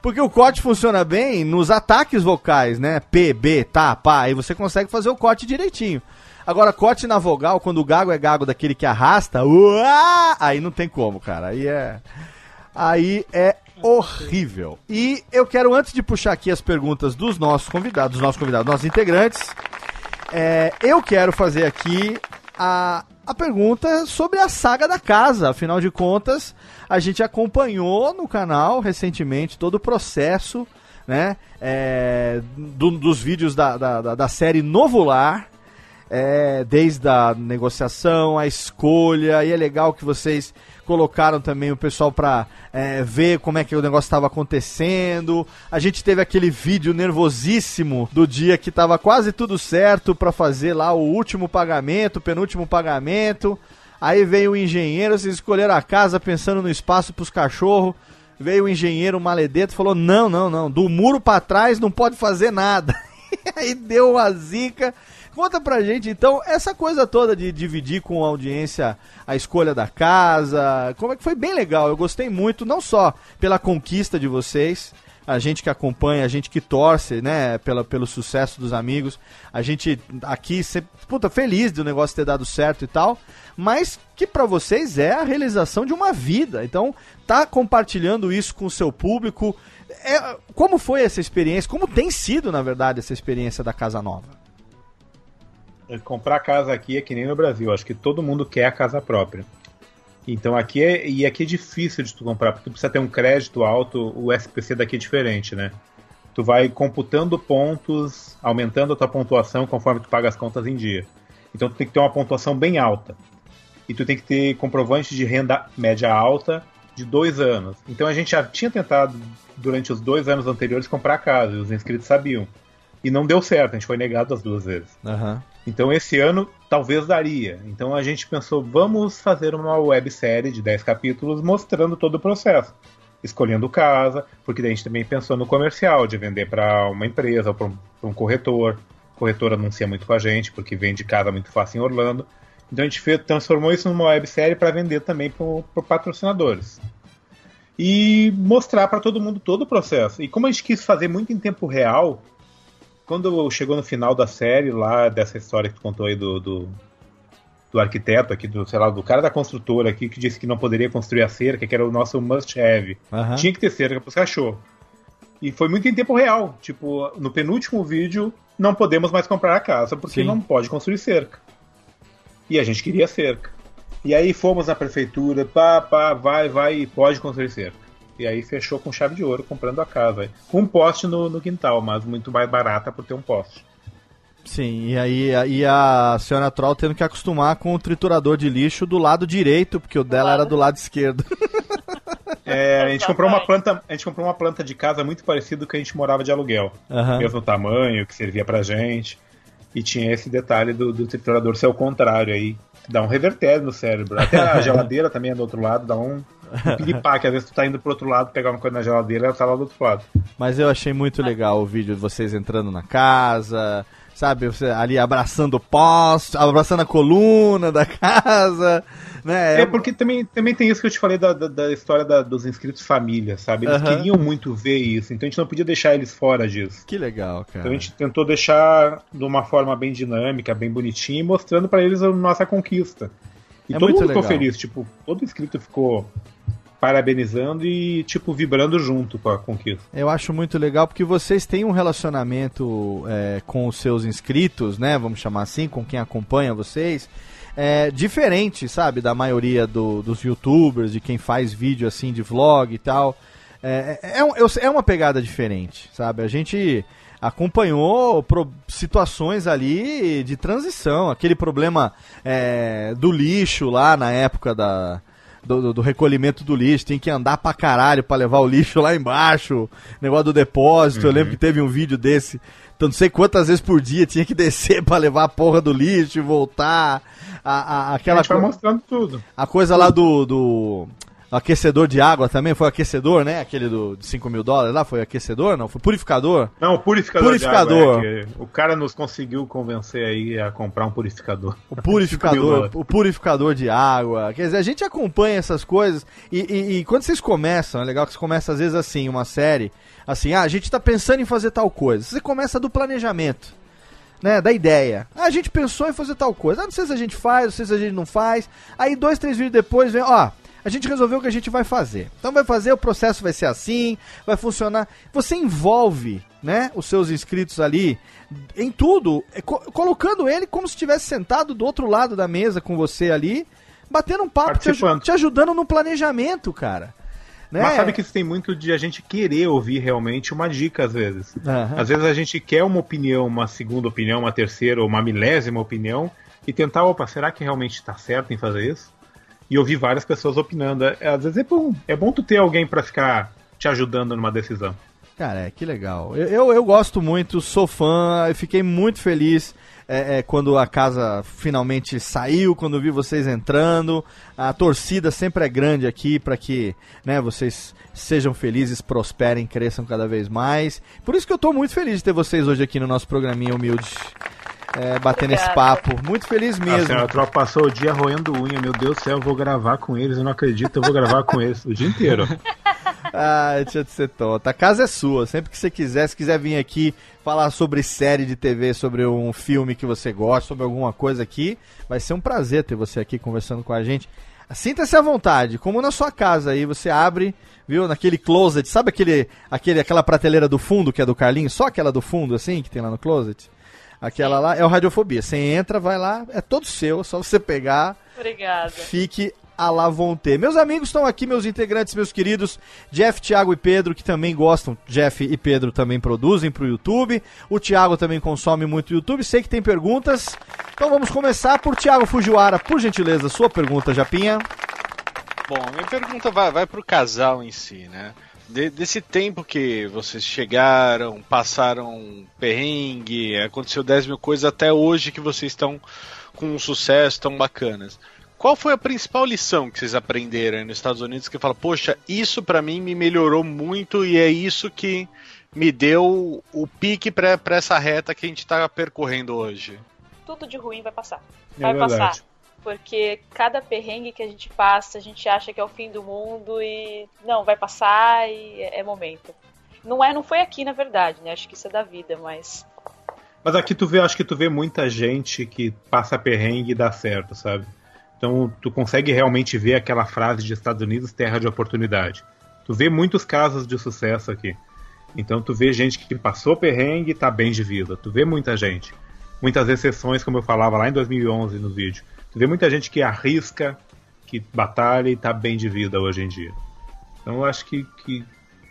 Speaker 1: Porque o corte funciona bem nos ataques vocais, né? P, B, tá, pá. Aí você consegue fazer o corte direitinho. Agora, corte na vogal, quando o gago é gago daquele que arrasta, uá, aí não tem como, cara. Aí é. Aí é horrível. E eu quero, antes de puxar aqui as perguntas dos nossos convidados, dos nossos convidados, nossos integrantes, é, eu quero fazer aqui a, a pergunta sobre a saga da casa. Afinal de contas, a gente acompanhou no canal recentemente todo o processo né, é, do- dos vídeos da, da, da- da série Novo Lar. É, desde a negociação, a escolha, e é legal que vocês colocaram também o pessoal pra é, ver como é que o negócio estava acontecendo. A gente teve aquele vídeo nervosíssimo do dia que tava quase tudo certo pra fazer lá o último pagamento, penúltimo pagamento. Aí veio o engenheiro, vocês escolheram a casa pensando no espaço pros cachorros. veio o engenheiro Maledeto e falou: não, não, não, do muro pra trás não pode fazer nada. Aí deu uma zica. Conta pra gente, então, essa coisa toda de dividir com a audiência a escolha da casa, como é que foi bem legal. Eu gostei muito, não só pela conquista de vocês, a gente que acompanha, a gente que torce, né, pela, pelo sucesso dos amigos, a gente aqui sempre, puta, feliz do negócio ter dado certo e tal, mas que pra vocês é a realização de uma vida. Então, tá compartilhando isso com o seu público. É, como foi essa experiência? Como tem sido, na verdade, essa experiência da Casa Nova?
Speaker 5: Comprar casa aqui é que nem no Brasil. Acho que todo mundo quer a casa própria. Então aqui é, e aqui é difícil de tu comprar, porque tu precisa ter um crédito alto, o SPC daqui é diferente, né? Tu vai computando pontos, aumentando a tua pontuação conforme tu paga as contas em dia. Então tu tem que ter uma pontuação bem alta. E tu tem que ter comprovante de renda média alta de dois anos. Então a gente já tinha tentado, durante os dois anos anteriores, comprar casa, e os inscritos sabiam. E não deu certo, a gente foi negado as duas vezes.
Speaker 1: Aham.
Speaker 5: Então esse ano talvez daria. Então a gente pensou, vamos fazer uma websérie de 10 capítulos mostrando todo o processo. Escolhendo casa, porque daí a gente também pensou no comercial, de vender para uma empresa ou para um, um corretor. O corretor anuncia muito com a gente, porque vende casa muito fácil em Orlando. Então a gente fez, transformou isso numa websérie para vender também para patrocinadores. E mostrar para todo mundo todo o processo. E como a gente quis fazer muito em tempo real, quando chegou no final da série lá, dessa história que tu contou aí do, do, do arquiteto aqui, do, sei lá, do cara da construtora aqui, que disse que não poderia construir a cerca, que era o nosso must-have. Tinha que ter cerca pros cachorros. E foi muito em tempo real. Tipo, no penúltimo vídeo, não podemos mais comprar a casa porque
Speaker 1: Sim.
Speaker 5: não pode construir cerca. E a gente queria cerca. E aí fomos na prefeitura, pá, pá, vai, vai, e pode construir cerca. E aí fechou com chave de ouro comprando a casa. Com um poste no, no quintal, mas muito mais barata por ter um poste.
Speaker 1: Sim, e aí e a senhora Troll tendo que acostumar com o triturador de lixo do lado direito, porque o dela era do lado esquerdo.
Speaker 5: É, a gente comprou uma planta, a gente comprou uma planta de casa muito parecida com que a gente morava de aluguel.
Speaker 1: Aham.
Speaker 5: Mesmo tamanho, que servia pra gente. E tinha esse detalhe do, do triturador ser o contrário aí. Dá um revertério no cérebro. Até a geladeira também é do outro lado, dá um piripaque. Às vezes tu tá indo pro outro lado pegar uma coisa na geladeira, ela tá lá do outro lado.
Speaker 1: Mas eu achei muito legal o vídeo de vocês entrando na casa, sabe? Você ali abraçando o poste, abraçando a coluna da casa, né?
Speaker 5: É, porque também, também tem isso que eu te falei da, da, da história da- dos inscritos família, sabe? Eles
Speaker 1: Aham.
Speaker 5: queriam muito ver isso, então a gente não podia deixar eles fora disso.
Speaker 1: Que legal, cara.
Speaker 5: Então a gente tentou deixar de uma forma bem dinâmica, bem bonitinha, e mostrando pra eles a nossa conquista. E
Speaker 1: É
Speaker 5: todo mundo ficou
Speaker 1: legal.
Speaker 5: feliz, tipo, todo inscrito ficou parabenizando e, tipo, vibrando junto com a conquista.
Speaker 1: Eu acho muito legal porque vocês têm um relacionamento é, com os seus inscritos, né? Vamos chamar assim, com quem acompanha vocês. É, diferente, sabe, da maioria do- dos youtubers, de quem faz vídeo assim de vlog e tal. É, é, é é uma pegada diferente, sabe? A gente acompanhou pro- situações ali de transição, aquele problema é, do lixo lá na época da, do, do- do recolhimento do lixo, tem que andar pra caralho pra levar o lixo lá embaixo, negócio do depósito, eu lembro que teve um vídeo desse, então não sei quantas vezes por dia tinha que descer pra levar a porra do lixo e voltar, a, a- aquela
Speaker 5: gente vai
Speaker 1: co-
Speaker 5: mostrando tudo.
Speaker 1: a coisa lá do, do aquecedor de água também, foi aquecedor, né? Aquele do, de 5 mil dólares lá, foi aquecedor? Não, foi purificador?
Speaker 5: Não, o purificador.
Speaker 1: Purificador.
Speaker 5: De água, é o cara nos conseguiu convencer aí a comprar um purificador.
Speaker 1: O purificador, o purificador de água. Quer dizer, a gente acompanha essas coisas e, e- e quando vocês começam, é legal que você começa às vezes assim, uma série, assim, ah, a gente tá pensando em fazer tal coisa. Você começa do planejamento, né, da ideia. Ah, a gente pensou em fazer tal coisa. Ah, não sei se a gente faz, não sei se a gente não faz. Aí dois, três vídeos depois vem, ó, a gente resolveu o que a gente vai fazer. Então vai fazer, o processo vai ser assim, vai funcionar. Você envolve, né, os seus inscritos ali em tudo, é, co- colocando ele como se estivesse sentado do outro lado da mesa com você ali, batendo um papo, te,
Speaker 5: Participando.
Speaker 1: te ajudando no planejamento, cara. Né?
Speaker 5: Mas sabe que isso tem muito de a gente querer ouvir realmente uma dica às vezes.
Speaker 1: Aham.
Speaker 5: Às vezes a gente quer uma opinião, uma segunda opinião, uma terceira ou uma milésima opinião e tentar, opa, será que realmente está certo em fazer isso? E ouvir várias pessoas opinando. É, Às vezes é bom, é bom tu ter alguém para ficar te ajudando numa decisão.
Speaker 1: Cara, é, que legal. Eu, eu, eu gosto muito, sou fã, eu fiquei muito feliz é, é, quando a casa finalmente saiu, quando vi vocês entrando. A torcida sempre é grande aqui para que né, vocês sejam felizes, prosperem, cresçam cada vez mais. Por isso que eu tô muito feliz de ter vocês hoje aqui no nosso programinha humilde. É, batendo esse papo. Muito feliz
Speaker 5: A
Speaker 1: mesmo.
Speaker 5: senhora tropa passou o dia roendo unha. Meu Deus do céu, eu vou gravar com eles. Eu não acredito, eu vou gravar com eles o dia inteiro.
Speaker 1: Ah, deixa de ser tonta. A casa é sua. Sempre que você quiser, se quiser vir aqui falar sobre série de TV, sobre um filme que você gosta, sobre alguma coisa aqui, vai ser um prazer ter você aqui conversando com a gente. Sinta-se à vontade, como na sua casa aí, você abre, viu, naquele closet, sabe aquele, aquele, aquela prateleira do fundo que é do Carlinhos? Só aquela do fundo, assim, que tem lá no closet? Aquela lá é o Radiofobia. Você entra, vai lá, é todo seu, só você pegar,
Speaker 6: Obrigada.
Speaker 1: fique à la vontade. Meus amigos estão aqui, meus integrantes, meus queridos, Jeff, Thiago e Pedro, que também gostam, Jeff e Pedro também produzem pro YouTube. O Thiago também consome muito YouTube, sei que tem perguntas. Então vamos começar por Thiago Fujiwara, por gentileza, sua pergunta, Japinha.
Speaker 2: Bom, a minha pergunta vai, vai pro casal em si, né? De- desse tempo que vocês chegaram, passaram perrengue, aconteceu 10 mil coisas até hoje que vocês estão com um sucesso tão bacanas. Qual foi a principal lição que vocês aprenderam aí nos Estados Unidos que fala, poxa, isso pra mim me melhorou muito e é isso que me deu o pique pra pra essa reta que a gente tá percorrendo hoje?
Speaker 6: Tudo de ruim vai passar.
Speaker 5: É
Speaker 6: Vai
Speaker 5: verdade.
Speaker 6: passar. Porque cada perrengue que a gente passa, a gente acha que é o fim do mundo e não, vai passar e é é momento. Não é, não foi aqui na verdade, né? Acho que isso é da vida, mas
Speaker 5: Mas aqui tu vê, acho que tu vê muita gente que passa perrengue e dá certo, sabe? Então tu consegue realmente ver aquela frase de Estados Unidos, terra de oportunidade. Tu vê muitos casos de sucesso aqui. Então tu vê gente que passou perrengue e tá bem de vida. Tu vê muita gente. Muitas exceções, como eu falava lá em 2011 no vídeo. Tu vê muita gente que arrisca, que batalha e tá bem de vida hoje em dia. Então eu acho que, que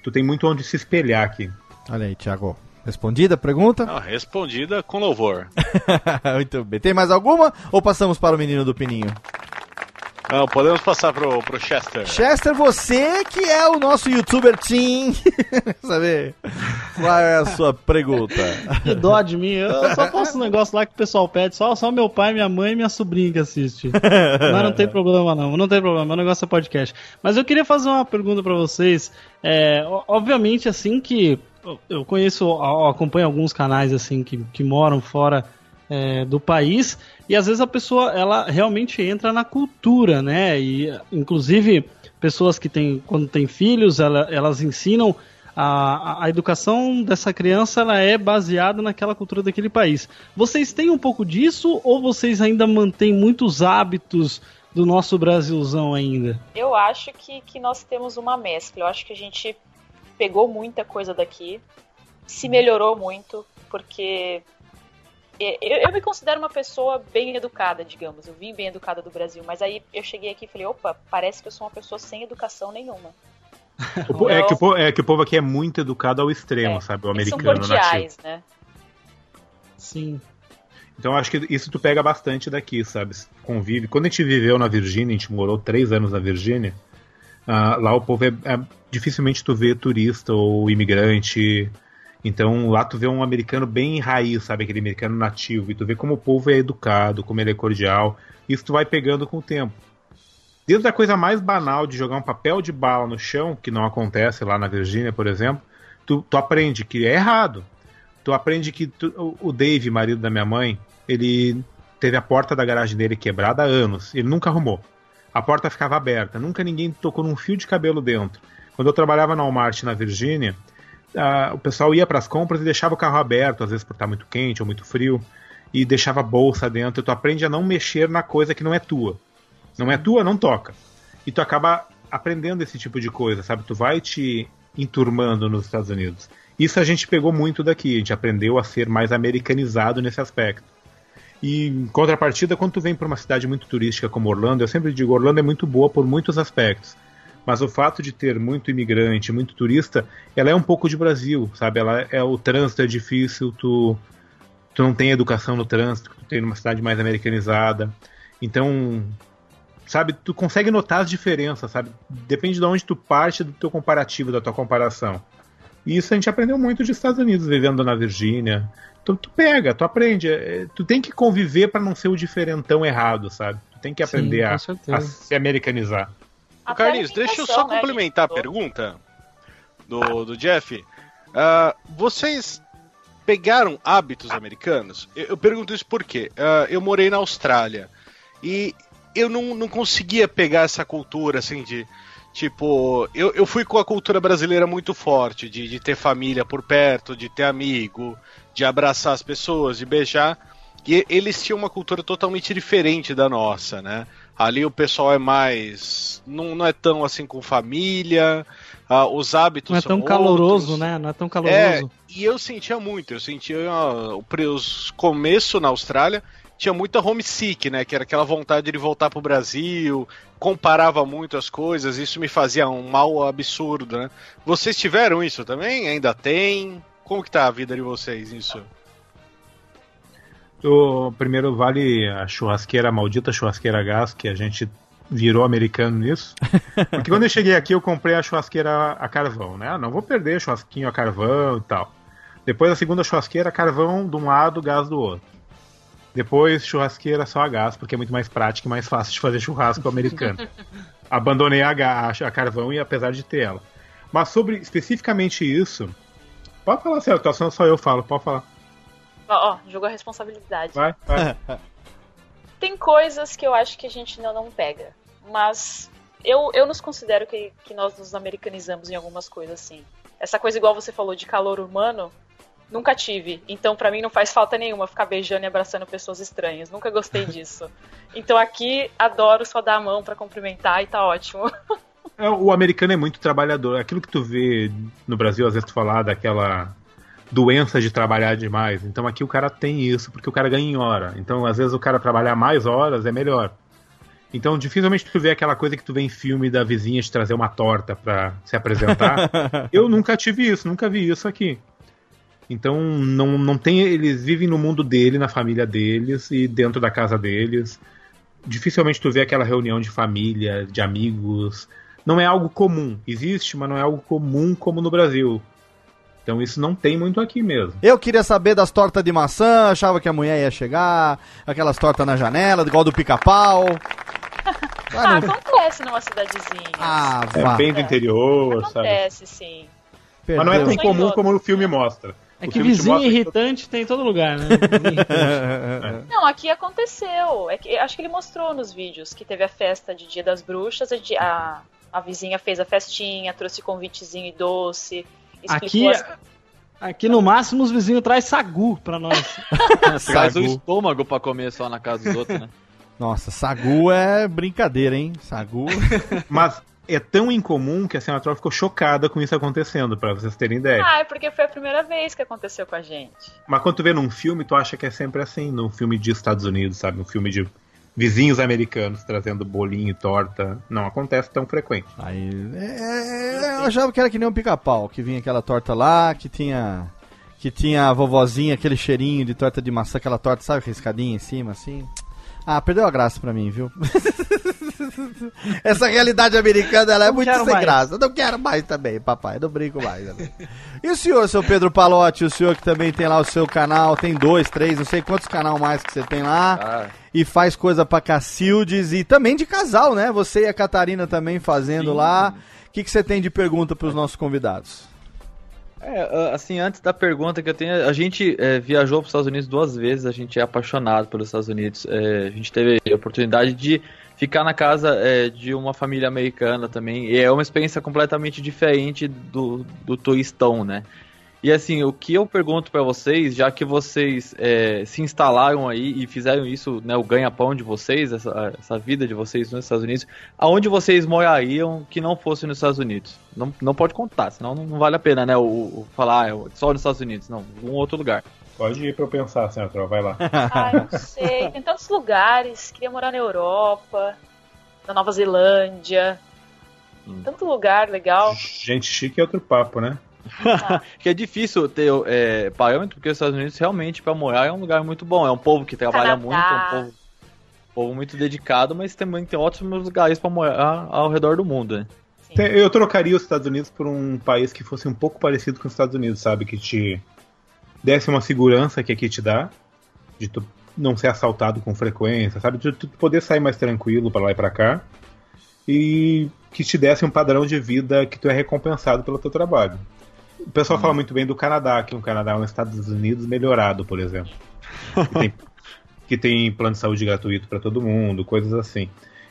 Speaker 5: tu tem muito onde se espelhar aqui.
Speaker 1: Olha aí, Thiago. Respondida a pergunta?
Speaker 2: Ah, respondida com louvor.
Speaker 1: Muito bem. Tem mais alguma? Ou passamos para o menino do Pininho?
Speaker 2: Não, podemos passar pro, pro Chester.
Speaker 1: Chester, você que é o nosso youtuber team. Saber qual é a sua pergunta?
Speaker 3: Que dó de mim. Eu só faço um negócio lá que o pessoal pede. Só, só meu pai, minha mãe e minha sobrinha que assiste. Mas não tem problema, não. Não tem problema. O negócio é podcast. Mas eu queria fazer uma pergunta pra vocês. É, obviamente, assim que. Eu conheço, acompanho alguns canais assim que, que moram fora é, do país e às vezes a pessoa ela realmente entra na cultura, né? E inclusive pessoas que têm quando têm filhos ela- elas ensinam a, a- educação dessa criança ela é baseada naquela cultura daquele país. Vocês têm um pouco disso ou vocês ainda mantêm muitos hábitos do nosso Brasilzão ainda?
Speaker 6: eu acho que, que nós temos uma mescla. Eu acho que a gente pegou muita coisa daqui, se melhorou muito, porque eu, eu me considero uma pessoa bem educada, digamos. Eu vim bem educada do Brasil, mas aí eu cheguei aqui e falei, opa, parece que eu sou uma pessoa sem educação nenhuma.
Speaker 5: O po- é, que o povo, é que o povo aqui é muito educado ao extremo,
Speaker 6: É,
Speaker 5: sabe? O
Speaker 6: são
Speaker 5: americano nativo.
Speaker 6: cordiais, né?
Speaker 3: Sim.
Speaker 5: Então acho que isso tu pega bastante daqui, sabe? Convive. Quando a gente viveu na Virgínia, a gente morou três anos na Virgínia, ah, lá o povo é, é- dificilmente tu vê turista ou imigrante. Então lá tu vê um americano bem raiz, sabe? Aquele americano nativo. E tu vê como o povo é educado, como ele é cordial. Isso tu vai pegando com o tempo. Desde a coisa mais banal de jogar um papel de bala no chão, que não acontece lá na Virgínia, por exemplo, tu, tu aprende que é errado. Tu aprende que tu- o- Dave, marido da minha mãe, ele teve a porta da garagem dele quebrada há anos. Ele nunca arrumou. A porta ficava aberta, nunca ninguém tocou num fio de cabelo dentro. Quando eu trabalhava na Walmart na Virgínia, o pessoal ia para as compras e deixava o carro aberto, às vezes por estar muito quente ou muito frio, e deixava a bolsa dentro. Tu aprende a não mexer na coisa que não é tua. Não é tua, não toca. E tu acaba aprendendo esse tipo de coisa, sabe? Tu vai te enturmando nos Estados Unidos. Isso a gente pegou muito daqui, a gente aprendeu a ser mais americanizado nesse aspecto. E em contrapartida, quando tu vem para uma cidade muito turística como Orlando, eu sempre digo, Orlando é muito boa por muitos aspectos. Mas o fato de ter muito imigrante, muito turista, ela é um pouco de Brasil, sabe? Ela é o trânsito é difícil, tu tu não tem educação no trânsito, tu tem uma cidade mais americanizada. Então, sabe, tu consegue notar as diferenças, sabe? Depende de onde tu parte do teu comparativo, da tua comparação. E isso a gente aprendeu muito dos Estados Unidos, vivendo na Virgínia. Tu, tu pega, tu aprende. é, Tu tem que conviver para não ser o diferentão errado, sabe? Tu tem que aprender
Speaker 3: com
Speaker 5: a, a se americanizar.
Speaker 6: A
Speaker 2: Carlinhos, deixa eu só
Speaker 6: né,
Speaker 2: complementar a
Speaker 6: gente?
Speaker 2: pergunta do, do Jeff. Ah, vocês pegaram hábitos americanos? Eu, eu pergunto isso porque ah, eu morei na Austrália e eu não, não conseguia pegar essa cultura assim de. Tipo, eu, eu fui com a cultura brasileira muito forte, de, de ter família por perto, de ter amigo, de abraçar as pessoas, de beijar. E eles tinham uma cultura totalmente diferente da nossa, né? Ali o pessoal é mais. Não, não é tão assim com família, ah, os hábitos
Speaker 3: Não é tão caloroso,
Speaker 2: outros.
Speaker 3: né? Não é tão
Speaker 2: É,
Speaker 3: caloroso.
Speaker 2: e eu sentia muito, eu sentia o pre- os começo na Austrália, tinha muita homesick, né? Que era aquela vontade de voltar pro Brasil, comparava muito as coisas, isso me fazia um mal absurdo, né? Vocês tiveram isso também? Ainda tem? Como que tá a vida de vocês nisso?
Speaker 5: O primeiro vale a churrasqueira, a maldita churrasqueira a gás, que a gente virou americano nisso. Porque quando eu cheguei aqui, eu comprei a churrasqueira a carvão, né? Ah, não vou perder churrasquinho a carvão e tal. Depois a segunda churrasqueira, carvão de um lado, gás do outro. Depois churrasqueira só a gás, porque é muito mais prático e mais fácil de fazer churrasco americano. Abandonei a, gás, a carvão e apesar de ter ela. Mas sobre especificamente isso, pode falar, só só eu falo, pode falar.
Speaker 6: Ó, ó, jogou a responsabilidade.
Speaker 5: Vai, vai.
Speaker 6: Tem coisas que eu acho que a gente não, não pega. Mas eu, eu nos considero que, que nós nos americanizamos em algumas coisas, assim. Essa coisa igual você falou de calor humano, nunca tive. Então pra mim não faz falta nenhuma ficar beijando e abraçando pessoas estranhas. Nunca gostei disso. Então aqui adoro só dar a mão pra cumprimentar e tá ótimo.
Speaker 5: É, O americano é muito trabalhador. Aquilo que tu vê no Brasil, às vezes tu falar daquela doença de trabalhar demais. Então aqui o cara tem isso, porque o cara ganha em hora. Então, às vezes, o cara trabalhar mais horas é melhor. Então, dificilmente tu vê aquela coisa que tu vê em filme da vizinha de trazer uma torta pra se apresentar. Eu nunca tive isso, nunca vi isso aqui. Então, não, não tem. Eles vivem no mundo dele, na família deles e dentro da casa deles. Dificilmente tu vê aquela reunião de família, de amigos. Não é algo comum. Existe, mas não é algo comum como no Brasil. Então isso não tem muito aqui mesmo.
Speaker 1: Eu queria saber das tortas de maçã, achava que a mulher ia chegar, aquelas tortas na janela, igual do pica-pau.
Speaker 6: Ah,
Speaker 1: Ah, não-
Speaker 6: acontece numa cidadezinha.
Speaker 1: ah,
Speaker 5: É
Speaker 1: vá.
Speaker 5: bem do interior, sabe?
Speaker 6: acontece, sim.
Speaker 5: Mas não é tão
Speaker 1: Perdeu.
Speaker 5: comum como o filme mostra.
Speaker 3: É
Speaker 5: O
Speaker 3: que
Speaker 5: te
Speaker 3: vizinho
Speaker 5: mostra que-
Speaker 3: irritante tem em todo lugar, né? Irritante.
Speaker 6: Não, aqui aconteceu. É que, acho que ele mostrou nos vídeos que teve a festa de Dia das Bruxas, a, a, a vizinha fez a festinha, trouxe convitezinho e doce.
Speaker 3: Aqui,
Speaker 6: as-
Speaker 3: aqui no máximo os vizinhos traz sagu pra nós.
Speaker 4: Traz o estômago pra comer só na casa dos outros, né?
Speaker 1: Nossa, sagu é brincadeira, hein? Sagu.
Speaker 5: Mas é tão incomum que a senhora Troll ficou chocada com isso acontecendo, pra vocês terem ideia.
Speaker 6: Ah, é porque foi a primeira vez que aconteceu com a gente.
Speaker 5: Mas quando tu vê num filme, tu acha que é sempre assim, num filme de Estados Unidos, sabe? Num filme de vizinhos americanos trazendo bolinho e torta. Não acontece tão frequente.
Speaker 1: Aí, é, eu achava que era que nem um pica-pau, que vinha aquela torta lá, que tinha que tinha a vovozinha, aquele cheirinho de torta de maçã, aquela torta, sabe, riscadinha em cima, assim. Ah, perdeu a graça pra mim, viu? Essa realidade americana, ela é
Speaker 3: Não
Speaker 1: muito sem
Speaker 3: mais.
Speaker 1: graça. Eu não quero mais também, papai, não brinco mais. né? E o senhor, seu Pedro Palotti, o senhor que também tem lá o seu canal, tem dois, três, não sei quantos canal mais que você tem lá
Speaker 4: Ah,
Speaker 1: e faz coisa pra Cacildes e também de casal, né? Você e a Catarina também fazendo lá. O que, que você tem de pergunta pros nossos convidados?
Speaker 4: É, assim, antes da pergunta que eu tenho, a gente é, viajou para os Estados Unidos duas vezes, a gente é apaixonado pelos Estados Unidos. É, a gente teve a oportunidade de ficar na casa é, de uma família americana também, e é uma experiência completamente diferente do, do turistão, né? E assim, o que eu pergunto para vocês, já que vocês é, se instalaram aí e fizeram isso, né, o ganha-pão de vocês, essa, essa vida de vocês nos Estados Unidos, aonde vocês morariam que não fosse nos Estados Unidos? Não, não pode contar, senão não vale a pena, né? O, o falar ah, só nos Estados Unidos, não, um outro lugar.
Speaker 5: Pode ir pra eu pensar, senhora Troll, vai lá.
Speaker 6: Ah, eu não sei. Tem tantos lugares. Queria morar na Europa, na Nova Zelândia.
Speaker 4: Hum.
Speaker 6: Tanto lugar legal.
Speaker 5: Gente chique é outro papo, né?
Speaker 4: Que é difícil ter é, parâmetro, porque os Estados Unidos realmente para morar é um lugar muito bom. É um povo que trabalha
Speaker 6: Canadá.
Speaker 4: muito, é um povo, povo muito dedicado, mas também tem ótimos lugares para morar ao redor do mundo, né?
Speaker 5: Eu trocaria os Estados Unidos por um país que fosse um pouco parecido com os Estados Unidos, sabe? Que te desse uma segurança que aqui te dá, de tu não ser assaltado com frequência, sabe? De tu poder sair mais tranquilo pra lá e pra cá. E que te desse um padrão de vida que tu é recompensado pelo teu trabalho. O pessoal fala muito bem do Canadá, que o Canadá é um Estados Unidos melhorado, por exemplo. Que tem, que tem plano de saúde gratuito pra todo mundo, coisas assim.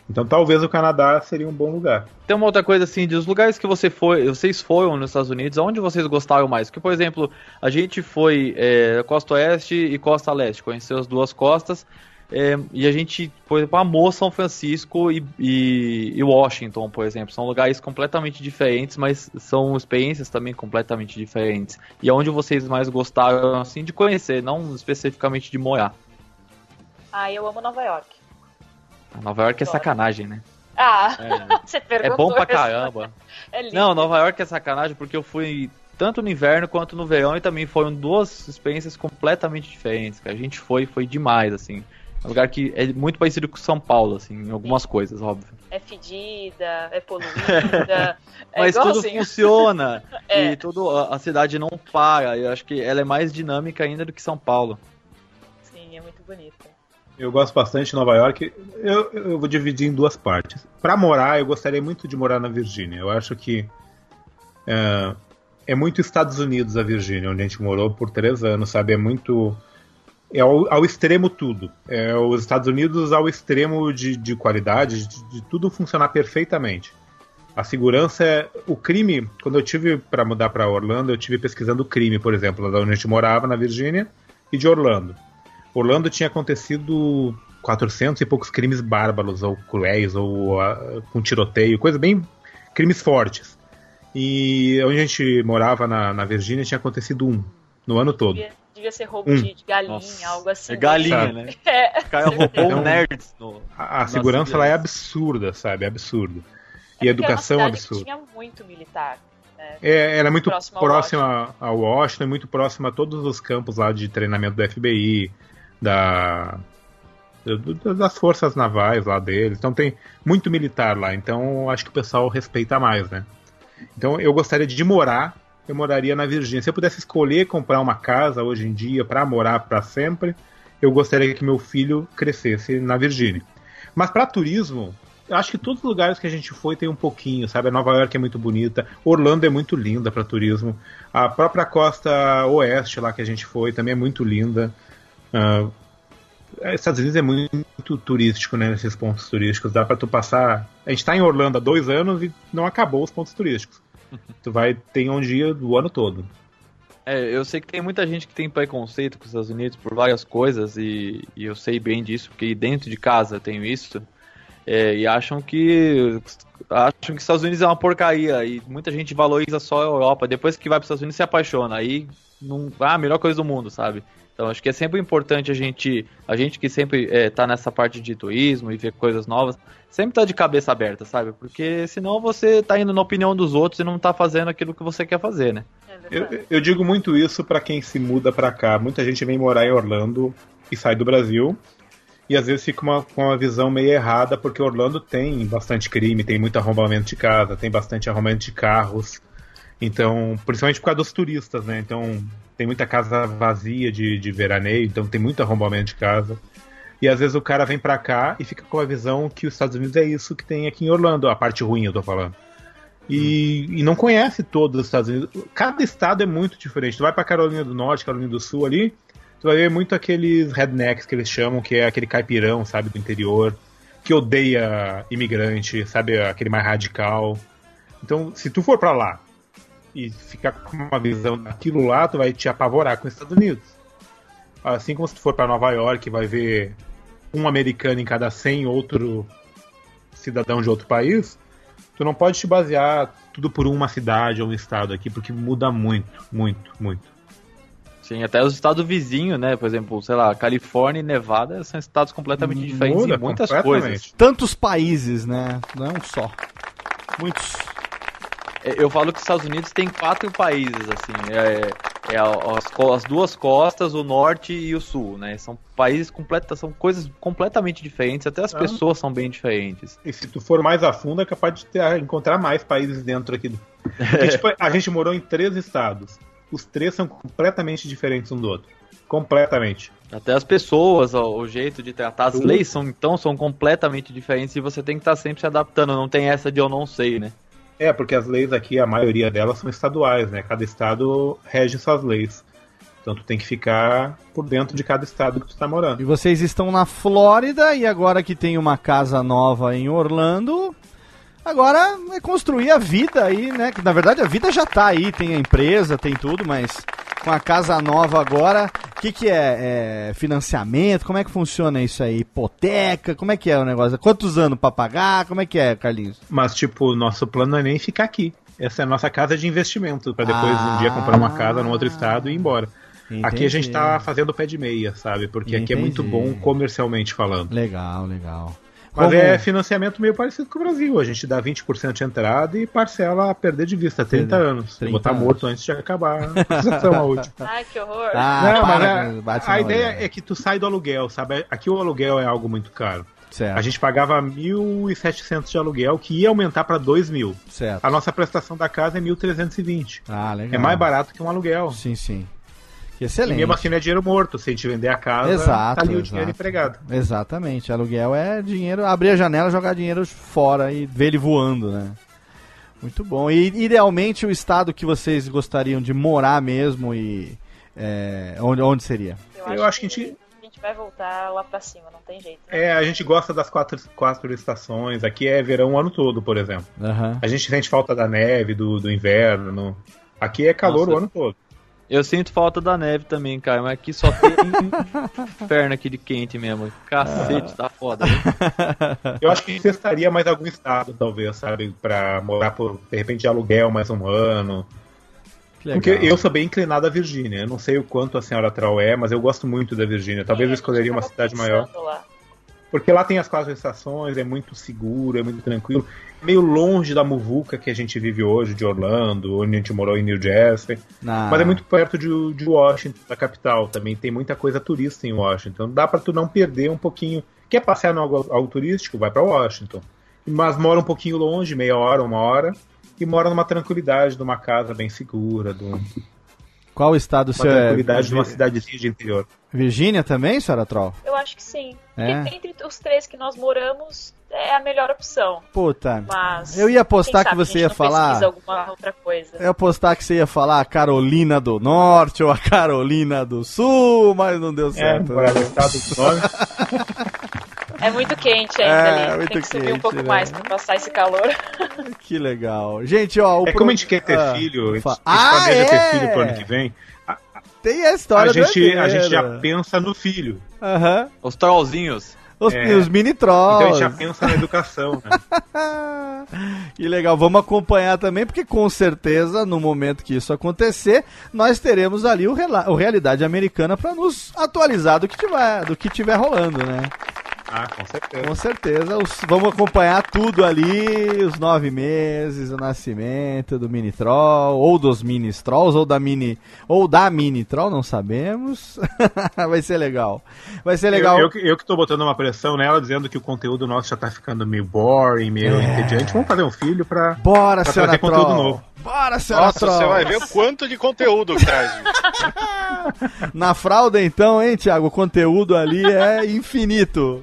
Speaker 5: Então talvez o Canadá seria um bom lugar.
Speaker 4: Tem uma outra coisa assim, dos lugares que você foi, vocês foram nos Estados Unidos, aonde vocês gostaram mais? Porque, por exemplo, a gente foi é, Costa Oeste e Costa Leste, conheceu as duas costas, é, e a gente, por exemplo, amou São Francisco e, e- e Washington, por exemplo. São lugares completamente diferentes, mas são experiências também completamente diferentes. E aonde vocês mais gostaram, assim, de conhecer, não especificamente de morar?
Speaker 6: Ah, eu amo Nova York.
Speaker 4: Nova York é sacanagem, né?
Speaker 6: Ah,
Speaker 4: É.
Speaker 6: você
Speaker 4: É
Speaker 6: perguntou.
Speaker 4: bom pra caramba.
Speaker 6: É.
Speaker 4: Não, Nova York é sacanagem porque eu fui tanto no inverno quanto no verão e também foram duas experiências completamente diferentes. A gente foi, foi demais, assim. É um lugar que é muito parecido com São Paulo, assim, em algumas coisas, óbvio.
Speaker 6: É fedida, é poluída. é
Speaker 4: Mas tudo
Speaker 6: igualzinho.
Speaker 4: funciona
Speaker 6: É.
Speaker 4: e tudo, a, a cidade não para. Eu acho que ela é mais dinâmica ainda do que São Paulo.
Speaker 6: Sim, é muito bonita.
Speaker 5: Eu gosto bastante de Nova York. Eu, eu vou dividir em duas partes. Pra morar, eu gostaria muito de morar na Virgínia. Eu acho que é, é muito Estados Unidos a Virgínia, onde a gente morou por três anos, sabe? É muito. É ao, ao extremo tudo. É os Estados Unidos ao extremo de, de qualidade, de, de tudo funcionar perfeitamente. A segurança é. O crime, quando eu tive para mudar para Orlando, eu tive pesquisando crime, por exemplo, lá onde a gente morava, na Virgínia, e de Orlando. Orlando tinha acontecido 400 e poucos crimes bárbaros, ou cruéis, ou ah, com tiroteio, coisa bem. crimes fortes. E onde a gente morava na, na Virgínia tinha acontecido um, no ano todo.
Speaker 6: Devia, devia ser roubo
Speaker 5: Hum.
Speaker 6: de, de galinha,
Speaker 4: Nossa,
Speaker 6: algo assim.
Speaker 4: É galinha,
Speaker 5: Sabe.
Speaker 4: né?
Speaker 6: É.
Speaker 4: O cara roubou
Speaker 5: Então,
Speaker 4: um nerds no.
Speaker 5: A, a segurança lá é absurda, sabe? É absurdo.
Speaker 6: É
Speaker 5: E a
Speaker 6: era uma
Speaker 5: educação é absurda.
Speaker 6: Tinha muito militar. né?
Speaker 5: É, ela é muito próxima ao Washington, é muito próxima a todos os campos lá de treinamento do FBI, da das forças navais lá deles. Então tem muito militar lá, então acho que o pessoal respeita mais, né? Então eu gostaria de morar, eu moraria na Virgínia. Se eu pudesse escolher comprar uma casa hoje em dia para morar para sempre, eu gostaria que meu filho crescesse na Virgínia. Mas para turismo, eu acho que todos os lugares que a gente foi tem um pouquinho, sabe? Nova York é muito bonita, Orlando é muito linda para turismo, a própria costa oeste lá que a gente foi também é muito linda. Ah, Estados Unidos é muito turístico, né? Nesses pontos turísticos. Dá pra tu passar. A gente tá em Orlando há dois anos e não acabou os pontos turísticos. Tu vai ter um dia do ano todo.
Speaker 4: É, eu sei que tem muita gente que tem preconceito com os Estados Unidos por várias coisas e, e eu sei bem disso, porque dentro de casa tenho isso. é, e acham que acham que os Estados Unidos é uma porcaria e muita gente valoriza só a Europa. Depois que vai para os Estados Unidos se apaixona. Aí não, ah, a melhor coisa do mundo, sabe? Então acho que é sempre importante a gente, a gente que sempre é, tá nessa parte de turismo e ver coisas novas, sempre tá de cabeça aberta, sabe? Porque senão você tá indo na opinião dos outros e não tá fazendo aquilo que você quer fazer, né?
Speaker 6: É
Speaker 5: Eu, eu digo muito isso pra quem se muda pra cá. Muita gente vem morar em Orlando e sai do Brasil. E às vezes fica uma, com uma visão meio errada, porque Orlando tem bastante crime, tem muito arrombamento de casa, tem bastante arrombamento de carros. Então, principalmente por causa dos turistas, né? Então, tem muita casa vazia de, de veraneio, então tem muito arrombamento de casa. E às vezes o cara vem pra cá e fica com a visão que os Estados Unidos é isso que tem aqui em Orlando, a parte ruim eu tô falando. E, e não conhece todos os Estados Unidos. Cada estado é muito diferente. Tu vai pra Carolina do Norte, Carolina do Sul ali, tu vai ver muito aqueles rednecks que eles chamam, que é aquele caipirão, sabe, do interior, que odeia imigrante, sabe, aquele mais radical. Então, se tu for pra lá e ficar com uma visão daquilo lá, tu vai te apavorar com os Estados Unidos. Assim como se tu for pra Nova York, vai ver um americano em cada 100 outro cidadão de outro país, tu não pode te basear tudo por uma cidade ou um estado aqui, porque muda muito, muito, muito.
Speaker 4: Sim, até os estados vizinhos, né? Por exemplo, sei lá, Califórnia e Nevada são estados completamente diferentes
Speaker 5: Muda
Speaker 4: em muitas coisas.
Speaker 1: Tantos países, né? Não é um só. Muitos.
Speaker 4: É, Eu falo que os Estados Unidos tem quatro países, assim. É, É a- as, as duas costas, o norte e o sul, né? São países completos, são coisas completamente diferentes, até as
Speaker 5: Ah.
Speaker 4: pessoas são bem diferentes.
Speaker 5: E se tu for mais a fundo, é capaz de ter- encontrar mais países dentro aqui. do- Porque, tipo, a gente morou em três estados. Os três são completamente diferentes um do outro. Completamente.
Speaker 4: Até as pessoas, ó, o jeito de tratar, as leis são então são completamente diferentes e você tem que estar sempre se adaptando, não tem essa de eu não sei, né?
Speaker 5: É, porque as leis aqui, a maioria delas são estaduais, né? Cada estado rege suas leis. Então tu tem que ficar por dentro de cada estado que tu tá morando.
Speaker 1: E vocês estão na Flórida e agora que tem uma casa nova em Orlando, agora é construir a vida aí, né? Que na verdade a vida já tá aí, tem a empresa, tem tudo, mas com a casa nova agora, o que, que é, É Financiamento? Como é que funciona isso aí? Hipoteca? Como é que é o negócio? Quantos anos pra pagar? Como é que é, Carlinhos?
Speaker 5: Mas, tipo, nosso plano não é nem ficar aqui. Essa é a nossa casa de investimento, pra depois
Speaker 1: Ah.
Speaker 5: um dia comprar uma casa num outro estado e ir embora. Aqui a gente
Speaker 1: Entendi.
Speaker 5: tá fazendo pé de meia, sabe? Porque aqui é muito
Speaker 1: Entendi.
Speaker 5: bom comercialmente falando.
Speaker 1: Legal, legal.
Speaker 5: Mas
Speaker 1: Como-
Speaker 5: é financiamento meio parecido com o Brasil. A gente dá 20% de entrada e parcela a perder de vista 30
Speaker 1: Perder.
Speaker 5: anos.
Speaker 1: 30
Speaker 5: Eu vou estar
Speaker 1: anos.
Speaker 5: morto antes de acabar a a última.
Speaker 6: Ai, que horror.
Speaker 1: Ah,
Speaker 5: Não, mas
Speaker 1: para,
Speaker 5: a,
Speaker 1: bate
Speaker 5: a
Speaker 1: na
Speaker 5: ideia
Speaker 1: orelha.
Speaker 5: é que tu sai do aluguel, sabe? Aqui o aluguel é algo muito caro.
Speaker 1: Certo,
Speaker 5: A gente pagava 1.700 de aluguel, que ia aumentar para 2.000.
Speaker 1: certo.
Speaker 5: A nossa prestação da casa é 1.320.
Speaker 1: Ah, legal.
Speaker 5: É mais barato que um aluguel.
Speaker 1: Sim, sim. Que
Speaker 5: E
Speaker 1: excelente.
Speaker 5: mesmo assim não é dinheiro morto. Se a gente vender a casa,
Speaker 1: Exato,
Speaker 5: tá ali o
Speaker 1: exato.
Speaker 5: dinheiro empregado.
Speaker 1: Exatamente. Aluguel é dinheiro, abrir a janela, jogar dinheiro fora e ver ele voando, né? Muito bom. E idealmente o estado que vocês gostariam de morar mesmo e é, onde, onde seria?
Speaker 5: Eu acho que a gente-
Speaker 6: a gente vai voltar lá pra cima, não tem jeito. né?
Speaker 5: É, a gente gosta das quatro, quatro estações. Aqui é verão o ano todo, por exemplo.
Speaker 1: Aham.
Speaker 5: A gente sente falta da neve, do, do inverno. Aqui é calor
Speaker 4: Nossa.
Speaker 5: o ano todo.
Speaker 4: Eu sinto falta da neve também, cara, mas aqui só tem inferno aqui de quente mesmo. Cacete, tá foda. hein?
Speaker 5: Eu acho que a gente testaria mais algum estado, talvez, sabe? Pra morar por, de repente, de aluguel mais um ano. Porque eu sou bem inclinado à Virgínia. Eu não sei o quanto a senhora Troll é, mas eu gosto muito da Virgínia. Talvez
Speaker 6: É,
Speaker 5: eu escolheria uma cidade maior.
Speaker 6: lá.
Speaker 5: Porque lá tem as quatro estações, é muito seguro, é muito tranquilo. Meio longe da muvuca que a gente vive hoje, de Orlando, onde a gente morou em New Jersey.
Speaker 1: Na-
Speaker 5: Mas é muito perto de, de Washington, da capital. Também tem muita coisa turista em Washington. Dá pra tu não perder um pouquinho. Quer passear no algo, algo turístico? Vai pra Washington. Mas mora um pouquinho longe, meia hora, uma hora. E mora numa tranquilidade, numa casa bem segura, de uma
Speaker 1: Qual estado seu é?
Speaker 5: tranquilidade de uma cidadezinha de interior.
Speaker 1: Virgínia também, senhora Troll?
Speaker 6: Eu acho que sim.
Speaker 1: É?
Speaker 6: Entre os três que nós moramos, é a melhor opção.
Speaker 1: Puta.
Speaker 6: Mas.
Speaker 1: Eu ia apostar que
Speaker 6: a
Speaker 1: você ia falar-
Speaker 6: alguma outra coisa.
Speaker 1: Eu ia apostar que você ia falar a Carolina do Norte ou a Carolina do Sul, mas não deu
Speaker 5: É,
Speaker 1: certo. né?
Speaker 5: do nome.
Speaker 6: É muito quente ainda
Speaker 1: É,
Speaker 6: ali.
Speaker 1: muito
Speaker 6: Tem que subir
Speaker 1: quente,
Speaker 6: um pouco
Speaker 1: né?
Speaker 6: mais pra passar esse calor.
Speaker 1: Que legal. Gente, ó, o
Speaker 5: É
Speaker 1: pro-
Speaker 5: como a gente quer ter
Speaker 1: Ah,
Speaker 5: filho, a gente,
Speaker 1: fa-
Speaker 5: a gente
Speaker 1: Ah,
Speaker 5: planeja
Speaker 1: é!
Speaker 5: ter filho pro ano que vem,
Speaker 1: Tem a
Speaker 5: a
Speaker 1: história do
Speaker 5: gente, a gente já pensa no filho.
Speaker 1: Aham.
Speaker 4: Os trollzinhos.
Speaker 1: Os,
Speaker 5: É.
Speaker 1: os mini
Speaker 5: Então a
Speaker 1: trolls.
Speaker 5: gente já pensa na educação, né?
Speaker 1: que legal, vamos acompanhar também, porque com certeza, no momento que isso acontecer, nós teremos ali o, o Realidade Americana para nos atualizar do que tiver, do que tiver rolando, né?
Speaker 5: Ah, com certeza.
Speaker 1: Com certeza, os- vamos acompanhar tudo ali, os nove meses, o nascimento do mini troll, ou dos mini trolls, ou da mini, ou da mini troll, não sabemos. Vai ser legal. Vai ser legal.
Speaker 5: Eu, eu, que- eu que tô botando uma pressão nela, dizendo que o conteúdo nosso já tá ficando meio boring, meio
Speaker 1: É.
Speaker 5: entediante. Vamos fazer um filho pra.
Speaker 1: Bora,
Speaker 5: pra trazer conteúdo
Speaker 1: troll.
Speaker 5: novo.
Speaker 1: Bora, senhora
Speaker 2: Nossa,
Speaker 1: troll.
Speaker 2: você vai ver o quanto de conteúdo traz.
Speaker 1: Na fralda, então, hein, Thiago? O conteúdo ali é infinito.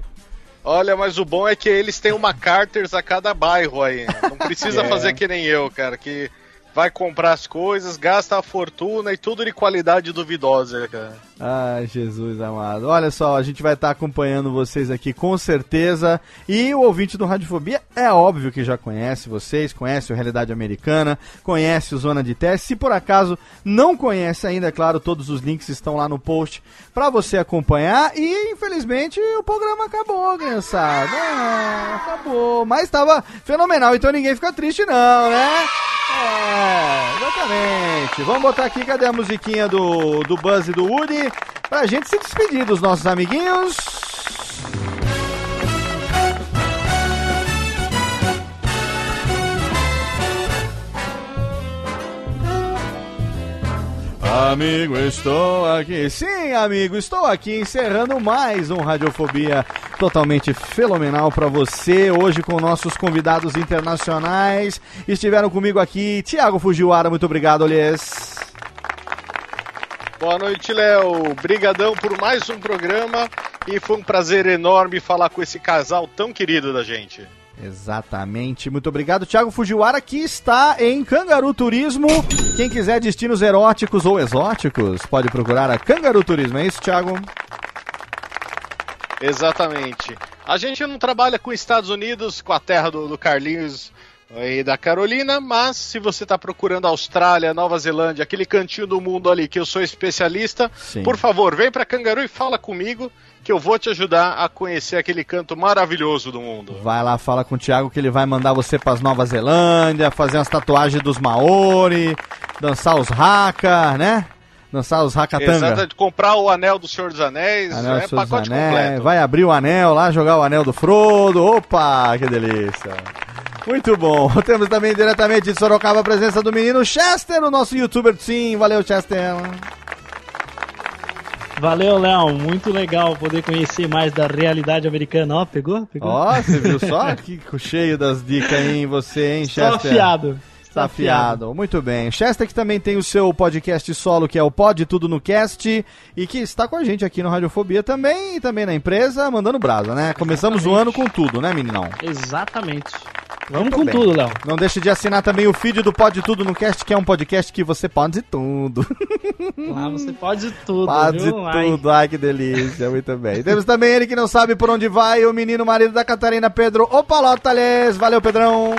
Speaker 2: Olha, mas o bom é que eles têm uma Carters a cada bairro aí. Não precisa
Speaker 5: É.
Speaker 2: fazer que nem eu, cara, que vai comprar as coisas, gasta a fortuna e tudo de qualidade duvidosa, cara.
Speaker 1: Ai, Jesus amado. Olha só, a gente vai estar acompanhando vocês aqui com certeza. E o ouvinte do Radiofobia é óbvio que já conhece vocês, conhece o Realidade Americana, conhece o Zona de Teste. Se por acaso não conhece ainda, é claro, todos os links estão lá no post para você acompanhar. E infelizmente o programa acabou, criançada. É, acabou. Mas estava fenomenal, então ninguém fica triste, não, né? É, exatamente. Vamos botar aqui, cadê a musiquinha do, do Buzz e do Woody? Pra gente se despedir dos nossos amiguinhos. amigo, estou aqui. Sim, amigo, estou aqui encerrando mais um Radiofobia totalmente fenomenal para você. Hoje com nossos convidados internacionais. Estiveram comigo aqui Tiago Fujiwara, muito obrigado, Olies.
Speaker 2: Boa noite, Léo. Brigadão por mais um programa e foi um prazer enorme falar com esse casal tão querido da gente.
Speaker 1: Exatamente, muito obrigado. Tiago Fujiwara, que está em Cangaru Turismo. Quem quiser destinos eróticos ou exóticos, pode procurar a Cangaru Turismo. É isso, Tiago?
Speaker 2: Exatamente. A gente não trabalha com Estados Unidos, com a terra do, do Carlinhos e da Carolina, mas se você está procurando Austrália, Nova Zelândia, aquele cantinho do mundo ali que eu sou especialista,
Speaker 1: Sim.
Speaker 2: por favor, vem para Cangaru e fala comigo que eu vou te ajudar a conhecer aquele canto maravilhoso do mundo.
Speaker 1: Vai lá, fala com o Thiago que ele vai mandar você para Nova Zelândia, fazer umas tatuagens dos Maori, dançar os haka, né? Dançar os hakatanga.
Speaker 2: Exato, comprar o anel do Senhor dos Anéis,
Speaker 1: Anel
Speaker 2: é
Speaker 1: Seus
Speaker 2: pacote
Speaker 1: Anéis,
Speaker 2: completo.
Speaker 1: Vai abrir o anel lá, jogar o anel do Frodo. Opa, que delícia. Muito bom. Temos também diretamente de Sorocaba a presença do menino Chester, o nosso youtuber. Sim, valeu, Chester.
Speaker 3: Valeu, Léo. Muito legal poder conhecer mais da realidade americana. Ó, pegou? Pegou?
Speaker 1: Ó, você viu só? que cheio das dicas aí em você, hein, Chester?
Speaker 3: afiado.
Speaker 1: Tá afiado. Muito bem. Chester que também tem o seu podcast solo, que é o Pod Tudo no Cast, e que está com a gente aqui no Radiofobia também, e também na empresa, mandando brasa, né? Começamos o ano com tudo, né, meninão?
Speaker 3: Exatamente. Vamos
Speaker 1: Muito
Speaker 3: com
Speaker 1: bem.
Speaker 3: tudo, Léo.
Speaker 1: Não deixe de assinar também o feed do Pod Tudo no Cast, que é um podcast que você pode tudo.
Speaker 3: Lá você pode tudo,
Speaker 1: Pode
Speaker 3: viu? Ai.
Speaker 1: tudo. Ai, que delícia. Muito bem. Temos também ele que não sabe por onde vai, o menino marido da Catarina, Pedro Opalotales. Valeu, Pedrão.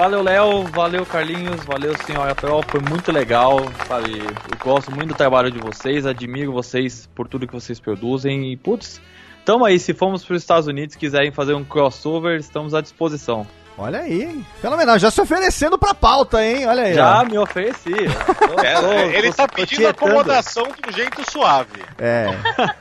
Speaker 4: Valeu, Léo. Valeu, Carlinhos. Valeu, senhora Carol. Foi muito legal. Sabe? Eu gosto muito do trabalho de vocês. Admiro vocês por tudo que vocês produzem. E, putz, tamo aí. Se formos para os Estados Unidos quiserem fazer um crossover, estamos à disposição.
Speaker 1: Olha aí. Fenomenal. Já se oferecendo pra pauta, hein? Olha aí.
Speaker 4: Já
Speaker 1: ó.
Speaker 4: me ofereci. Tô-
Speaker 2: É,
Speaker 4: tô-
Speaker 2: ele
Speaker 4: tô-
Speaker 2: tá pedindo acomodação de um jeito suave.
Speaker 1: É.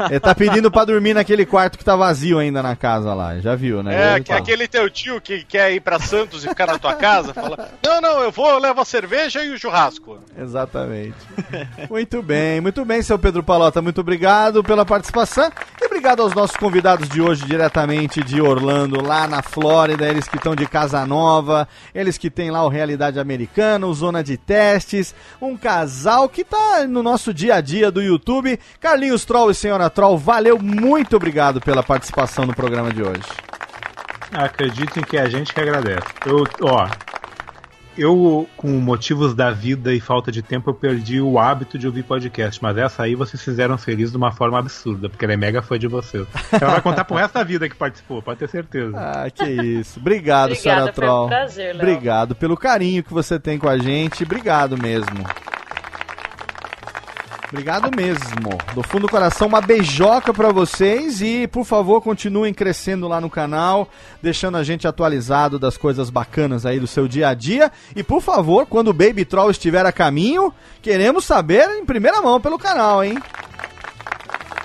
Speaker 1: Ele tá pedindo pra dormir naquele quarto que tá vazio ainda na casa lá. Já viu, né?
Speaker 2: É, que
Speaker 1: tá-
Speaker 2: aquele teu tio que quer ir pra Santos e ficar na tua casa, fala: Não, não, eu vou, eu levo a cerveja e o churrasco.
Speaker 1: Exatamente. muito bem, muito bem, seu Pedro Palota. Muito obrigado pela participação. E obrigado aos nossos convidados de hoje, diretamente de Orlando, lá na Flórida. Eles que estão de casa nova, eles que têm lá o Realidade Americana, o Zona de Testes. Um casal que tá no nosso dia a dia do YouTube. Carlinhos Troll e Senhora Troll, valeu, muito obrigado pela participação no programa de hoje.
Speaker 5: Acreditem que é a gente que agradece. Eu, ó, eu, com motivos da vida e falta de tempo, eu perdi o hábito de ouvir podcast. Mas essa aí vocês fizeram feliz de uma forma absurda, porque ela é mega fã de vocês. Ela vai contar pro resto da vida que participou, pode ter certeza.
Speaker 1: Ah, que isso. Obrigado,
Speaker 6: Obrigada,
Speaker 1: Senhora
Speaker 6: foi um
Speaker 1: Troll.
Speaker 6: prazer, Léo.
Speaker 1: Obrigado pelo carinho que você tem com a gente. Obrigado mesmo. Obrigado mesmo. Do fundo do coração, uma beijoca pra vocês e, por favor, continuem crescendo lá no canal, deixando a gente atualizado das coisas bacanas aí do seu dia a dia. E, por favor, quando o Baby Troll estiver a caminho, queremos saber em primeira mão pelo canal, hein?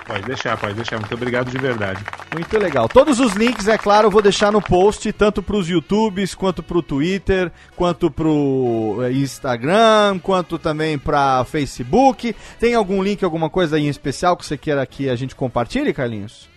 Speaker 5: Pode deixar, pode deixar. Muito obrigado de verdade.
Speaker 1: Muito legal. Todos os links, é claro, eu vou deixar no post, tanto para os YouTubes, quanto para o Twitter, quanto para o Instagram, quanto também para Facebook. Tem algum link, alguma coisa aí em especial que você queira que a gente compartilhe, Carlinhos?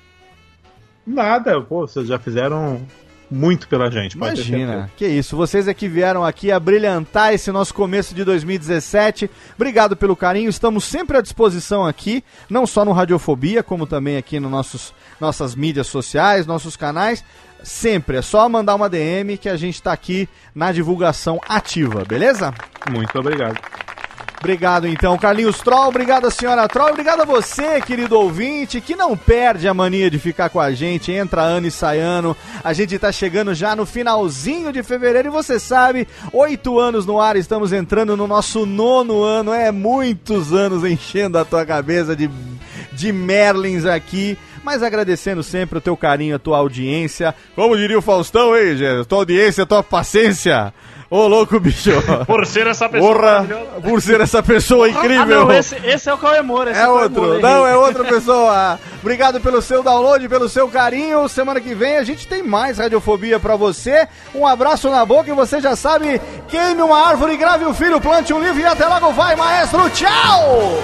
Speaker 5: Nada, pô, vocês já fizeram muito pela gente,
Speaker 1: Imagina, que isso. Vocês é que vieram aqui a brilhantar esse nosso começo de 2017. Obrigado pelo carinho. Estamos sempre à disposição aqui, não só no Radiofobia, como também aqui nos nossos nossas mídias sociais, nossos canais. Sempre é só mandar uma DM que a gente está aqui na divulgação ativa, beleza?
Speaker 5: Muito obrigado.
Speaker 1: Obrigado então, Carlinhos Troll, obrigado senhora Troll, obrigado a você, querido ouvinte, que não perde a mania de ficar com a gente, entra ano e sai ano, a gente tá chegando já no finalzinho de fevereiro e você sabe, oito anos no ar, estamos entrando no nosso nono ano, é muitos anos enchendo a tua cabeça de, de Merlins aqui, mas agradecendo sempre o teu carinho, a tua audiência. Como diria o Faustão, hein, Gê? Tua audiência, tua paciência. Ô, louco, bicho.
Speaker 3: Por ser essa pessoa
Speaker 1: Porra, por ser essa pessoa incrível.
Speaker 3: Ah, não, esse, esse é o Cauê Moura. esse
Speaker 1: É
Speaker 3: Cauê
Speaker 1: outro,
Speaker 3: Moura,
Speaker 1: não, é outra pessoa. Obrigado pelo seu download, pelo seu carinho. Semana que vem a gente tem mais radiofobia pra você. Um abraço na boca e você já sabe: queime uma árvore, grave um filho, plante um livro e até logo vai, maestro. Tchau!